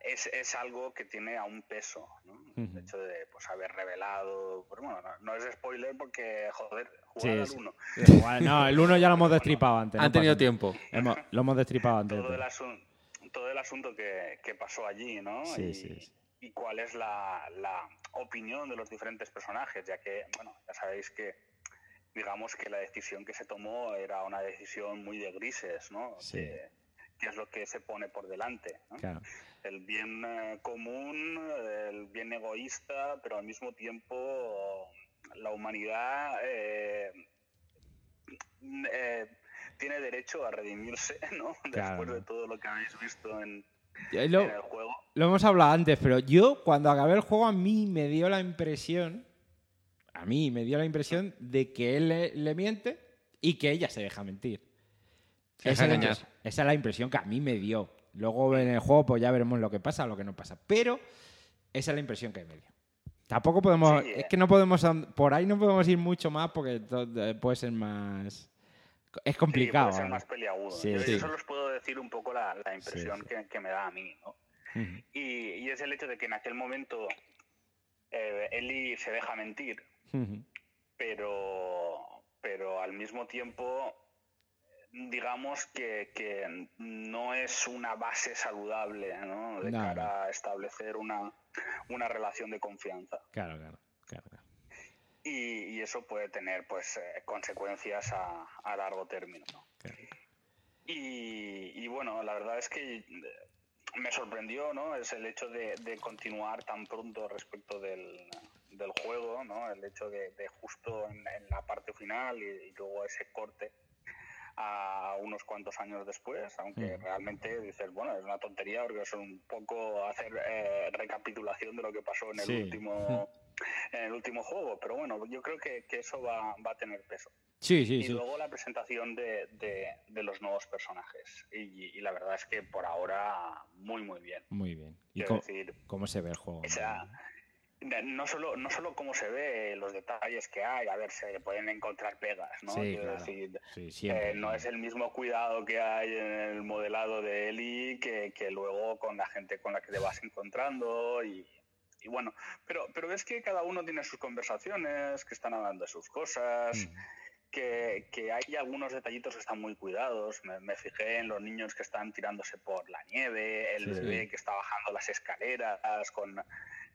Es, es algo que tiene a un peso, ¿no? El hecho de pues, haber revelado... Pues, bueno, no, no es spoiler porque, joder, jugar Sí, al sí. 1. Igual, no, el uno ya lo hemos destripado antes. no Han tenido pasa tiempo. Hemos- lo hemos destripado antes. todo el, asun- todo el asunto que, que pasó allí, ¿no? Sí, y, sí, sí. Y cuál es la, la opinión de los diferentes personajes, ya que, bueno, ya sabéis que, digamos que la decisión que se tomó era una decisión muy de grises, ¿no? Sí. De qué es lo que se pone por delante, ¿no? Claro. El bien eh, común, el bien egoísta, pero al mismo tiempo la humanidad eh, eh, tiene derecho a redimirse, ¿no? Claro. Después de todo lo que habéis visto en, Lo, en el juego. lo hemos hablado antes, pero yo cuando acabé el juego a mí me dio la impresión, a mí me dio la impresión de que él le, le miente y que ella se deja mentir. Se deja Esa es, esa es la impresión que a mí me dio. Luego en el juego pues ya veremos lo que pasa o lo que no pasa. Pero esa es la impresión que me dio. Tampoco podemos... Sí, es eh. que no podemos... and- Por ahí no podemos ir mucho más porque eh, puede ser más... Es complicado. Sí, puede ser más peliagudo. Sí, yo, sí. yo solo os puedo decir un poco la, la impresión sí. Que, que me da a mí, ¿no? Y, y es el hecho de que en aquel momento eh, Eli se deja mentir, pero, pero al mismo tiempo digamos que, que no es una base saludable ¿no? de cara a establecer una, una relación de confianza. Claro, claro, claro, claro. Y, y eso puede tener pues eh, consecuencias a, a largo término. ¿no? claro. Y, y bueno, la verdad es que eh, me sorprendió, ¿no? Es el hecho de, de continuar tan pronto respecto del, del juego, ¿no? El hecho de, de justo en, en la parte final y, y luego ese corte a unos cuantos años después, aunque realmente dices, bueno, es una tontería porque es un poco hacer eh, recapitulación de lo que pasó en el Sí. último en el último juego, pero bueno, yo creo que, que eso va, va a tener peso. Sí, sí, Y sí. luego la presentación de, de- de los nuevos personajes. Y, y la verdad es que por ahora muy, muy bien. Muy bien. ¿Y cómo, decir, cómo se ve el juego? esa- no solo, no solo cómo se ve, los detalles que hay, a ver, se pueden encontrar pegas, ¿no? Sí, claro. decir, Sí, siempre. eh, no es el mismo cuidado que hay en el modelado de Eli que, que luego con la gente con la que te vas encontrando y, y bueno, pero, pero ves que cada uno tiene sus conversaciones, que están hablando de sus cosas, Mm. Que, que hay algunos detallitos que están muy cuidados. Me, me fijé en los niños que están tirándose por la nieve, el Sí, bebé sí. que está bajando las escaleras con,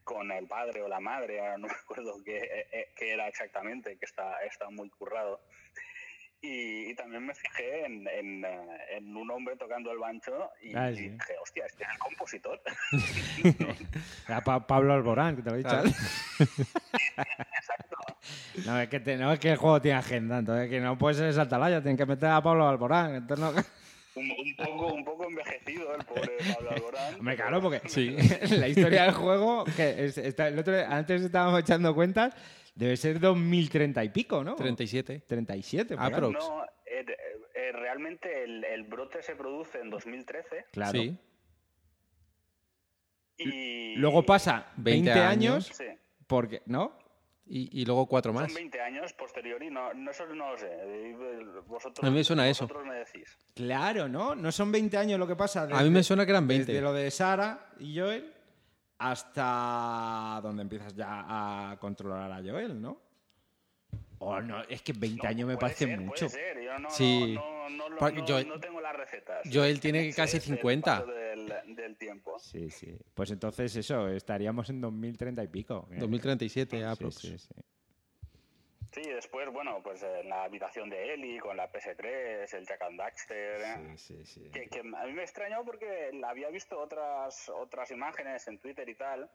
con el padre o la madre, ahora no me acuerdo qué, eh, eh, qué era exactamente, que está, está muy currado. Y, y también me fijé en, en, eh, en un hombre tocando el bancho y, Ah, y sí. dije, hostia, este es el compositor. Pa- Pablo Alborán, que te lo he dicho. Claro. no, es que te- no, es que el juego tiene agenda, entonces que no puede ser esa atalaya, tienen que meter a Pablo Alborán. Entonces no- un, un poco, un poco envejecido el pobre Pablo Alborán. Hombre, pero- claro, porque Sí. la historia del juego, que es- está- el otro, antes estábamos echando cuentas, debe ser 2030 y pico, ¿no? 37. 37, por ahí. Aprox. No, eh, eh, realmente el, el brote se produce en 2013 Claro. Sí. y... Luego pasa 20, 20 años, Sí, porque, ¿no? Y, y luego cuatro son más. 20 años posteriori, no, no, eso no lo sé. eh, Vosotros, A mí me suena eso. vosotros me decís. Claro, ¿no? No son 20 años lo que pasa. A mí me suena que eran 20. Desde lo de Sara y Joel hasta donde empiezas ya a controlar a Joel, ¿no? Oh, no, es que 20 años me parece ser, mucho. Puede ser. Yo no, Sí. no, no, no, no- yo- no tengo las recetas. Joel tiene Sé- casi sé el 50. paso Del, del tiempo. Sí, sí. Pues entonces eso, estaríamos en 2030 y pico. eh. 2037 Sí, aprox. sí, sí. Sí, después, bueno, pues en la habitación de Ellie con la PS3, el Jack and Daxter. ¿eh? Sí, sí, sí. Que, que a mí me extrañó porque había visto otras, otras imágenes en Twitter y tal,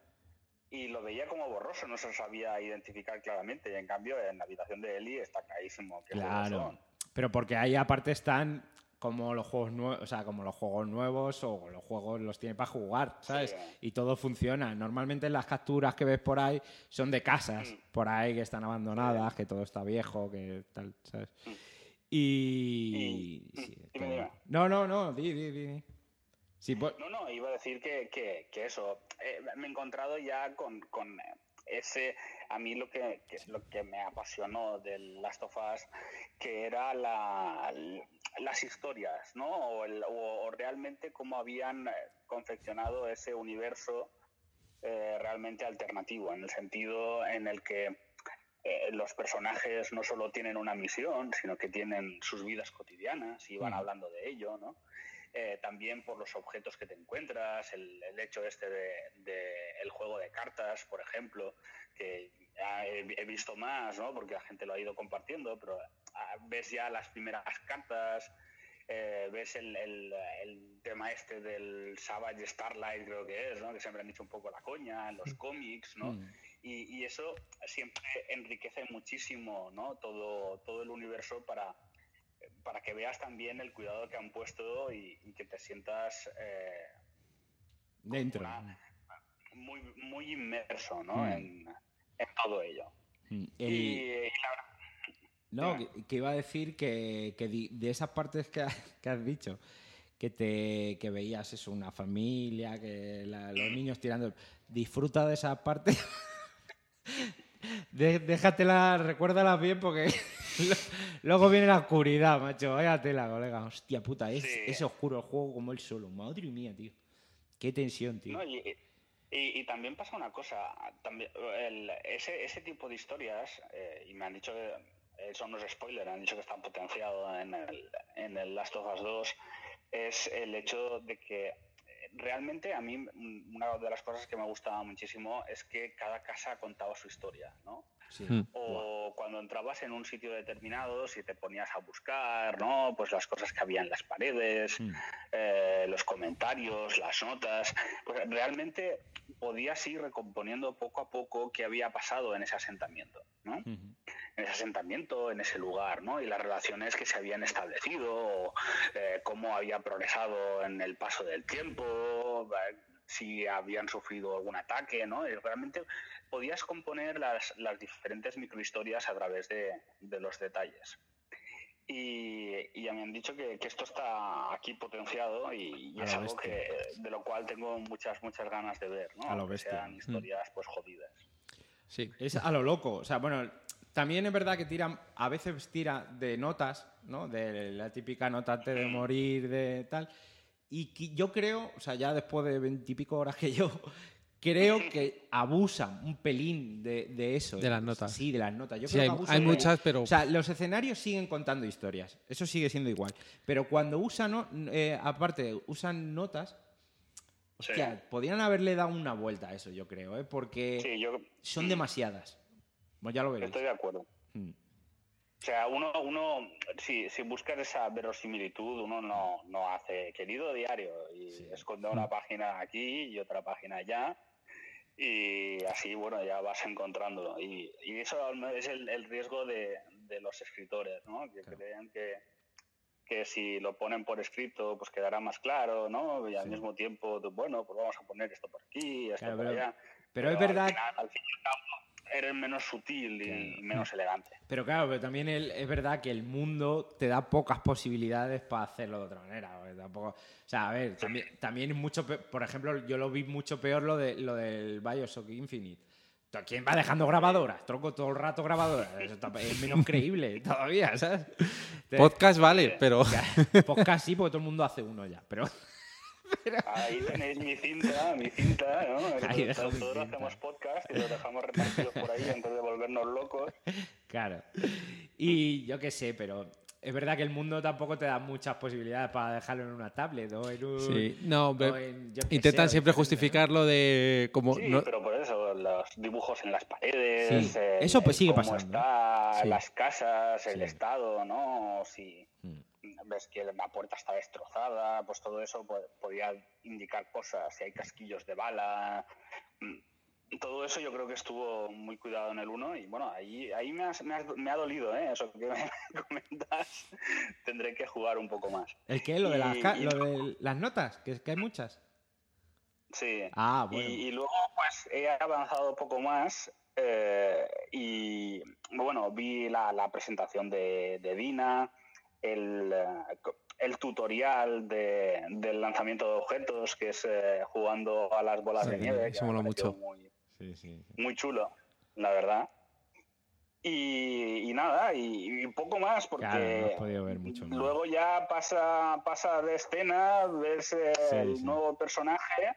y lo veía como borroso, no se sabía identificar claramente. Y en cambio, en la habitación de Ellie está clarísimo que Claro. son. Pero porque ahí aparte están como los juegos nuevos, o sea, como los juegos nuevos o los juegos los tiene para jugar, ¿sabes? Sí. Y todo funciona. Normalmente las capturas que ves por ahí son de casas, Mm. por ahí que están abandonadas, que todo está viejo, que tal, ¿sabes? Mm. Y... Y- sí, todo- dime. No, no, no, di, di, di. Sí, pues... No, no, iba a decir que, que, que eso. eh, me he encontrado ya con, con ese. A mí lo que, lo que me apasionó del Last of Us, que era la, las historias, ¿no? O, el- o- o realmente cómo habían eh, confeccionado ese universo eh, realmente alternativo, en el sentido en el que eh, los personajes no solo tienen una misión, sino que tienen sus vidas cotidianas y van Mm. hablando de ello, ¿no? Eh, también por los objetos que te encuentras, el, el hecho este de, de el juego de cartas, por ejemplo, que ya he, he visto más, ¿no? Porque la gente lo ha ido compartiendo, pero ah, ves ya las primeras cartas, eh, ves el, el- el tema este del Savage Starlight, creo que es, ¿no? Que siempre han dicho un poco la coña, en los cómics, ¿no? Mm. Y, y eso siempre enriquece muchísimo ¿no? todo, todo el universo para, para que veas también el cuidado que han puesto y, y que te sientas eh, Dentro. una- muy, muy inmerso ¿no? Mm. en, en todo ello. Mm. El- Y, y la verdad- No, que, que iba a decir que, de esas partes que, ha- que has dicho, que te que veías eso, una familia, que la- los niños tirando. Disfruta de esas partes. De- déjatelas, recuérdalas bien porque luego viene la oscuridad, macho. Vaya tela, colega. Hostia puta, es, Sí. es oscuro el juego como él solo. Madre mía, tío. Qué tensión, tío. No, y, y- y también pasa una cosa, también, el- ese, ese tipo de historias, eh, y me han dicho que, eso no es spoiler, han dicho que está potenciado en el, en el Last of Us 2, es el hecho de que realmente a mí una de las cosas que me gustaba muchísimo es que cada casa contaba su historia, ¿no? Sí. Mm. o cuando entrabas en un sitio determinado, si te ponías a buscar, ¿no? Pues las cosas que había en las paredes, Mm. eh, los comentarios, las notas, pues realmente podías ir recomponiendo poco a poco qué había pasado en ese asentamiento, ¿no? En ese asentamiento, en ese lugar, ¿no? Y las relaciones que se habían establecido, o, eh, cómo había progresado en el paso del tiempo, eh, si habían sufrido algún ataque, ¿no? Y realmente podías componer las, las diferentes microhistorias a través de, de los detalles. Y, y ya me han dicho que, que esto está aquí potenciado y, y es algo que, de lo cual tengo muchas, muchas ganas de ver, ¿no? A lo bestia. sean historias pues jodidas. Sí. Es a lo loco. O sea, bueno, también es verdad que tiran, a veces tira de notas, ¿no? De la típica nota antes de morir, de tal. Y que yo creo, o sea, ya después de veintipico horas que yo, creo que abusan un pelín de, de eso. De las notas. Sí, de las notas. Yo Sí, creo hay- que abusan hay de- muchas, pero- O sea, los escenarios siguen contando historias. Eso sigue siendo igual. Pero cuando usan. Eh, aparte, usan notas. Sí. Hostia, podrían haberle dado una vuelta a eso, yo creo, ¿eh? Porque Sí, yo son demasiadas. Pues ya lo veréis. estoy de acuerdo. Mm. O sea, uno, uno si, si buscas esa verosimilitud, uno no, no hace querido diario y esconde una página aquí y otra página allá y así, bueno, ya vas encontrándolo. Y, y eso es el, el riesgo de, de los escritores, ¿no? Que creen que, que si lo ponen por escrito, pues quedará más claro, ¿no? Y al Sí. mismo tiempo, bueno, pues vamos a poner esto por aquí, esto Claro, por pero- allá. pero es al verdad- final, al fin y al cabo, eres menos sutil y menos elegante. Pero claro, pero también el- es verdad que el mundo te da pocas posibilidades para hacerlo de otra manera. tampoco, o sea, a ver, también, también es mucho pe- Por ejemplo, yo lo vi mucho peor lo, de, lo del Bioshock Infinite. ¿Quién va dejando grabadoras? Troco todo el rato grabadoras. Eso es menos creíble todavía, ¿sabes? Te- Podcast vale, pero Podcast sí, porque todo el mundo hace uno ya. Pero, Ahí tenéis mi cinta, mi cinta, ¿no? Ahí todos todos cinta. hacemos podcast y los dejamos repartidos por ahí antes de volvernos locos. Claro. Y yo qué sé, pero es verdad que el mundo tampoco te da muchas posibilidades para dejarlo en una tablet o en un... Sí, no, o ve- en, intentan sé, siempre diferente, ¿no? justificarlo de como Sí, no- pero por eso, los dibujos en las paredes, Sí, el- eso pues sigue cómo pasando, está Sí. las casas, el Sí. estado, ¿no? Si Mm. Ves que la puerta está destrozada, pues todo eso po- podía indicar cosas, si hay casquillos de bala. mm, Todo eso yo creo que estuvo muy cuidado en el 1 y bueno, ahí, ahí me, has- me has- me ha dolido, ¿eh? Eso que me comentas, tendré que jugar un poco más. ¿El qué? ¿Lo de, las, y- lo de las notas? Que, que hay muchas. Sí. Ah, bueno. Y, y luego, pues, he avanzado un poco más eh, y, bueno, vi la, la presentación de, de Dina, el, eh, el tutorial de- del lanzamiento de objetos, que es eh, jugando a las bolas Sí, de nieve. eso mola mucho. Muy, Sí, sí. muy chulo, la verdad. Y, y nada, y, y poco más, porque Claro, no has podido ver mucho más. luego ya pasa, pasa de escena, ves eh, Sí, el sí. nuevo personaje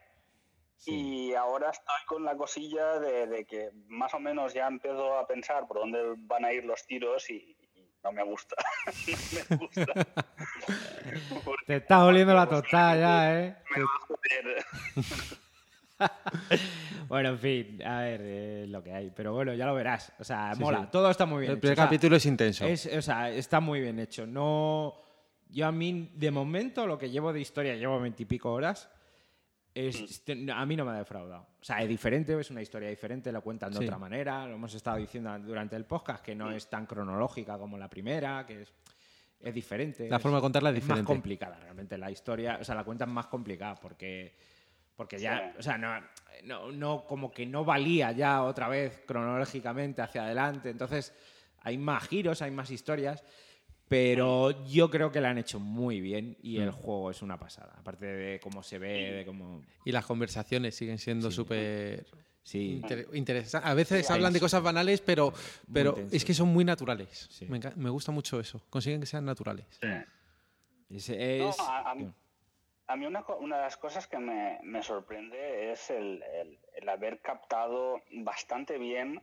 Sí. y ahora estoy con la cosilla de, de que más o menos ya empiezo a pensar por dónde van a ir los tiros y no me gusta. no me gusta. Te está oliendo la tostada ya, ¿eh? me va a joder. Bueno, en fin, a ver, eh, lo que hay. Pero bueno, ya lo verás. O sea, Sí, mola. sí. Todo está muy bien. el hecho. primer O sea, capítulo es intenso. es- o sea, está muy bien hecho. No. Yo a mí, de momento, lo que llevo de historia, llevo veintipico horas. Es, este, a mí no me ha defraudado. O sea, es diferente, es una historia diferente, lo cuentan de Sí. otra manera. Lo hemos estado diciendo durante el podcast, que no es tan cronológica como la primera, que es, es diferente. La es- forma de contarla es más diferente. complicada realmente la historia. O sea, la cuentan más complicada porque, porque ya, Sí. o sea, no, no, no, como que no valía ya otra vez cronológicamente hacia adelante. Entonces, hay más giros, hay más historias. Pero yo creo que la han hecho muy bien y Mm. el juego es una pasada. Aparte de cómo se ve, de cómo. Y las conversaciones siguen siendo Sí. súper Sí, interesantes. A veces Sí, hablan de cosas banales, pero, pero es que son muy naturales. Sí. Me, gusta mucho eso. Consiguen que sean naturales. es, No, a, a mí, a mí una, co- una de las cosas que me, me sorprende es el, el- el haber captado bastante bien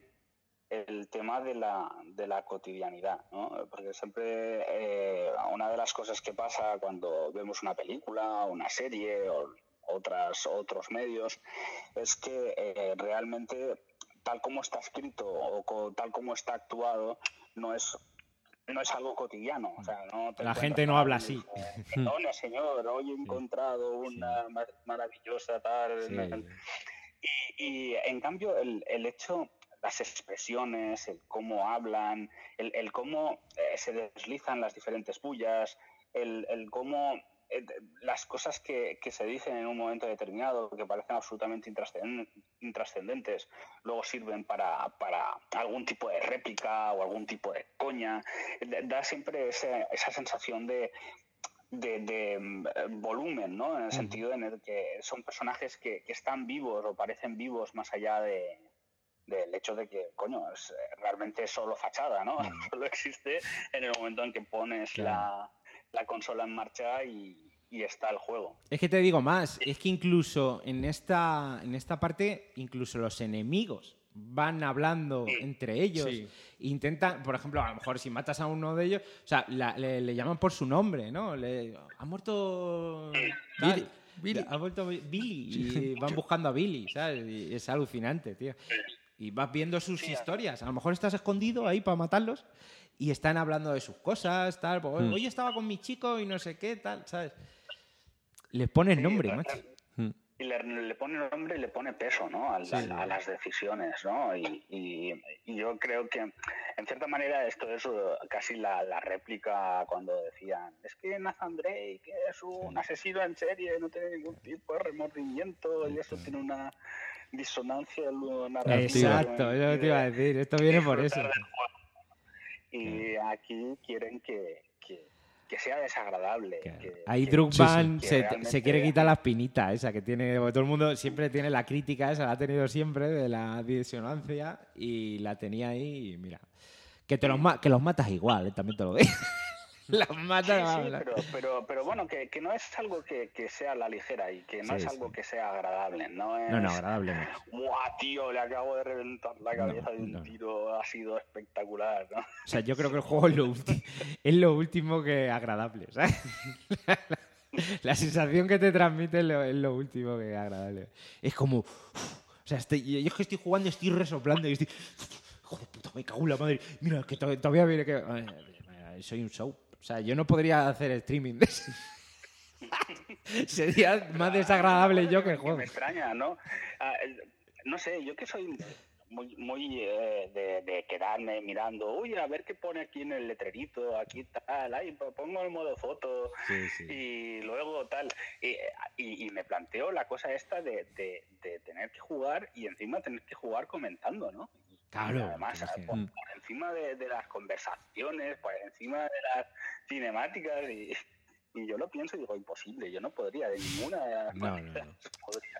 el tema de la, de la cotidianidad, ¿no? Porque siempre eh, una de las cosas que pasa cuando vemos una película, una serie o otras, otros medios es que eh, realmente tal como está escrito o co- tal como está actuado no es no es algo cotidiano. O sea, no te La gente no habla así. que, Perdone, señor, hoy he encontrado una mar- maravillosa tal. sí. Y, y, en cambio, el, el hecho, las expresiones, el cómo hablan, el, el cómo eh, se deslizan las diferentes bullas, el, el cómo eh, las cosas que, que se dicen en un momento determinado, que parecen absolutamente intrascenden- intrascendentes, luego sirven para, para algún tipo de réplica o algún tipo de coña, da- siempre ese- esa sensación de, de, de, mm, volumen, ¿no? En el sentido en el que son personajes que, que están vivos o parecen vivos más allá de del hecho de que, coño, es eh, realmente solo fachada, ¿no? Solo existe en el momento en que pones Claro. la, la consola en marcha y, y está el juego. Es que te digo más, es que incluso en esta, en esta parte, incluso los enemigos van hablando entre ellos. Sí. Intentan, por ejemplo, a lo mejor si matas a uno de ellos, o sea, la- le, le llaman por su nombre, ¿no? Le, ha muerto tal, Billy. Ha vuelto Billy y van buscando a Billy, ¿sabes? Y es alucinante, tío. Y vas viendo sus historias. A lo mejor estás escondido ahí para matarlos y están hablando de sus cosas, tal. pues, Mm. Hoy estaba con mi chico y no sé qué, tal, ¿sabes? Les pones nombre, Sí, macho. Mm. Y le, le pone nombre y le pone peso, ¿no? Al- Sí. al- a, las decisiones, ¿no? Y, y- y yo creo que, en cierta manera, esto es uh, casi la, la réplica cuando decían, es que Nathan Drake es un asesino en serie, no tiene ningún tipo de remordimiento y eso tiene una disonancia narrativa. Exacto, que eso me te iba a decir. Esto viene por eso. Y aquí quieren que, que- que sea desagradable. que- Ahí que- Druckmann que se, realmente- se quiere quitar la espinita esa que tiene. porque todo el mundo siempre tiene la crítica esa, la ha tenido siempre de la disonancia y la tenía ahí. y mira, que, te los, ma- que los matas igual, eh, también te lo digo. Las mata Sí, sí, pero, pero, pero bueno, que, que no es algo que, que sea a la ligera y que no Sí, es algo que sea agradable. No, es, No, no, agradable. ¡Buah, tío! Le acabo de reventar la cabeza de un no. tiro. Ha sido espectacular, ¿no? O sea, yo creo que el juego es lo, ulti- es lo último que agradable, ¿sabes? La, la sensación que te transmite es lo, es lo último que agradable. Es como... O sea, estoy- yo es que estoy jugando y estoy resoplando y estoy... Joder, puta, me cago en la madre. Mira, que to- todavía viene que... Soy un show. O sea, yo no podría hacer streaming de eso. Sería más desagradable yo que el juego. Me extraña, ¿no? Ah, no sé, yo que soy muy, muy eh, de, de quedarme mirando, uy, a ver qué pone aquí en el letrerito, aquí tal, ay, pongo el modo foto Sí, sí. y luego tal. Y, y- y me planteo la cosa esta de, de- de tener que jugar y encima tener que jugar comentando, ¿no? Claro, Y además, por, por encima de, de las conversaciones, por encima de las cinemáticas y... Y yo lo pienso y digo, imposible, yo no podría de ninguna No, manera no, no. Podría,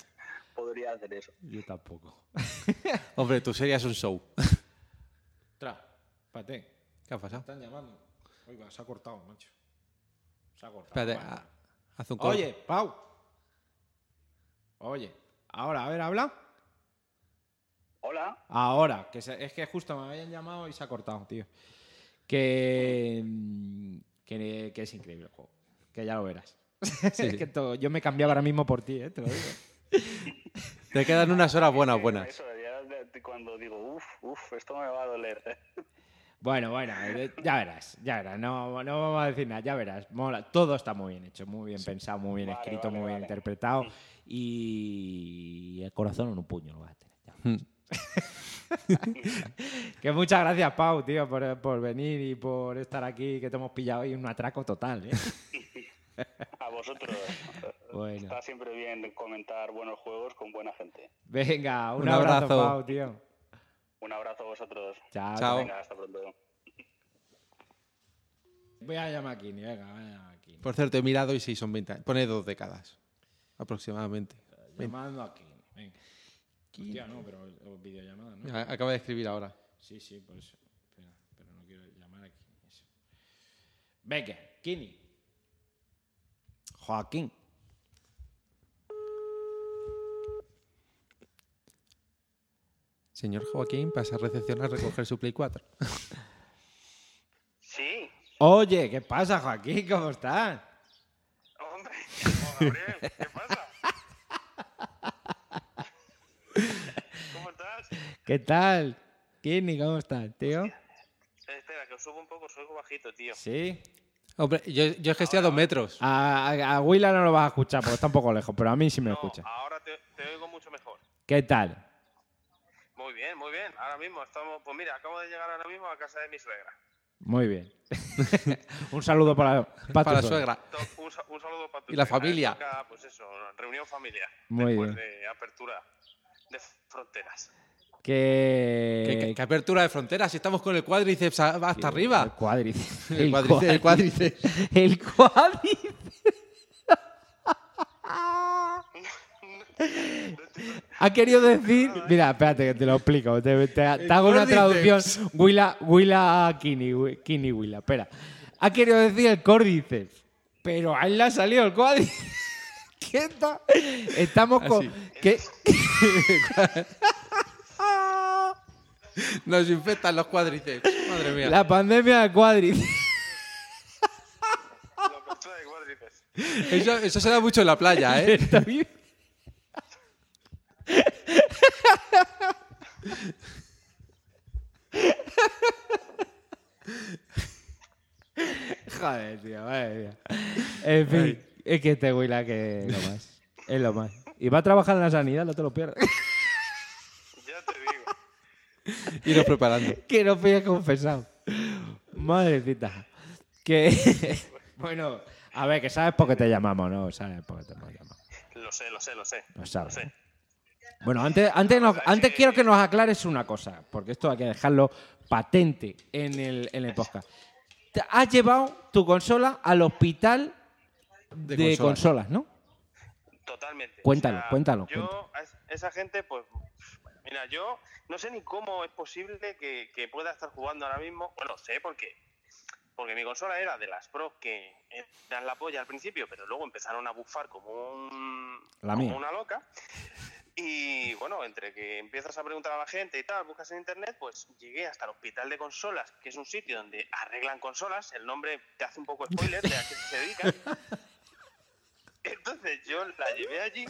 podría hacer eso. Yo tampoco. Hombre, tú serías un show. Ostras, espérate. ¿Qué ha pasado? Están llamando. Oiga, se ha cortado, macho. Se ha cortado. Espérate, haz un. Oye, Pau. Oye, ahora, a ver, habla. Hola, Ahora, que se- es que justo me habían llamado y se ha cortado, tío. Que, mm, que, que es increíble el juego. Que ya lo verás. es que todo- yo me cambiaba ahora mismo por ti, ¿eh? te lo digo. Te quedan unas horas buenas, buenas. Eso, ya cuando digo, uff, uff, esto me va a doler. Bueno, bueno, ya verás, ya verás. No, no vamos a decir nada, ya verás. Mola. Todo está muy bien hecho, muy bien pensado, muy bien Vale, escrito, vale, muy bien vale. interpretado. Y el corazón en un puño lo vas a tener. ya. Que muchas gracias, Pau, tío, por, por venir y por estar aquí, que te hemos pillado hoy un atraco total, ¿eh? A vosotros. Bueno. Está siempre bien comentar buenos juegos con buena gente. Venga, un, Un abrazo, abrazo. Pau, tío. Un abrazo a vosotros. Chao. Chao. Venga, hasta pronto. Voy a llamar a Kini, venga, voy a llamar a Kini. Por cierto, he mirado y sí, son 20 años. Pone dos décadas, aproximadamente. Llamando a Kini, no, pero o videollamada, ¿no? Mira, Acaba de escribir ahora. Sí, sí, por eso. Espera, pero no quiero llamar a Kini. Eso. Venga, Kini. Joaquín. Señor Joaquín, pasa a recepción a recoger su Play 4. Sí, Oye, ¿qué pasa, Joaquín? ¿Cómo estás? hombre. Gabriel, ¿qué pasa? ¿Cómo estás? ¿Qué tal? Kini, ¿cómo estás, tío? Espera, que os subo un poco, soy bajito, tío. Sí. Hombre, yo, yo es que estoy a dos metros. A, a, a Willa no lo vas a escuchar porque está un poco lejos, pero a mí sí me No, escucha. ahora te, te oigo mucho mejor. ¿Qué tal? Muy bien, muy bien. Ahora mismo estamos, pues mira, acabo de llegar ahora mismo a casa de mi suegra. Muy bien. un saludo para, para, Para la tu suegra. To- Un, sa- un saludo para tu Y la suegra. familia. Toca, pues eso, reunión familiar. Muy después bien. de apertura de fronteras. Que... ¿Qué, qué- qué apertura de fronteras? Si estamos con el cuádriceps hasta El arriba. cuádriceps. El cuádriceps. El cuádriceps. El cuádriceps. Ha querido decir. Mira, espérate que te lo explico. Te, te- te hago una traducción. Willa, Willa Kini, Kini Willa. Espera. Ha querido decir el córdiceps. Pero a él le ha salido el cuádriceps. ¿Qué tal? Estamos con. Así. ¿qué? Nos infectan los cuádriceps. Madre mía. La pandemia del cuádriceps. La de cuádriceps. Eso, eso se da mucho en la playa, ¿eh? Está bien. Joder, tío, madre mía. En fin, es que este Willa que es lo más. Es lo más. Y va a trabajar en la sanidad, no te lo pierdas. Ya te digo. Iros preparando. que no fui confesado. Madrecita. Que. bueno, a ver, que sabes por qué te llamamos, ¿no? Sabes por qué te hemos llamado. Lo sé, lo sé, lo sé. Lo Lo sabes. sé. Bueno, antes, antes, nos- antes quiero que nos aclares una cosa, porque esto hay que dejarlo patente en el, en el podcast. Te has llevado tu consola al hospital de, De consolas. consolas. ¿no? Totalmente. Cuéntalo, cuéntalo, Yo, a es- esa gente, pues, mira, yo no sé ni cómo es posible que, que pueda estar jugando ahora mismo. Bueno, sé porque porque mi consola era de las Pro que eran la polla al principio, pero luego empezaron a bufar como, un, La como mía. una loca. Y bueno, entre que empiezas a preguntar a la gente y tal, buscas en internet, pues llegué hasta el hospital de consolas, que es un sitio donde arreglan consolas. El nombre te hace un poco spoiler de a qué se dedican. Entonces yo la llevé allí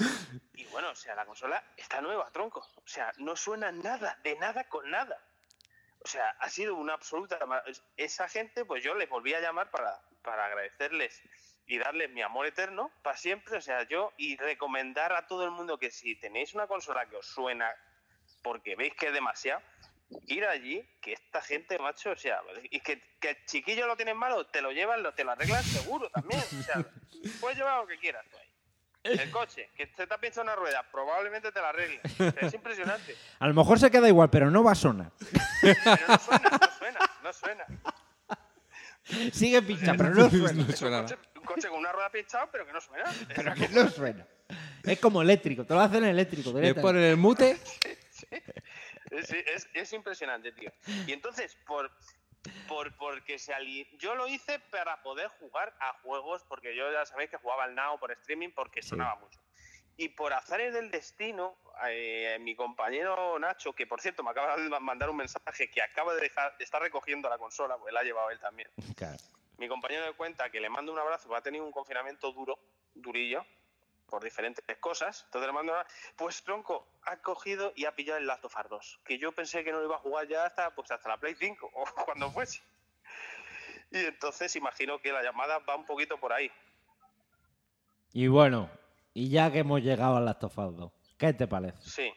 y bueno, o sea, la consola está nueva, tronco. O sea, no suena nada, de nada con nada. O sea, ha sido una absoluta... Esa gente, pues yo les volví a llamar para, para agradecerles y darles mi amor eterno para siempre. O sea, yo y recomendar a todo el mundo que si tenéis una consola que os suena porque veis que es demasiado, ir allí, que esta gente, macho, o sea, y que, que el chiquillo lo tienes malo, te lo llevan, te lo arreglan seguro también. O sea, puedes llevar lo que quieras tú ahí. El coche, que se te ha pinchado una rueda, probablemente te la sea, es impresionante. A lo mejor se queda igual, pero no va a sonar. Pero no suena, no suena, no suena. Sigue pincha, pero no suena. No suena Un coche, un coche con una rueda pinchada, pero que no suena. Pero que no suena. Es como eléctrico, te lo hacen eléctrico. Le ponen el mute. Es, es- es impresionante, tío. Y entonces, por, por porque se ali- yo lo hice para poder jugar a juegos, porque yo ya sabéis que jugaba al Now por streaming porque sonaba mucho. Y por azares del destino, eh, mi compañero Nacho, que por cierto me acaba de ma- mandar un mensaje que acaba de dejar, de estar recogiendo la consola, pues la ha llevado él también. Claro. Mi compañero de cuenta que le mando un abrazo, va a tener un confinamiento duro, durillo, por diferentes cosas. Entonces le mando una... Pues tronco, ha cogido y ha pillado el Last of Us 2, que yo pensé que no lo iba a jugar ya hasta, pues hasta la Play 5 o cuando fuese. Y entonces imagino que la llamada va un poquito por ahí. Y bueno, y ya que hemos llegado al Last of Us 2, ¿qué te parece? Sí.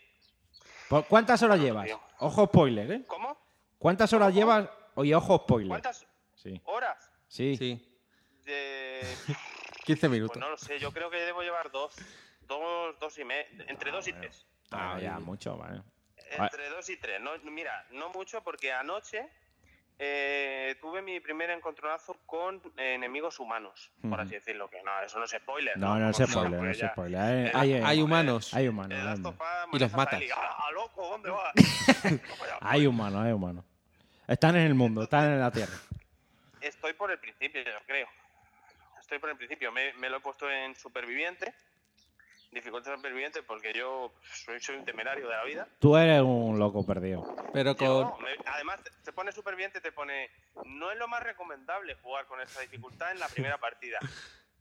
¿Por ¿Cuántas horas llevas? tío. Ojo spoiler, ¿eh? ¿Cómo? ¿Cuántas horas ¿Cómo? llevas? Oye, ojo spoiler. ¿Cuántas Sí. horas? Sí. Sí, De... 15 Pues minutos. no lo sé, yo creo que debo llevar dos. Dos, dos y medio. Entre dos y tres. Ah, ya, mucho, vale. Entre dos y tres. No, mira, no mucho porque anoche eh, tuve mi primer encontronazo con eh, enemigos humanos, por así decirlo. Que no, eso no es spoiler. No, no es spoiler, no es spoiler. Hay, Eh, hay, Hay humanos. hay humanos. El hay Last of humanos. Y los matas. Ellie. ¡Ah, ah, loco! ¿Dónde vas? Hay humanos, hay humanos. Están en el mundo, están en la Tierra. Estoy por el principio, yo creo. Estoy por el principio. Me, me lo he puesto en superviviente. Dificultad superviviente porque yo soy, soy un temerario de la vida. Tú eres un loco perdido. Pero Yo, con. me- además, te, pone superviviente, te pone. No es lo más recomendable jugar con esta dificultad en la primera partida.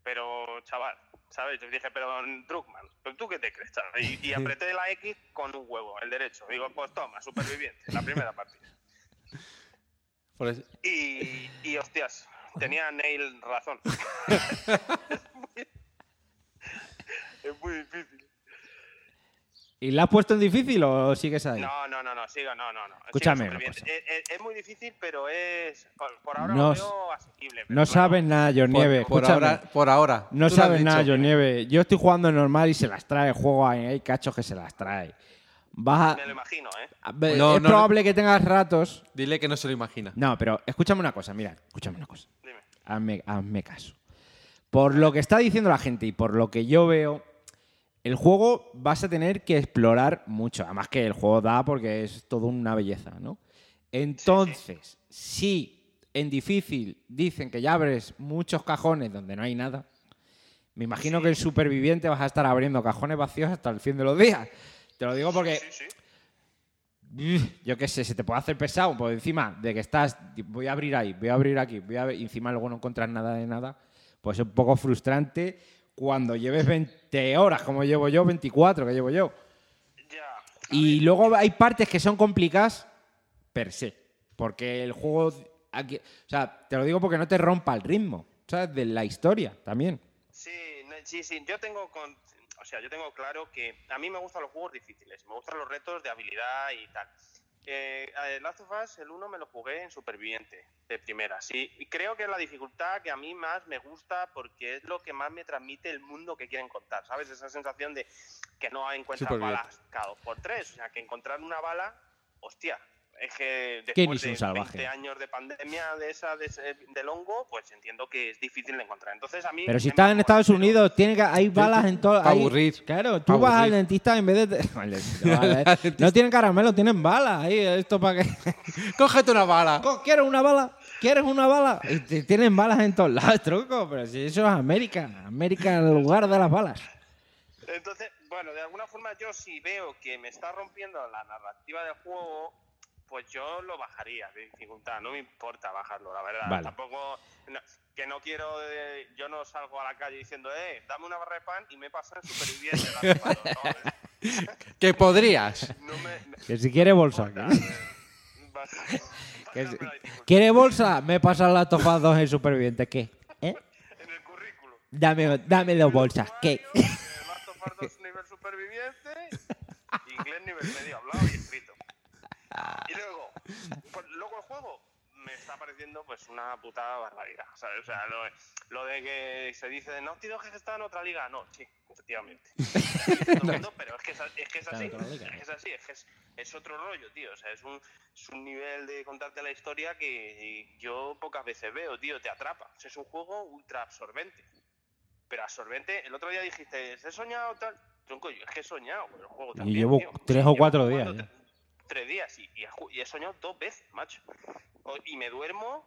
Pero, chaval, ¿sabes? Yo dije, pero Druckmann, ¿pero ¿tú qué te crees? chaval? Y, y apreté la X con un huevo, el derecho. Digo, pues toma, superviviente, la primera partida. por Y, y hostias, tenía Neil razón. es muy difícil. ¿Y la has puesto en difícil o sigues ahí? No, no, no, no, sigo, no, no, no. Escúchame. Es, es- es muy difícil, pero es. Por, por ahora No lo s- veo asequible. pero No claro, sabes nada, John por, Nieve. por ahora, por ahora. No sabes nada. John Nieve. Yo estoy jugando normal y se las trae el juego. Hay, hay cachos que se las trae. Vas a- Me lo imagino, ¿eh? No, es no, probable que tengas ratos. Dile que no se lo imagina. No, pero escúchame una cosa, mira, escúchame una cosa. Dime. Hazme, hazme caso. Por lo que está diciendo la gente y por lo que yo veo, el juego vas a tener que explorar mucho. Además que el juego da porque es todo una belleza, ¿no? Entonces, si en difícil dicen que ya abres muchos cajones donde no hay nada, me imagino que el superviviente vas a estar abriendo cajones vacíos hasta el fin de los días. Te lo digo porque Sí, sí. yo qué sé, se te puede hacer pesado por encima de que estás, voy a abrir ahí, voy a abrir aquí, voy a ver, y encima luego no encuentras nada de nada, pues es un poco frustrante cuando lleves 20 horas, como llevo yo, 24 que llevo yo. Ya. Y luego hay partes que son complicadas per se, porque el juego, aquí- o sea, te lo digo porque no te rompa el ritmo, ¿sabes? De la historia también. Sí, sí, sí. Yo tengo con, o sea, yo tengo claro que a mí me gustan los juegos difíciles, me gustan los retos de habilidad y tal. Eh, eh, Last of Us, el 1 me lo jugué en superviviente, de primera, sí. Y creo que es la dificultad que a mí más me gusta porque es lo que más me transmite el mundo que quieren contar, ¿sabes? Esa sensación de que no encuentras balas cada dos por tres, o sea, que encontrar una bala, hostia, es que ¿Quién después de salvaje? 20 años de pandemia de esa de ese- del hongo, pues entiendo que es difícil de encontrar. Entonces a mí Pero si estás en Estados pero- Unidos, tiene que, hay balas en todo. Hay- aburrir. Claro, tú vas al dentista en vez de. Vale, vale. no tienen caramelo, tienen balas. Ahí, esto para que. Cógete una bala. ¿Quieres una bala? ¿Quieres una bala? Y tienen balas en todos lados, truco. Pero si eso es América. América es el lugar de las balas. Entonces, bueno, de alguna forma yo si veo que me está rompiendo la narrativa del juego, pues yo lo bajaría de dificultad. No me importa bajarlo, la verdad. Vale. Tampoco, no- que no quiero, eh, yo no salgo a la calle diciendo, eh, dame una barra de pan y me pasan superviviente. la tomato, ¿no? Que podrías. No me, me- Que si quiere bolsa. eh, baja- Que si-. ¿Quiere bolsa? Me pasan las tofas dos en superviviente. ¿Qué? ¿Eh? En el currículum. Dame, dame dos bolsas. ¿Qué? Us 2 nivel superviviente, inglés nivel medio hablado y escrito. Y luego, pues, luego el juego me está pareciendo pues una puta barbaridad, ¿sabes? O sea, lo, lo de que se dice de Naughty Dog está en otra liga, no, sí, efectivamente. Mundo, pero es que es, es que es así, es que es así, es que es, es otro rollo, tío, o sea, es un, es un nivel de contarte la historia que yo pocas veces veo, tío, te atrapa. O sea, es un juego ultra absorbente. Pero absorbente, el otro día dijiste, ¿he soñado tal? Tronco, yo es que he soñado con el juego Y también. llevo tío. tres o Llevo cuatro días, Tres días y, y y he soñado dos veces, macho. Y me duermo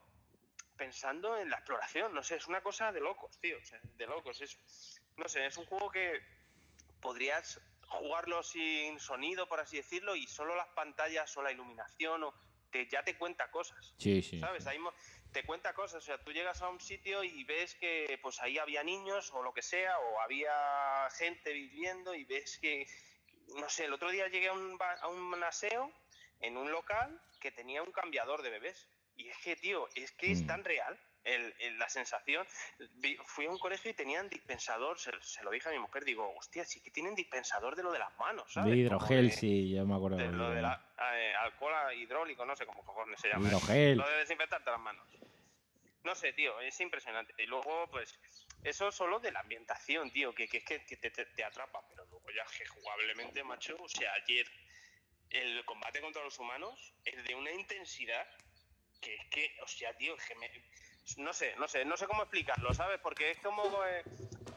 pensando en la exploración, no sé, es una cosa de locos, tío, o sea, de locos. Es, no sé, es un juego que podrías jugarlo sin sonido, por así decirlo, y solo las pantallas o la iluminación o te, ya te cuenta cosas. Sí, sí. ¿Sabes? Ahí mo- te cuenta cosas. O sea, tú llegas a un sitio y ves que pues ahí había niños o lo que sea, o había gente viviendo y ves que, no sé, el otro día llegué a un, a un aseo en un local que tenía un cambiador de bebés. Y es que, tío, es que es Mm. tan real el- el- la sensación. Fui a un colegio y tenían dispensador, se, se lo dije a mi mujer, digo, hostia, sí que tienen dispensador de lo de las manos, ¿sabes? De hidrogel, de- sí, yo me acuerdo. de de- lo de la, eh, alcohol hidráulico, no sé cómo cojones se llama. Hidrogel. Lo de desinfectarte las manos. No sé, tío, es impresionante. Y luego, pues, eso solo de la ambientación, tío, que, que es que, que te, te- te atrapa. Pero que jugablemente, macho, o sea, ayer el combate contra los humanos es de una intensidad que es que, o sea, tío, es que me... No sé, no sé, no sé cómo explicarlo, ¿sabes? Porque es como eh,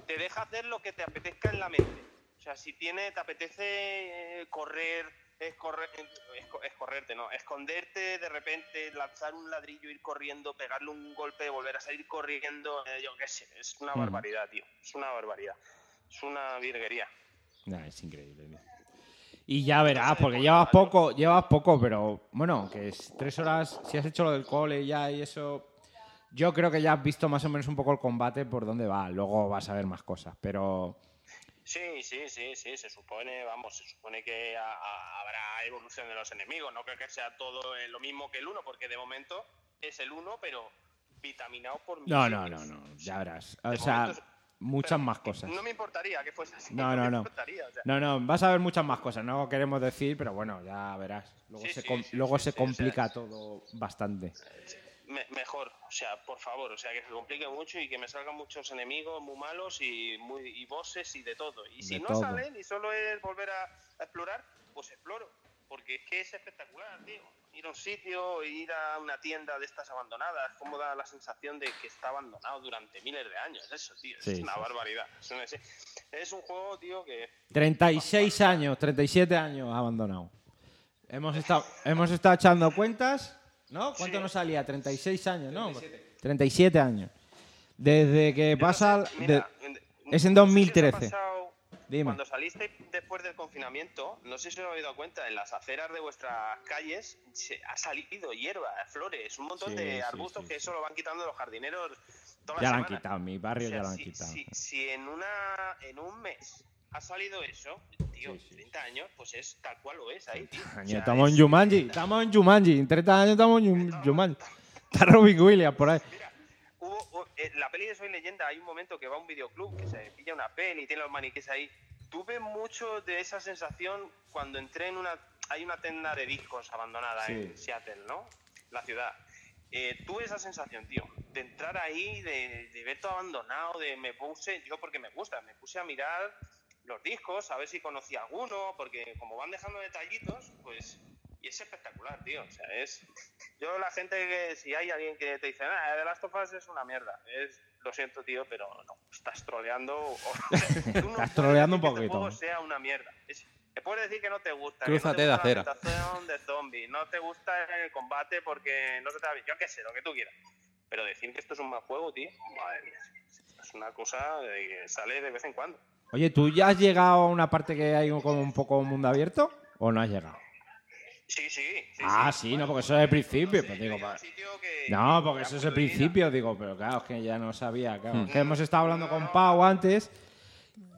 te deja hacer lo que te apetezca en la mente. O sea, si tiene, te apetece eh, correr, es, correr, es, co- es correrte, ¿no? Esconderte, de repente lanzar un ladrillo, ir corriendo, pegarle un golpe, volver a salir corriendo, eh, yo qué sé, es una Mm. barbaridad, tío. Es una barbaridad. Es una virguería. Nah, es increíble. tío. Y ya verás, porque llevas poco, llevas poco, pero bueno, que es tres horas, si has hecho lo del cole ya y eso, yo creo que ya has visto más o menos un poco el combate por dónde va, luego vas a ver más cosas, pero Sí, sí, sí, sí, se supone, vamos, se supone que a- a- habrá evolución de los enemigos, no creo que sea todo eh, lo mismo que el uno, porque de momento es el uno, pero vitaminado por no, no, no, no, ya verás. O sea, momento muchas más cosas. No me importaría que fuese así. No, no, no. importaría, o sea, No, no, vas a ver muchas más cosas, no queremos decir, pero bueno, ya verás. Luego Sí, se, sí, com- sí, luego se sí, o sea, complica todo bastante. me- mejor, o sea, por favor, o sea, que se complique mucho y que me salgan muchos enemigos muy malos y muy y bosses y de todo. Y si De no todo. salen y solo es volver a, a explorar, pues exploro, porque es que es espectacular, tío. Ir a un sitio, ir a una tienda de estas abandonadas, como da la sensación de que está abandonado durante miles de años. Eso, tío, Sí, es una sí, barbaridad. Es un, es- es un juego, tío, que 36 años, 37 años abandonado. Hemos estado, hemos estado echando cuentas, ¿no? ¿Cuánto Sí. nos salía? 36 años, ¿no? 37, años. Desde que Yo no pasa... de- es en no sé Dime. Cuando saliste después del confinamiento, no sé si os habéis dado cuenta, en las aceras de vuestras calles se ha salido hierba, flores, un montón Sí, de arbustos sí, que sí. eso lo van quitando los jardineros toda Ya la lo han quitado, en mi barrio O sea, ya lo han si, quitado. Si, si en, una, en un mes ha salido eso, tío, Sí, sí. 30 años, pues es tal cual lo es ahí, tío. O sea, estamos es- en Jumanji, estamos en Jumanji. En 30 años estamos en Jum- Jumanji. Está Robin Williams por ahí. Mira, hubo, en la peli de Soy Leyenda hay un momento que va a un videoclub, que se pilla una peli y tiene los maniquíes ahí. Tuve mucho de esa sensación cuando entré en una... Hay una tienda de discos abandonada Sí. en Seattle, ¿no? La ciudad. Eh, tuve esa sensación, tío, de entrar ahí, de, de ver todo abandonado, de me puse, yo porque me gusta, me puse a mirar los discos, a ver si conocía alguno, porque como van dejando detallitos, pues Y es espectacular, tío. O sea, es. Yo, la gente que. Si hay alguien que te dice, ah, The Last of Us es una mierda. Es. Lo siento, tío, pero no. Estás troleando. o- tú no Estás troleando un que este poquito. juego sea una mierda. Es- te puedes decir que no te gusta. Que no te gusta la de zombies, no te gusta el combate porque no se te da bien. Yo qué sé, lo que tú quieras. Pero decir que esto es un mal juego, tío, madre mía. Es una cosa de que sale de vez en cuando. Oye, ¿tú ya has llegado a una parte que hay como un poco mundo abierto? ¿O no has llegado? Sí, sí. sí Ah, sí, no, porque eso es el principio. Sí, Pues yo digo, que- No, que porque eso es el principio, digo, pero claro, es que ya no sabía, claro. Hmm. Que hemos estado hablando con Pau antes,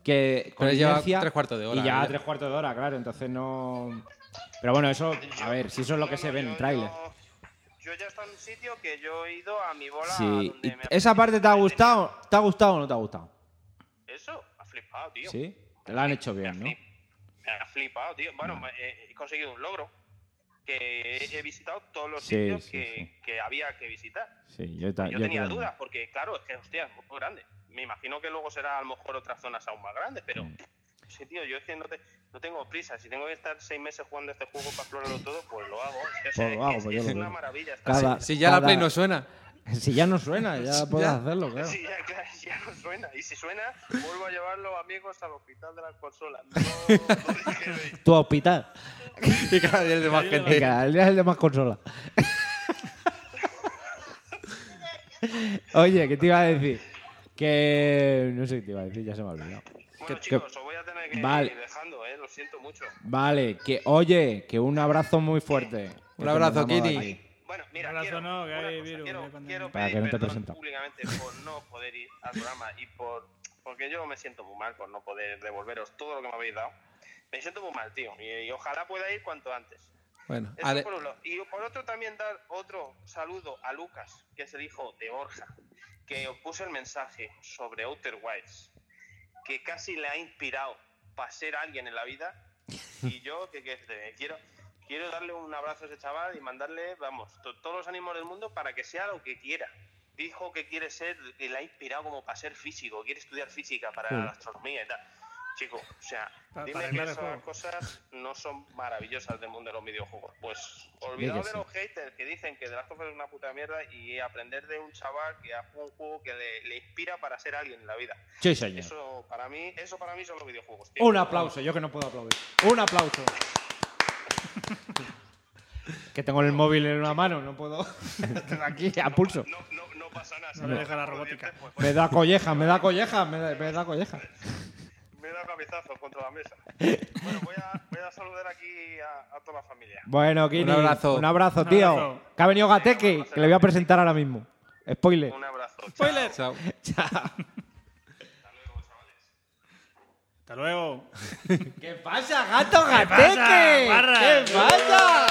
que con Pero lleva tres cuartos de hora, Y ya ya. tres cuartos de hora, claro, entonces no... Pero bueno, eso, a ver, si eso es lo que No, se no, ve en el tráiler. Yo, yo ya estoy en un sitio que yo he ido a mi bola. Sí, donde y me ¿esa parte te ha gustado? ¿Te ha gustado o no te ha gustado? Eso, ha flipado, tío. Sí, te lo han hecho Me bien, ¿no? Me ha flipado, tío. Bueno, me- he, he conseguido un logro. Que he, visitado todos los Sí, sitios sí, que, sí. que había que visitar. Sí, yo, ta- Yo, yo tenía también. dudas, porque claro, es que, hostia, es muy grande. Me imagino que luego será a lo mejor otras zonas aún más grandes, pero Mm. sí, tío, yo es que no, te- no tengo prisa. Si tengo que estar seis meses jugando este juego para explorarlo todo, pues lo hago. Es, Pues es- lo hago, es- pues yo es lo una maravilla. Cada-. Si ya la cada- Play no suena. Si ya no suena, ya puedes Ya. hacerlo, claro. Sí, ya, claro, ya no suena. Y si suena, vuelvo a llevar los amigos al hospital de las consolas. No, no. Tu hospital. Y cada día es de más Que gente. cada día es el de más consola. Oye, ¿qué te iba a decir? Que. No sé qué te iba a decir, ya se me ha olvidado. Bueno, Que- chicos, que- os voy a tener que Vale. ir dejando, ¿eh? Lo siento mucho. Vale, que oye, que un abrazo muy fuerte. Que Un abrazo, aquí. Bueno, mira, Un abrazo quiero, no, que hay cosa, virus, quiero, que quiero Para que pedir no te perdón presenta. públicamente por no poder ir al programa y por porque yo me siento muy mal por no poder devolveros todo lo que me habéis dado. Me siento muy mal, tío, y, y ojalá pueda ir cuanto antes. Bueno, Eso Ale- por. Y por otro también dar otro saludo a Lucas, que es el hijo de Borja, que os puso el mensaje sobre Outer Wilds, que casi le ha inspirado para ser alguien en la vida. Y yo, que, que quiero, quiero darle un abrazo a ese chaval y mandarle, vamos, to- todos los ánimos del mundo para que sea lo que quiera. Dijo que quiere ser, que le ha inspirado como para ser físico, quiere estudiar física para la astronomía y tal. Chico, o sea, Pa- dime para que esas juego. cosas no son maravillosas del mundo de los videojuegos. Pues olvidado que de sí. los haters que dicen que The Last of Us es una puta mierda y aprender de un chaval que ha jugado un juego que le, le inspira para ser alguien en la vida. Sí, señor. Eso para mí, eso para mí son los videojuegos. tío. Un aplauso, yo que no puedo aplaudir. Un aplauso. que tengo el móvil en una mano, no puedo. Aquí, a pulso. No, no, no pasa nada. No le deja la robótica. Pues, Me da colleja, me da colleja, me da, me da colleja. Me da cabezazos contra la mesa. Bueno, voy a, voy a saludar aquí a, a toda la familia. Bueno, Kini, Un abrazo. Un abrazo, Un tío. abrazo. Que ha venido Gateque, que le voy a presentar ahora mismo. Spoiler. Un abrazo. ¡Spoiler! Chao. Hasta luego. ¿Qué pasa, gato Gateque? ¿Qué pasa?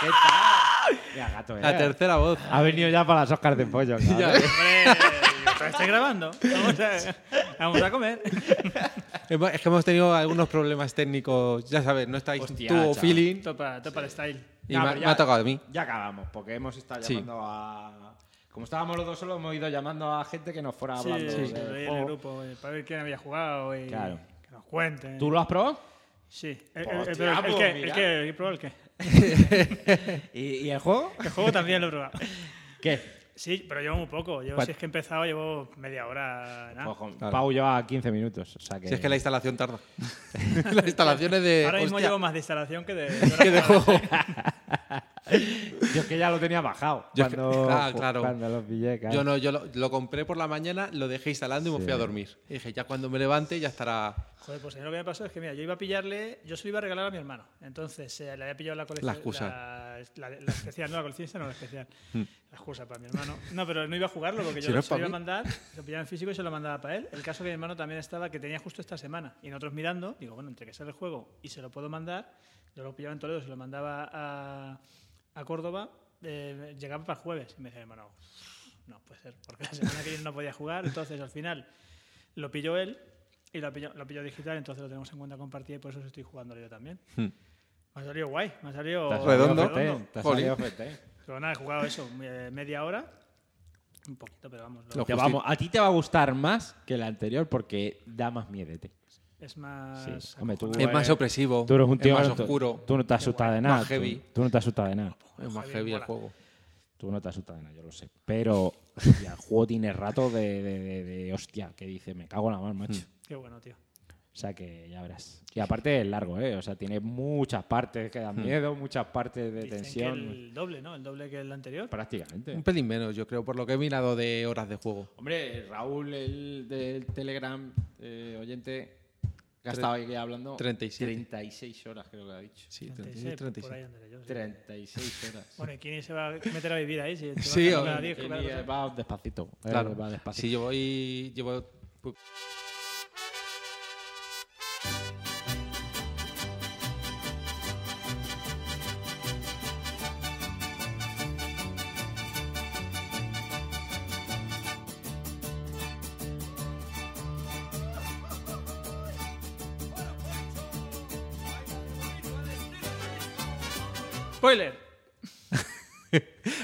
¿Qué tal? Mira, gato, La eh. tercera voz. Ha venido ya para las Oscars de pollo. cabrón. Ya. Hombre, ¿pero estoy grabando. Vamos a, vamos a comer. Es que hemos tenido algunos problemas técnicos. Ya sabes, no estáis Hostia, tú chaval. feeling. Topa, topa el style. Y Ya, me, pero me ha tocado a mí. Ya acabamos, porque hemos estado Sí. llamando a. Como estábamos los dos solos, hemos ido llamando a gente que nos fuera Sí, hablando sí, del juego. grupo eh, para ver quién había jugado y Claro. que nos cuenten. ¿Tú lo has probado? Sí. El, el- Hostia, el- pero el, pues qué, mira. el qué, ¿he probado el qué? ¿Y, y el juego? El juego también lo he probado. ¿Qué? Sí, pero llevo muy poco. Yo, ¿Cuál? si es que he empezado, llevo media hora. nada. Ojo, Claro. Pau lleva 15 minutos. O sea que... Si es que la instalación tarda. Las instalaciones de. Ahora mismo hostia, llevo más de instalación que de. que de juego. Yo es que ya lo tenía bajado. Yo es que- cuando, Ah, claro. cuando lo pillé, claro. Yo no, yo lo, lo compré por la mañana, lo dejé instalando y me fui a dormir. Y dije, ya cuando me levante ya estará. Joder, pues a mí lo que me pasó es que, mira, yo iba a pillarle, yo se lo iba a regalar a mi hermano. Entonces, eh, le había pillado la colección. La excusa. La, la- la especial, no la colección, no la especial. La excusa para mi hermano. No, pero no iba a jugarlo porque yo Si no se lo iba a mandar, lo pillaba en físico y se lo mandaba para él. El caso que mi hermano también estaba, que tenía justo esta semana. Y nosotros mirando, digo, bueno, entre que sale el juego y se lo puedo mandar, yo lo pillaba en Toledo, se lo mandaba a, a Córdoba, eh, llegaba para el jueves. Y me decía, hermano, no puede ser, porque la semana que viene no podía jugar. Entonces, al final, lo pilló él y lo pilló, lo pilló digital, entonces lo tenemos en cuenta compartida y por eso estoy jugando yo también. Hmm. Me ha salido guay, me ha salido Te Redondo. Te salido. Pero nada, he jugado eso, eh, media hora, un poquito, pero vamos. lo- Lo vamos, a ti te va a gustar más que el anterior porque da más miedete. Es más. Sí. Hombre, tú- Es más eh, opresivo. Tú eres un tío es más oscuro. Tú no te asustas de nada. Más tú- heavy. Tú, no te asustas de nada. Es más Heavy el juego. Tú no te asustas de nada, yo lo sé. Pero ya, el juego tiene rato de, de, de- de hostia, que dice, me cago en la mano, macho. Qué bueno, tío. O sea que ya verás. Y aparte es largo, ¿eh? O sea, tiene muchas partes que dan miedo, muchas partes de Dicen que tensión. el doble, ¿no? El doble que el anterior. Prácticamente. Un pelín menos, yo creo, por lo que he mirado de horas de juego. Hombre, Raúl, el del Telegram, eh, oyente, que ha estado aquí hablando. 37. 36 horas, creo que ha dicho. Sí, 36, 36, pues por ahí 36. andaré yo. sí. 36 horas. Bueno, ¿y quién se va a meter a vivir ahí? Si Sí, vas a o- tocar a 10, Que claro, ni- claro. va despacito. eh, Claro. Va despacito. Si yo voy. Llevo.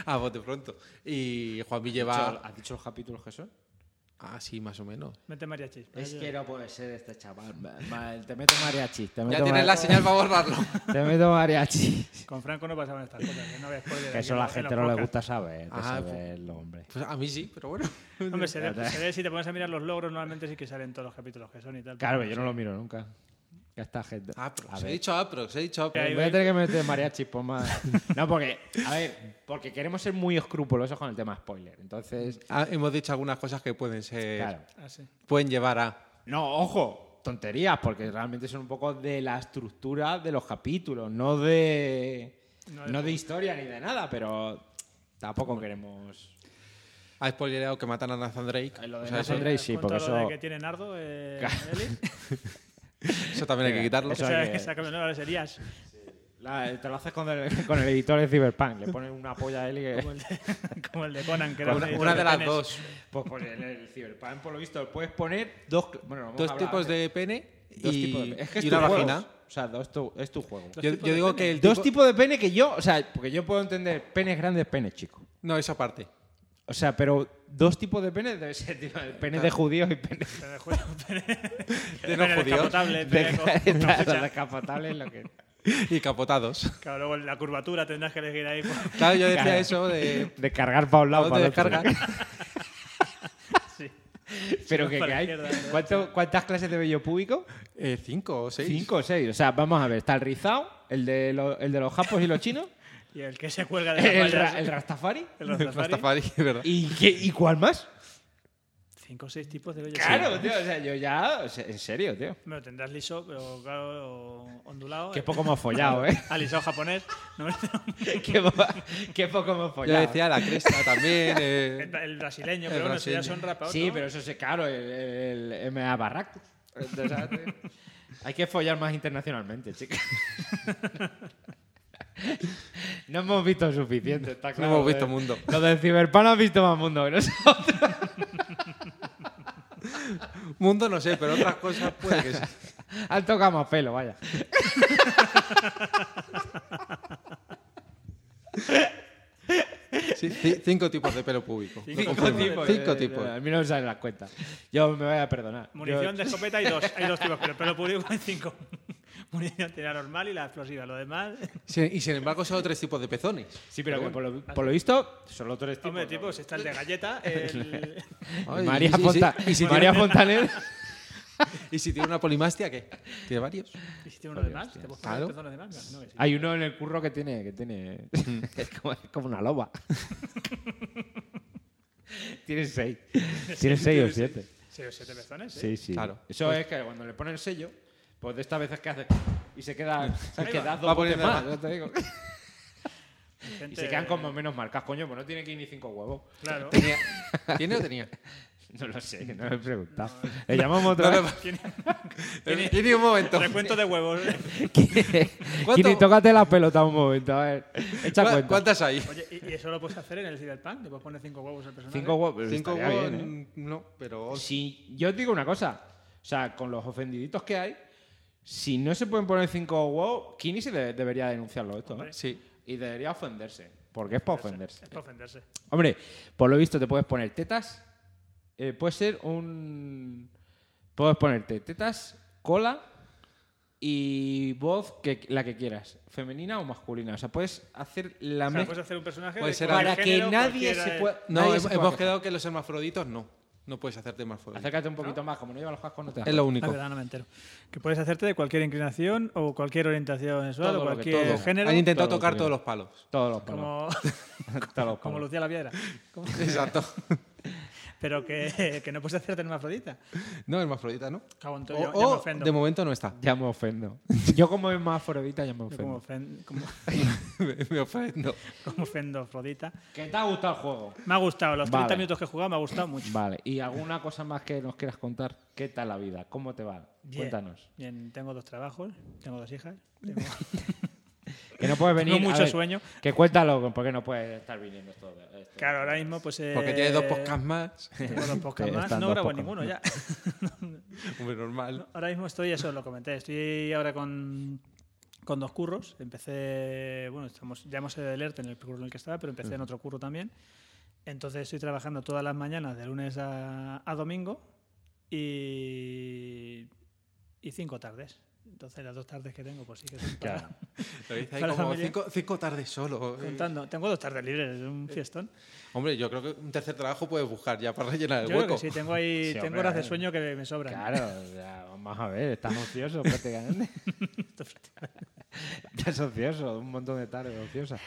A bote pronto. Y Juanmi ¿Has lleva. dicho- ¿Has dicho los capítulos que son? Ah, sí, más o menos. Mete mariachis. Es que no puede ser este chaval. Va- Te meto mariachi. Te Ya tienes la señal para borrarlo. Te meto mariachi. Con Franco no pasaban estas cosas. Que no había spoiler Que aquí eso a la gente no le gusta saber. Ah, saberlo, hombre. Pues a mí sí, pero bueno. Hombre, se ve, se ve si te pones a mirar los logros, normalmente sí que salen todos los capítulos que son y tal. Claro, pero yo no lo miro nunca. Que esta gente. Aprox. A He dicho Aprox, he dicho Aprox. Voy a tener que meter mariachi por más. No, porque, a ver, porque queremos ser muy escrupulosos con el tema spoiler. Entonces, Ah, hemos dicho algunas cosas que pueden ser. claro. Ah, sí. Pueden llevar a. No, ojo, tonterías, porque realmente son un poco de la estructura de los capítulos, no de. No No de- historia ni de nada, pero tampoco queremos. Ha spoileado que matan a Nathan Drake. Eh, lo de O sea, Nathan Drake sí, ¿Cuánto porque lo de eso. que tiene Nardo, eh? eso también hay que quitarlo. Eso hay que- sácame, ahora serías La- te lo haces con el, con el editor de Cyberpunk, le pones una polla a él y que. como el de, como el de Conan, que era un Una, una de las penes. dos. Pues, pues en el Cyberpunk, por lo visto, puedes poner dos. Bueno, Dos hablar, tipos ¿eh? de pene Dos y, tipos de- es que es y tu una juego. vagina. O sea, dos tu- es tu juego. Yo, digo que el Dos tipo- tipos de pene que yo, o sea, porque yo puedo entender penes grandes, penes chicos. No, esa parte. O sea, pero dos tipos de penes debe ser tipo, penes de judíos y penes Pene de pene- De no pene judíos. descapotable, pene con- con lo que Y capotados. Claro, luego la curvatura tendrás que elegir ahí. pues, Claro, yo decía Claro. eso de. de cargar para un lado ¿Dónde para el otro. descarga? sí. Pero Sí, que, para que la hay. ¿cuánto- ¿cuántas clases de vello púbico? Eh, cinco o seis. Cinco o seis. O sea, vamos a ver, está el rizado, el de, lo- el de los japos y los chinos, Y el que se cuelga de las el, vallas, ra- el rastafari. el Rastafari. Verdad. ¿Y, qué, ¿Y cuál más? Cinco o seis tipos de vello. Claro, tío, o sea, yo ya, o sea, en serio, tío. Me lo tendrás liso, pero claro, ondulado. Qué poco hemos follado, ¿eh? Alisado japonés. No, qué, po- qué poco hemos Yo follado. decía la cresta también. eh, el, el brasileño, El pero bueno, eso ya son rapados. Sí, ¿no? pero eso es claro, el, el MA Barracus. Entonces, ¿sabes? Hay que follar más internacionalmente, chicas. No hemos visto suficiente, está claro. hemos visto mundo. Los del Cyberpunk han visto más mundo que nosotros. Mundo no sé, pero otras cosas puede que sí. Han tocado más pelo, vaya. Sí, ci- cinco tipos de pelo público. Cinco tipos. Cinco tipos. A mí no me salen las cuentas. Yo me voy a perdonar. Munición Yo- de escopeta hay dos. Hay dos tipos, pero el pelo público hay cinco. Munición tira normal y la explosiva. Lo demás. Sí, y sin embargo, son tres tipos de pezones. Sí, pero que por lo, por lo visto, solo tres tipos. Hombre, ¿no? tipos, está el de galleta, el. Ay, María, y si- Fonta- y si María tiene- Fontaner. ¿Y si tiene una polimastia, qué? ¿Tiene varios? ¿Y si tiene uno de más? ¿Te poner Claro. pezones de más? Sí. Hay uno en el curro que tiene. Que tiene es, como, es como una loba. tiene seis. Tiene seis o siete. Seis o siete pezones. Sí, sí. Claro. Eso es que cuando le ponen el sello, pues de estas veces que hace y se queda. ¿sabes? Ahí Que va. das Va dos poniendo más, te digo. Y se quedan como menos marcas, coño, pues no tiene que ir ni cinco huevos. Claro. ¿Tenía- ¿Tiene o tenía? No lo sé, no le he preguntado. Le llamamos otra No, vez. Tiene- Tiene, tiene un momento. Recuento de huevos. ¿Cuánto- Kini, tócate la pelota un momento, a ver. Echa ¿Cuá- cuenta. ¿Cuántas hay? Oye, ¿y y eso lo puedes hacer en el Cyberpunk? ¿Le puedes poner cinco huevos al personaje? Cinco huevos. pero Cinco huevos, bien, ¿eh? no, pero... Si yo os digo una cosa, o sea, con los ofendiditos que hay, si no se pueden poner cinco huevos, Kini se de- debería denunciarlo esto, ¿eh? Sí. Y debería ofenderse, porque es para ofenderse. Es para ofenderse. Hombre, por lo visto te puedes poner tetas, eh, puede ser un... Puedes ponerte tetas cola y voz que la que quieras, femenina o masculina. O sea, puedes hacer la O sea, mezcla puedes hacer un personaje Puede ser para que género, nadie se pueda. No, nadie hem- se hemos pueda quedado que los hermafroditos no. No puedes hacerte hermafrodita. Acércate un poquito más, como no lleva los cascos no te Es lo único. Ah, verdad, no me entero. Que puedes hacerte de cualquier inclinación o cualquier orientación sexual Todo o que- cualquier todo. género. Han intentado todo, tocar todos los palos. Todos los palos. Como, Todos los como palos. Lucía la Piedra. Como- Exacto. Pero que, que no puedes hacerte hermafrodita. No, hermafrodita, ¿no? Cago en O, todo, ya, ya o, me ofendo. de momento no está. Ya me ofendo. Yo como es más afrodita ya me Yo como, ofendo. ofen- como, Me ofendo. como ofendo Afrodita. ¿Qué te ha gustado el juego? Me ha gustado, los 30 Vale. minutos que he jugado me ha gustado mucho. Vale, ¿y alguna cosa más que nos quieras contar? ¿Qué tal la vida? ¿Cómo te va? Bien. Cuéntanos. Bien, tengo dos trabajos, tengo dos hijas. Tengo, Que no puedes venir. tengo mucho ver, sueño. Que cuéntalo, porque no puedes estar viniendo esto. esto- Claro, ahora mismo pues... Eh, Porque tiene dos podcasts más. Tengo dos podcasts más. están No grabo ninguno ya. Hombre, normal. Ahora mismo estoy, eso lo comenté, estoy ahora con, con dos curros. Empecé, bueno, estamos, ya hemos el ERTE en el curro en el que estaba, pero empecé en otro curro también. Entonces estoy trabajando todas las mañanas de lunes a, a domingo y, y cinco tardes. Entonces las dos tardes que tengo, pues sí que son para- Lo dice ahí Para la como cinco, cinco tardes solo. eh. contando. Tengo dos tardes libres, es un fiestón. Hombre, yo creo que un tercer trabajo puedes buscar ya para rellenar el Yo creo hueco. que sí, tengo ahí Sí, tengo hombre, horas de ver. sueño que me sobran. Claro, ya, vamos a ver, estás ocioso prácticamente. estás ocioso, un montón de tardes ociosas.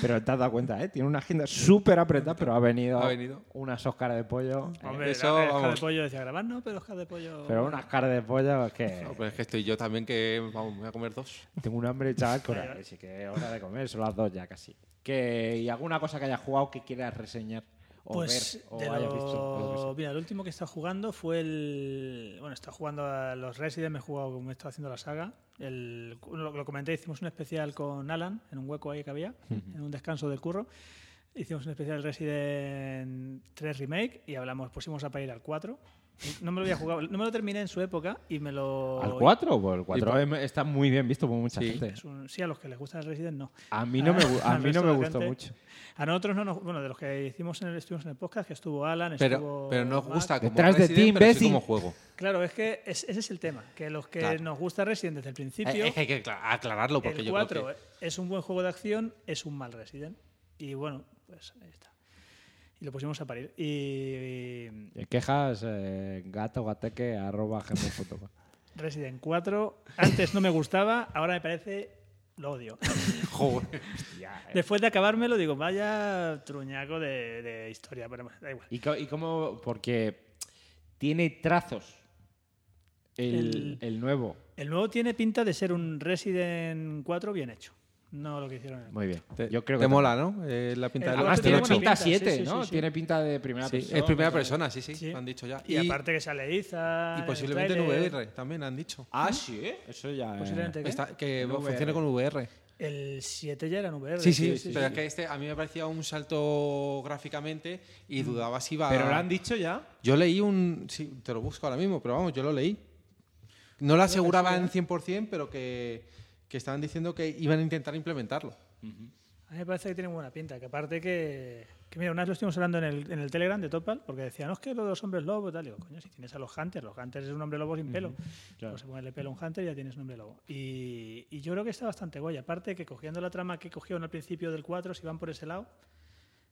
Pero te has dado cuenta, ¿eh? Tiene una agenda súper apretada, pero ha venido, Ha venido. unas Oscar de pollo. Hombre, Eso, la- Oscar vamos. de pollo decía grabar, no, pero Oscar de pollo. Pero unas caras de pollo es que No, pero es que estoy yo también que vamos, me voy a comer dos. tengo un hambre, chaval, con Así que es hora de comer, son las dos ya casi. Que, ¿Y alguna cosa que hayas jugado que quieras reseñar? O Pues ver, o de hayas lo- visto. Mira, el último que he estado jugando fue el. Bueno, he estado jugando a los Resident, me he jugado como estado haciendo la saga. El, lo, lo comenté, hicimos un especial con Alan, en un hueco ahí que había, en un descanso del curro. Hicimos un especial Resident 3 Remake y hablamos, pusimos a parir al 4. No me lo había jugado, no me lo terminé en su época y me lo. ¿Al 4? Pues el 4 Y está muy bien visto por mucha Sí. gente. Es un- sí, a los que les gusta el Resident, no. A mí no me, a mí no me de gustó gente. mucho. A nosotros no nos. Bueno, de los que hicimos en el, estuvimos en el podcast, que estuvo Alan, Pero, estuvo. pero no os Matt. gusta como Detrás de Resident, ti, pero sí como juego. Claro, es que es- ese es el tema, que los que Claro. nos gusta Resident desde el principio, Eh, Es que hay que acla- aclararlo porque el yo 4 creo que... es un buen juego de acción, es un mal Resident. Y bueno, pues ahí está. Y lo pusimos a parir. Y, Eh, Quejas eh, gato gateque arroba gmail.com. Resident 4, antes no me gustaba, ahora me parece, lo odio. Joder. Después de acabármelo, digo, vaya truñaco de, de historia, pero da igual. ¿Y, co- y cómo? Porque tiene trazos el, El- el nuevo. El nuevo tiene pinta de ser un Resident 4 bien hecho. No lo que hicieron en el Muy bien. Te, Yo creo te que mola, ¿no? Eh, la pinta El del Además tiene pinta pinta, sí, 7, sí, ¿no? sí, sí. Tiene pinta de primera Sí, persona. es primera persona, sí, sí, Sí. lo han dicho ya. Y, aparte que sale Iza. y en posiblemente en. VR también han dicho. Ah, sí. Eso ya. eh, Posiblemente. que funcione con VR. El 7 ya era en VR. Sí, sí, pero es que este a mí me parecía un salto gráficamente y dudaba si iba Pero lo han dicho ya. Yo leí un... Sí, te lo busco ahora mismo, pero vamos, yo lo leí. No lo aseguraban 100%, pero que, que estaban diciendo que iban a intentar implementarlo. A mí me parece que tiene buena pinta. Que aparte que. Que mira, una vez lo estuvimos hablando en el, en el Telegram de Topal, porque decían, no, es que lo de los hombres lobo y tal. Digo, coño, si tienes a los Hunters, los Hunters es un hombre lobo sin pelo. Pues se ponerle pelo a un Hunter y ya tienes un hombre lobo. Y, y yo creo que está bastante guay. Aparte que cogiendo la trama que cogieron al principio del 4, si van por ese lado,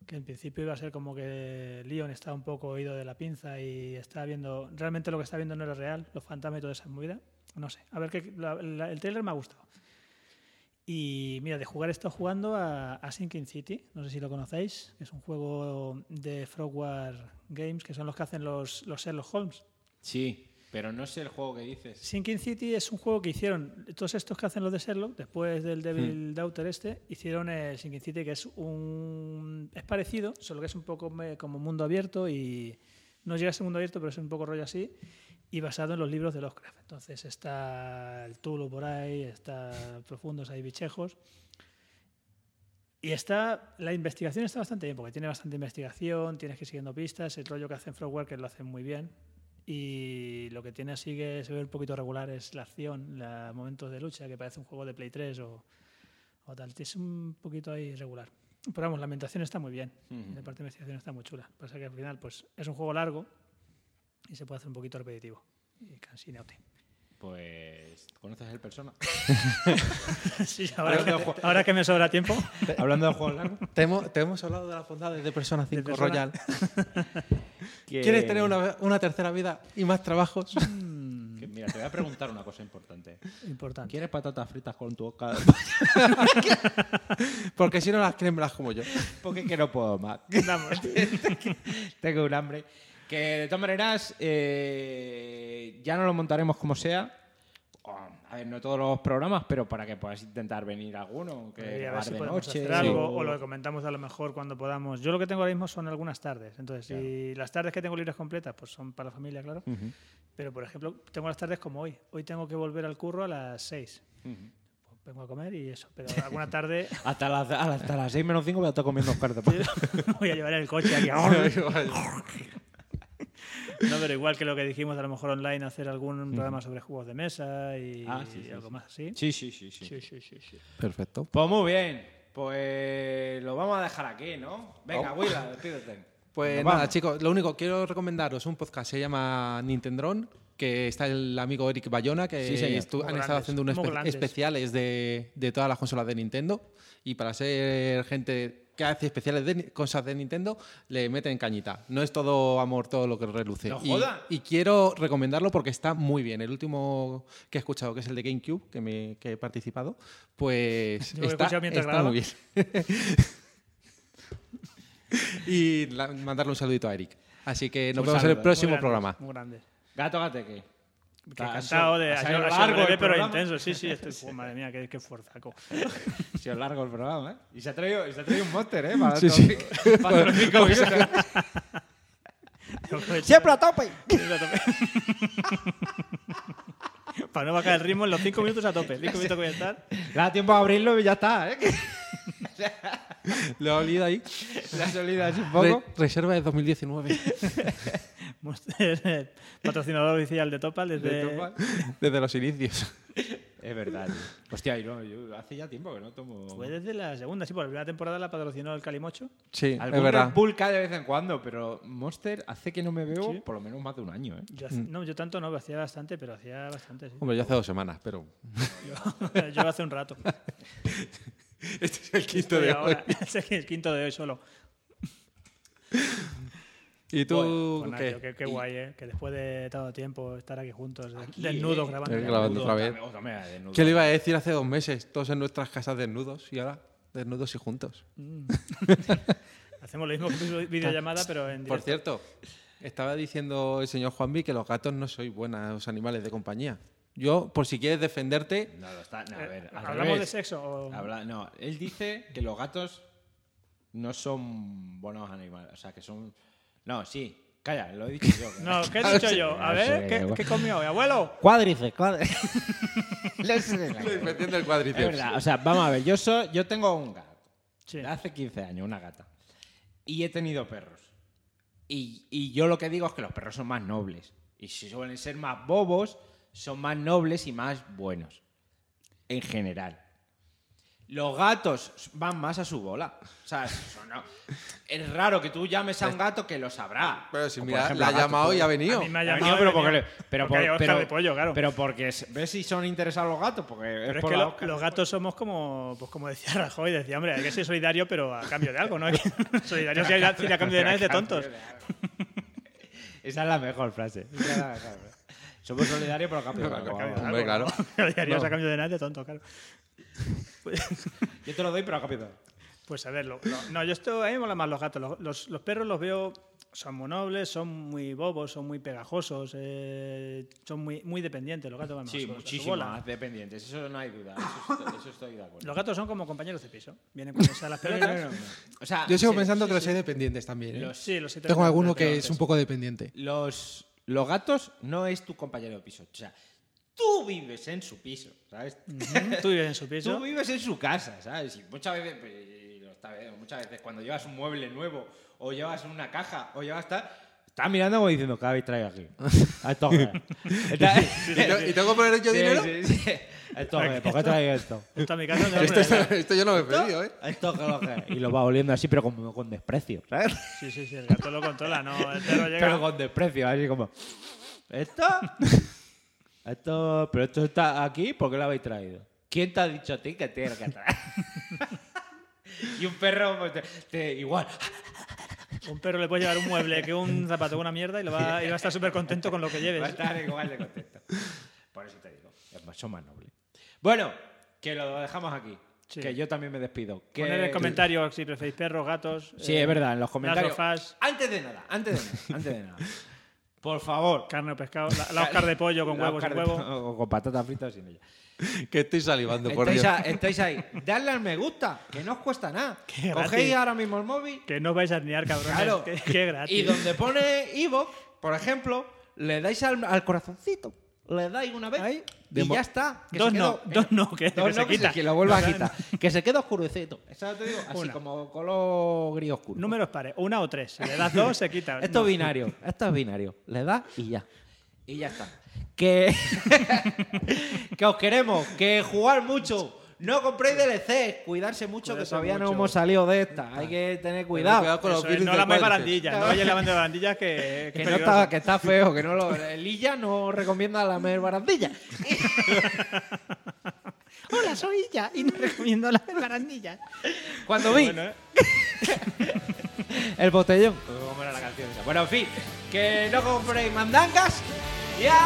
que en principio iba a ser como que Leon está un poco oído de la pinza y está viendo. Realmente lo que está viendo no era real, los fantasmas y toda esa movida. No sé. A ver, que la- la- el trailer me ha gustado. Y mira, de jugar he estado jugando a, a Sinking City, no sé si lo conocéis, que es un juego de Frogware Games, que son los que hacen los, los Sherlock Holmes. Sí, pero no sé el juego que dices. Sinking City es un juego que hicieron todos estos que hacen los de Sherlock, después del Devil Daughter este, hicieron el Sinking City, que es un es parecido, solo que es un poco como mundo abierto y no llega a ser mundo abierto, pero es un poco rollo así, y basado en los libros de Lovecraft. Entonces está el Tulu por ahí, está Profundos, hay bichejos. Y está, la investigación está bastante bien, porque tiene bastante investigación, tienes que ir siguiendo pistas, el rollo que hacen Frogware, que lo hacen muy bien. Y lo que tiene así que se ve un poquito regular es la acción, los momentos de lucha, que parece un juego de Play 3 o, o tal. Es un poquito ahí irregular. Pero vamos, la ambientación está muy bien. Y la parte de investigación está muy chula. Pasa que al final pues, es un juego largo y se puede hacer un poquito repetitivo. Y cansinote. Pues, ¿conoces el persona? Sí, ahora, que, ahora que me sobra tiempo. Hablando de juegos largos. Te hemos, te hemos hablado de las bondades de Persona 5 Persona. Royal. que- ¿Quieres tener una, una tercera vida y más trabajos? que, mira, te voy a preguntar una cosa importante. Importante. ¿Quieres patatas fritas con tu boca? Porque si no las quieren las como yo. Porque que no puedo más. Vamos. Tengo un hambre. Que de todas maneras, eh, ya no lo montaremos como sea. Oh, A ver, no todos los programas, pero para que puedas intentar venir alguno. Que Y a ver grabar si de podemos noche. hacer algo o- o lo que comentamos a lo mejor cuando podamos. Yo lo que tengo ahora mismo son algunas tardes. Entonces, si las tardes que tengo libres completas, pues son para la familia, claro. Ujú. Pero, por ejemplo, tengo las tardes como hoy. Hoy tengo que volver al curro a las 6. Vengo a comer y eso. Pero alguna tarde Hasta las, hasta las 6 menos 5 voy a estar comiendo carne. voy a llevar el coche aquí. No, pero igual que lo que dijimos, a lo mejor online, hacer algún programa sobre juegos de mesa y, Ah, sí, sí, algo sí. más así. Sí, sí, sí, sí. Sí, sí, sí, sí. Perfecto. Pues muy bien. Pues lo vamos a dejar aquí, ¿no? Venga, Oh. Willa, despídete. Pues Nos nada, vamos. chicos, lo único, quiero recomendaros un podcast, se llama Nintendron, que está el amigo Eric Bayona, que Sí, señor. estu- Muy han estado grandes, haciendo unos muy espe- grandes. especiales de, de todas las consolas de Nintendo. Y para ser gente que hace especiales de cosas de Nintendo, le meten cañita. No es todo amor, todo lo que reluce. ¡No y, joda! y quiero recomendarlo porque está muy bien. El último que he escuchado, que es el de GameCube, que, me, que he participado, pues Yo está, muy bien. y la- mandarle un saludito a Eric. Así que nos Un vemos en el próximo Muy programa. Muy grande. Gato Gateque. Que Ha cantado sido- de ha largo el breve, pero intenso. Sí, sí, estoy, oh, madre mía, qué, qué fuerzaco. Ha sido largo el programa, ¿eh? Y se ha traído, y se ha traído un monster, ¿eh? Para Sí, sí. cinco- para los cinco minutos. ¡Siempre a tope! Para no bajar el ritmo en los 5 minutos a tope. 5 minutos que voy a estar. Le da tiempo a abrirlo y ya está, ¿eh? Lo he olido ahí. Le ha salido así un Re- poco. reserva de 2019. Monster, patrocinador oficial de Topal desde. De Topal. Desde los inicios. Es verdad, tío. Hostia, y no, yo hace ya tiempo que no tomo. Fue desde la segunda, sí, por la primera temporada la patrocinó el Calimocho. Sí, Algún es verdad. Cae de vez en cuando, pero Monster hace que no me veo Sí. por lo menos más de un año, ¿eh? Yo, hace- No, yo tanto no, hacía bastante, pero hacía bastante, sí. Hombre, yo hace dos semanas, pero. Yo, yo hace un rato. Este es el quinto Estoy de hoy. ahora. Es el quinto de hoy solo. ¿Y tú Pues qué? qué, qué guay, ¿eh? Que después de todo tiempo estar aquí juntos, Aquí, desnudos grabando. eh, grabando otra vez. Otra vez, desnudo. ¿Qué le iba a decir hace dos meses? Todos en nuestras casas desnudos y ahora desnudos y juntos. Hacemos lo mismo que videollamada, pero en Por cierto, estaba diciendo el señor Juanvi que los gatos no sois buenos animales de compañía. Yo, por si quieres defenderte, No, lo está. No, a ver, al Eh, ¿Hablamos de sexo? O... Habla- no, él dice que los gatos no son buenos animales. O sea, que son. No, sí. Calla, lo he dicho yo. No, ¿qué he dicho yo? A ver, ¿qué. ¿qué comió hoy, abuelo? Cuádriceps, cuádriceps. Metiendo el es cuádriceps. verdad. O sea, vamos a ver. Yo, soy, yo tengo un gato. Sí. De hace 15 años, una gata. Y he tenido perros. Y, y yo lo que digo es que los perros son más nobles. Y si suelen ser más bobos, son más nobles y más buenos. En general. Los gatos van más a su bola. O sea, eso no- es raro que tú llames a un gato que lo sabrá. Pero si mira, ejemplo, la ha llamado y ha venido. A mí me ha llamado pero porque, venido. pero, Porque hay por- Oscar pero- de pollo, claro. pero porque es- ves si son interesados los gatos, porque Pero es por que la lo- Oscar. los gatos somos como, pues como decía Rajoy, decía, hombre, hay que ser solidario, pero a cambio de algo, ¿no? Solidario si hay si a cambio de nada es de tontos. Esa es la mejor frase. Esa es la mejor frase. Somos solidarios, pero a cambio de algo. Hombre, claro. Solidario No. a cambio de de tonto, claro. Yo te lo doy, pero a cambio de algo. Pues a ver, lo- lo- no, yo esto, a mí me molan más los gatos. Los, los- los perros los veo, son muy nobles, son muy bobos, son muy pegajosos, eh, son muy, muy dependientes. Los gatos van Sí, muchísimo más dependientes. Eso no hay duda. Eso estoy, eso estoy de acuerdo. Los gatos son como compañeros de piso. Vienen con esas las pelotas. no, no. O sea, Yo sigo sí, pensando sí, que los sí. hay dependientes también. ¿eh? Los- Sí, los tengo alguno que es un poco dependiente. Los, los gatos no es tu compañero de piso. O sea, tú vives en su piso, ¿sabes? Tú vives en su piso. Tú vives en su casa, ¿sabes? Y muchas veces, pues, muchas veces cuando llevas un mueble nuevo o llevas una caja o llevas tal, estás mirando como diciendo, ¿qué habéis traído aquí? A esto ¿Y te- ¿Y tengo que poner yo Sí, dinero? sí, sí. Esto ¿por qué traéis esto? Esto a mi casa no Esto, esto- esto yo no me he pedido, ¿eh? Esto qué lo que. Y lo va oliendo así, pero como con desprecio, ¿sabes? Sí, sí, sí, el gato lo controla, ¿no? El perro llega. Pero con desprecio, así como. ¿Esto? Esto, pero esto está aquí, ¿por qué lo habéis traído? ¿Quién te ha dicho a ti que tiene que traer? y un perro, pues, te- te- igual. Un perro le puede llevar un mueble que un zapato una mierda y, lo va, y va a estar súper contento con lo que Va a lleves. estar igual de contento. Por eso te digo, es son más nobles. Bueno, que lo dejamos aquí. Sí. Que yo también me despido. Que... Poner en comentarios si preferís perros, gatos. Sí, eh, es verdad, en los comentarios. sofás, Antes de nada, antes de nada, antes de nada. Por favor. carne o pescado. La, la Oscar de pollo con La huevos y huevo. O con patatas fritas sin ella. Que estoy salivando, por Estáis, Dios. a- estáis ahí. Dadle al me gusta, que no os cuesta nada. Qué Cogéis gratis. ahora mismo el móvil. Que no os vais a niar, cabrones. Claro. Que, que gratis. Y donde pone Evox, por ejemplo, le dais al, al corazoncito. Le dais una vez. Ahí. Y ya está. que Dos se no, quedó- dos no, que- dos que se no, que quita. que lo vuelva a No, quitar. Que se quede oscurecito. Eso te digo, así Una. como color gris oscuro. Números pares, una o tres. Si le das dos, se quita. Esto No. es binario. Esto es binario. Le das y ya. Y ya está. Que, que os queremos. Que jugar mucho. No compréis DLC. Cuidarse mucho, Cuidarse que todavía no hemos salido de esta. Hay que tener cuidado. cuidado con los Eso es, virus no de lamáis cuádriceps. barandillas, no vayáis lavando barandillas que, Que, es no está, que está feo, que no lo. Lilla no recomienda lamer barandilla. Hola, soy Illa y no recomiendo las barandillas. Cuando vi Bueno, ¿eh? el botellón. ¿Cómo era la? Bueno, en fin, que no compréis mandangas. Y adiós.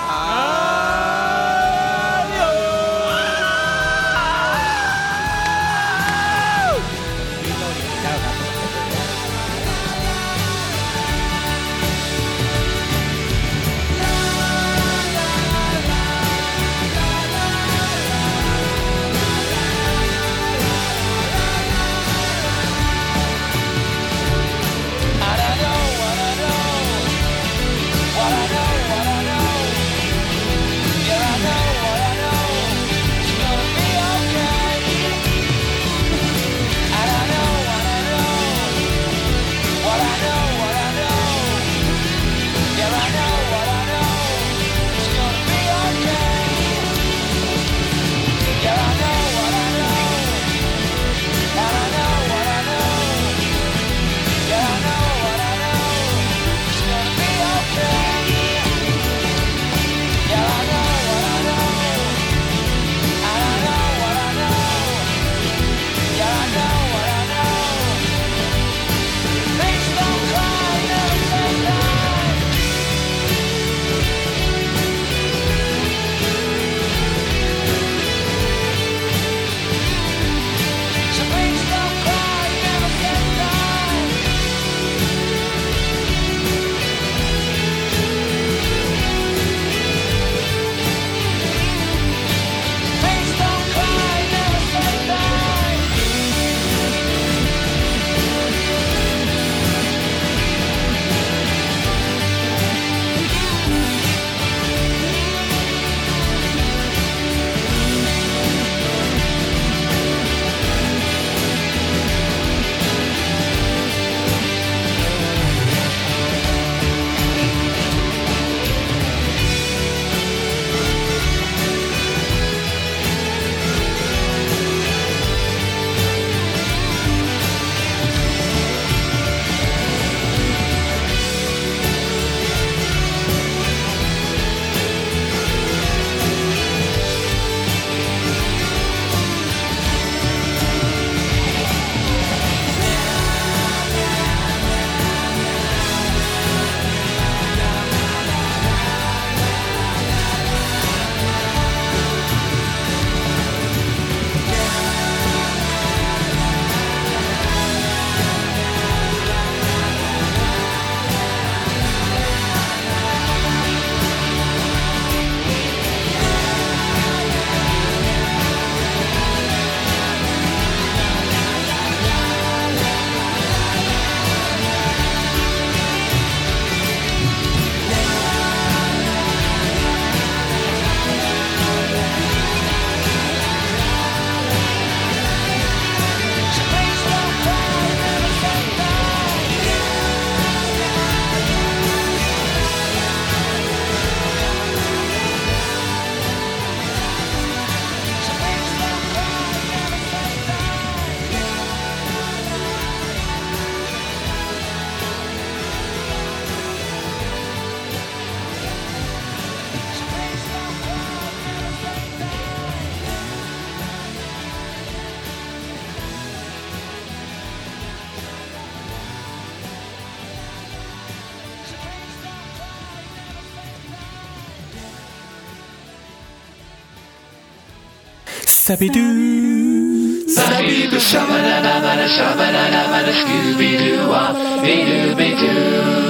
Sappy doo, sappy doo, da da da da shabba da da da Scooby Doo, be doo be doo.